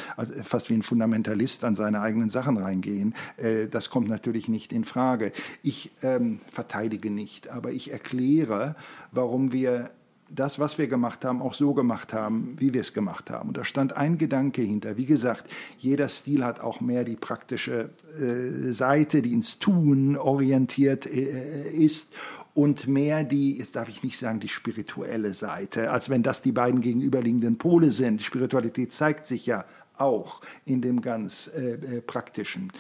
fast wie ein Fundamentalist an seine eigenen Sachen reingehen. Äh, das kommt natürlich nicht in Frage. Ich ähm, verteidige nicht, aber ich erkläre, warum wir das, was wir gemacht haben, auch so gemacht haben, wie wir es gemacht haben. Und da stand ein Gedanke hinter. Wie gesagt, jeder Stil hat auch mehr die praktische äh, Seite, die ins Tun orientiert äh, ist und mehr die, jetzt darf ich nicht sagen, die spirituelle Seite, als wenn das die beiden gegenüberliegenden Pole sind. Spiritualität zeigt sich ja auch in dem ganz äh, äh, praktischen.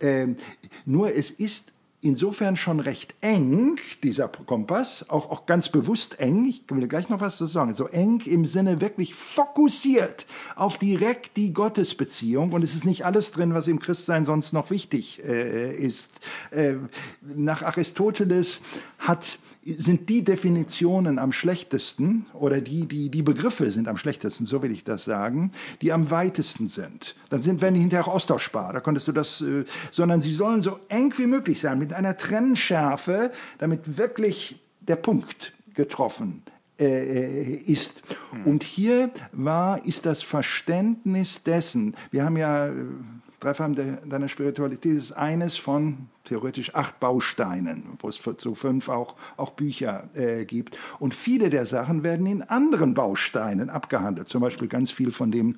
Ähm, nur es ist insofern schon recht eng, dieser Kompass, auch, auch ganz bewusst eng, ich will gleich noch was zu sagen, so eng im Sinne wirklich fokussiert auf direkt die Gottesbeziehung und es ist nicht alles drin, was im Christsein sonst noch wichtig äh, ist. Äh, nach Aristoteles hat sind die Definitionen am schlechtesten oder die, die, die Begriffe sind am schlechtesten, so will ich das sagen, die am weitesten sind. Dann sind, werden die hinterher auch austauschbar. Da konntest du das, äh, sondern sie sollen so eng wie möglich sein, mit einer Trennschärfe, damit wirklich der Punkt getroffen äh, ist. Hm. Und hier war, ist das Verständnis dessen, wir haben ja äh, Dreifarben deiner Spiritualität ist eines von theoretisch acht Bausteinen, wo es zu fünf auch, auch Bücher äh, gibt. Und viele der Sachen werden in anderen Bausteinen abgehandelt. Zum Beispiel ganz viel von dem,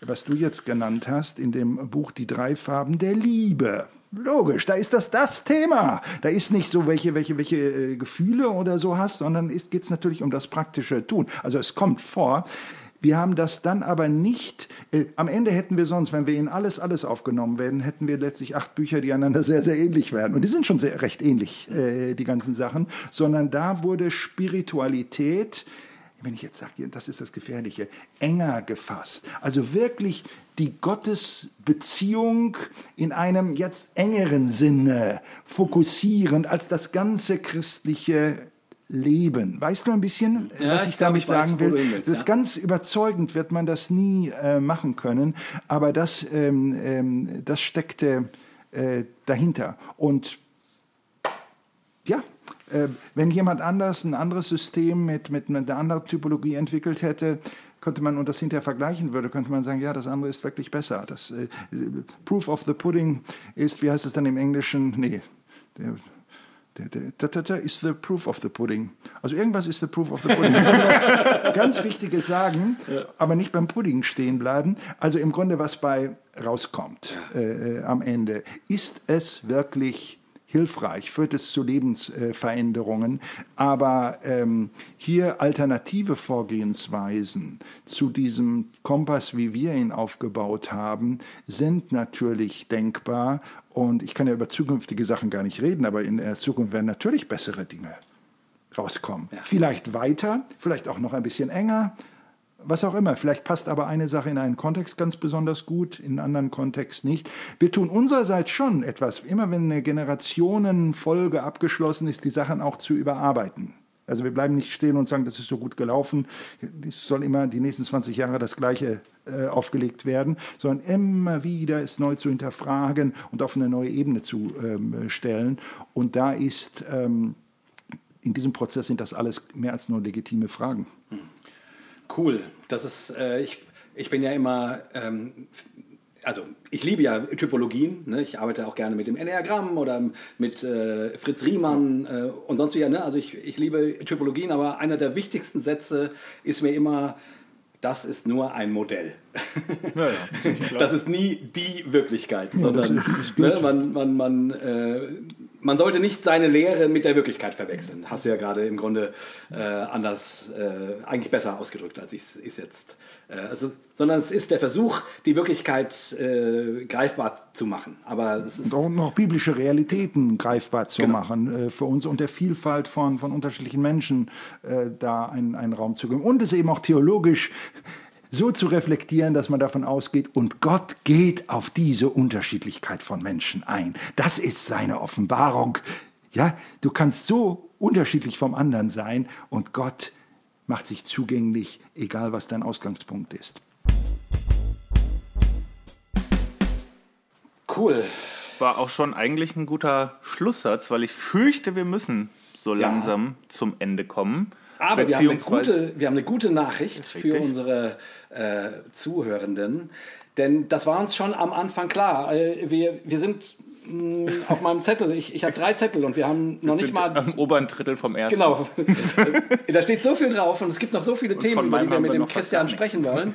was du jetzt genannt hast, in dem Buch Die drei Farben der Liebe. Logisch, da ist das das Thema. Da ist nicht so, welche, welche, welche äh, Gefühle oder so hast, sondern geht es natürlich um das praktische Tun. Also es kommt vor, wir haben das dann aber nicht, äh, am Ende hätten wir sonst, wenn wir in alles, alles aufgenommen werden, hätten wir letztlich acht Bücher, die einander sehr, sehr ähnlich werden. Und die sind schon sehr, recht ähnlich, äh, die ganzen Sachen. Sondern da wurde Spiritualität, wenn ich jetzt sage, das ist das Gefährliche, enger gefasst. Also wirklich die Gottesbeziehung in einem jetzt engeren Sinne fokussierend als das ganze christliche leben. Weißt du ein bisschen, ja, was ich, ich damit ich sagen will? Willst, das ist ja. ganz überzeugend, wird man das nie äh, machen können, aber das, ähm, ähm, das steckte äh, dahinter. Und ja, äh, wenn jemand anders ein anderes System mit, mit einer anderen Typologie entwickelt hätte, könnte man und das hinterher vergleichen würde, könnte man sagen, ja, das andere ist wirklich besser. Das äh, Proof of the Pudding ist, wie heißt es dann im Englischen? Nee, der, ist the proof of the pudding. Also irgendwas ist the proof of the pudding. [LAUGHS] ganz Wichtiges sagen, ja. aber nicht beim Pudding stehen bleiben. Also im Grunde, was bei rauskommt äh, äh am Ende, ist es wirklich hilfreich, führt es zu Lebensveränderungen. Aber ähm, hier alternative Vorgehensweisen zu diesem Kompass, wie wir ihn aufgebaut haben, sind natürlich denkbar. Und ich kann ja über zukünftige Sachen gar nicht reden, aber in der Zukunft werden natürlich bessere Dinge rauskommen. Ja. Vielleicht weiter, vielleicht auch noch ein bisschen enger, was auch immer. Vielleicht passt aber eine Sache in einen Kontext ganz besonders gut, in einen anderen Kontext nicht. Wir tun unsererseits schon etwas, immer wenn eine Generationenfolge abgeschlossen ist, die Sachen auch zu überarbeiten. Also wir bleiben nicht stehen und sagen, das ist so gut gelaufen, es soll immer die nächsten 20 Jahre das Gleiche äh, aufgelegt werden, sondern immer wieder es neu zu hinterfragen und auf eine neue Ebene zu ähm, stellen. Und da ist, ähm, in diesem Prozess sind das alles mehr als nur legitime Fragen. Cool. Das ist, äh, ich, ich bin ja immer ähm, also ich liebe ja Typologien, ne? ich arbeite auch gerne mit dem Enneagramm oder mit äh, Fritz Riemann äh, und sonst wie. Ne? Also ich, ich liebe Typologien, aber einer der wichtigsten Sätze ist mir immer, das ist nur ein Modell. Ja, ja, das ist [LAUGHS] nie die Wirklichkeit, sondern ne, man, man, man, äh, man sollte nicht seine Lehre mit der Wirklichkeit verwechseln. Hast du ja gerade im Grunde äh, anders, äh, eigentlich besser ausgedrückt, als ich es jetzt äh, also, sondern es ist der Versuch, die Wirklichkeit äh, greifbar zu machen. Aber es ist und auch noch biblische Realitäten greifbar zu genau. machen, äh, für uns und der Vielfalt von, von unterschiedlichen Menschen äh, da einen, einen Raum zu geben. Und es eben auch theologisch so zu reflektieren, dass man davon ausgeht, und Gott geht auf diese Unterschiedlichkeit von Menschen ein. Das ist seine Offenbarung. Ja, du kannst so unterschiedlich vom anderen sein und Gott macht sich zugänglich, egal was dein Ausgangspunkt ist. Cool. War auch schon eigentlich ein guter Schlusssatz, weil ich fürchte, wir müssen so ja. langsam zum Ende kommen. Aber wir haben, eine gute, wir haben eine gute Nachricht für unsere äh, Zuhörenden. Denn das war uns schon am Anfang klar. Äh, wir, wir sind Mm, auf meinem Zettel. Ich, ich habe drei Zettel und wir haben noch nicht mal. Am oberen Drittel vom ersten. Genau. [LAUGHS] da steht so viel drauf und es gibt noch so viele und Themen, über die wir mit dem Christian sprechen wollen.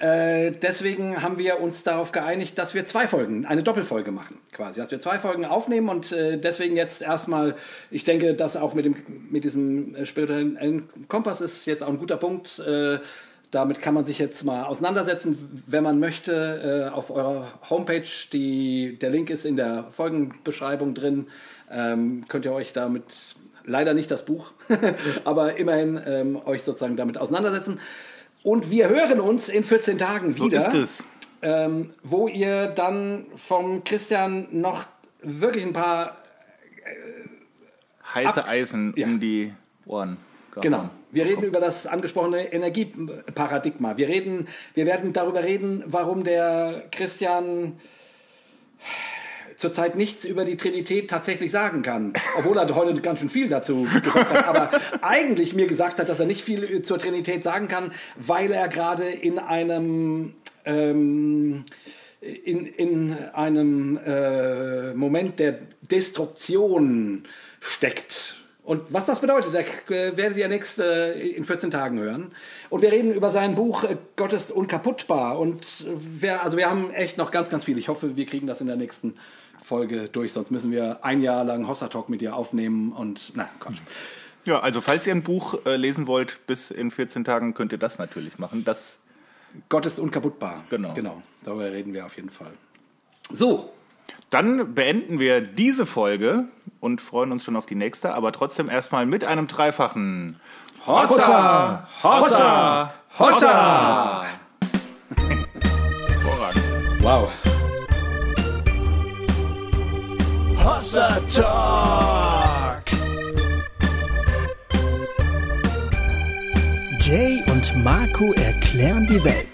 Äh, deswegen haben wir uns darauf geeinigt, dass wir zwei Folgen, eine Doppelfolge machen, quasi. Dass wir zwei Folgen aufnehmen und äh, deswegen jetzt erstmal, ich denke, dass auch mit, dem, mit diesem spirituellen Kompass ist jetzt auch ein guter Punkt. Äh, damit kann man sich jetzt mal auseinandersetzen, wenn man möchte, äh, auf eurer Homepage. Die, der Link ist in der Folgenbeschreibung drin. Ähm, könnt ihr euch damit, leider nicht das Buch, [LAUGHS] aber immerhin ähm, euch sozusagen damit auseinandersetzen. Und wir hören uns in 14 Tagen so wieder. So ist es. Ähm, wo ihr dann vom Christian noch wirklich ein paar äh, heiße Eisen ja. um die Ohren. Gehauen. Genau. Wir reden über das angesprochene Energieparadigma. Wir, reden, wir werden darüber reden, warum der Christian zurzeit nichts über die Trinität tatsächlich sagen kann. Obwohl er heute ganz schön viel dazu gesagt hat. Aber eigentlich mir gesagt hat, dass er nicht viel zur Trinität sagen kann, weil er gerade in einem... Ähm, in, in einem äh, Moment der Destruktion steckt und was das bedeutet, da werdet ihr nächste in 14 Tagen hören. Und wir reden über sein Buch äh, Gott unkaputtbar. Und wir, also wir haben echt noch ganz, ganz viel. Ich hoffe, wir kriegen das in der nächsten Folge durch, sonst müssen wir ein Jahr lang Hossa Talk mit dir aufnehmen und na Quatsch. Ja, also falls ihr ein Buch äh, lesen wollt bis in 14 Tagen, könnt ihr das natürlich machen. Das Gott ist unkaputtbar. Genau. Genau, darüber reden wir auf jeden Fall. So, dann beenden wir diese Folge und freuen uns schon auf die nächste, aber trotzdem erstmal mit einem dreifachen Hossa! Hossa! Hossa! Hervorragend. [LAUGHS] Wow. Hossa Talk! Jay und Marco erklären die Welt.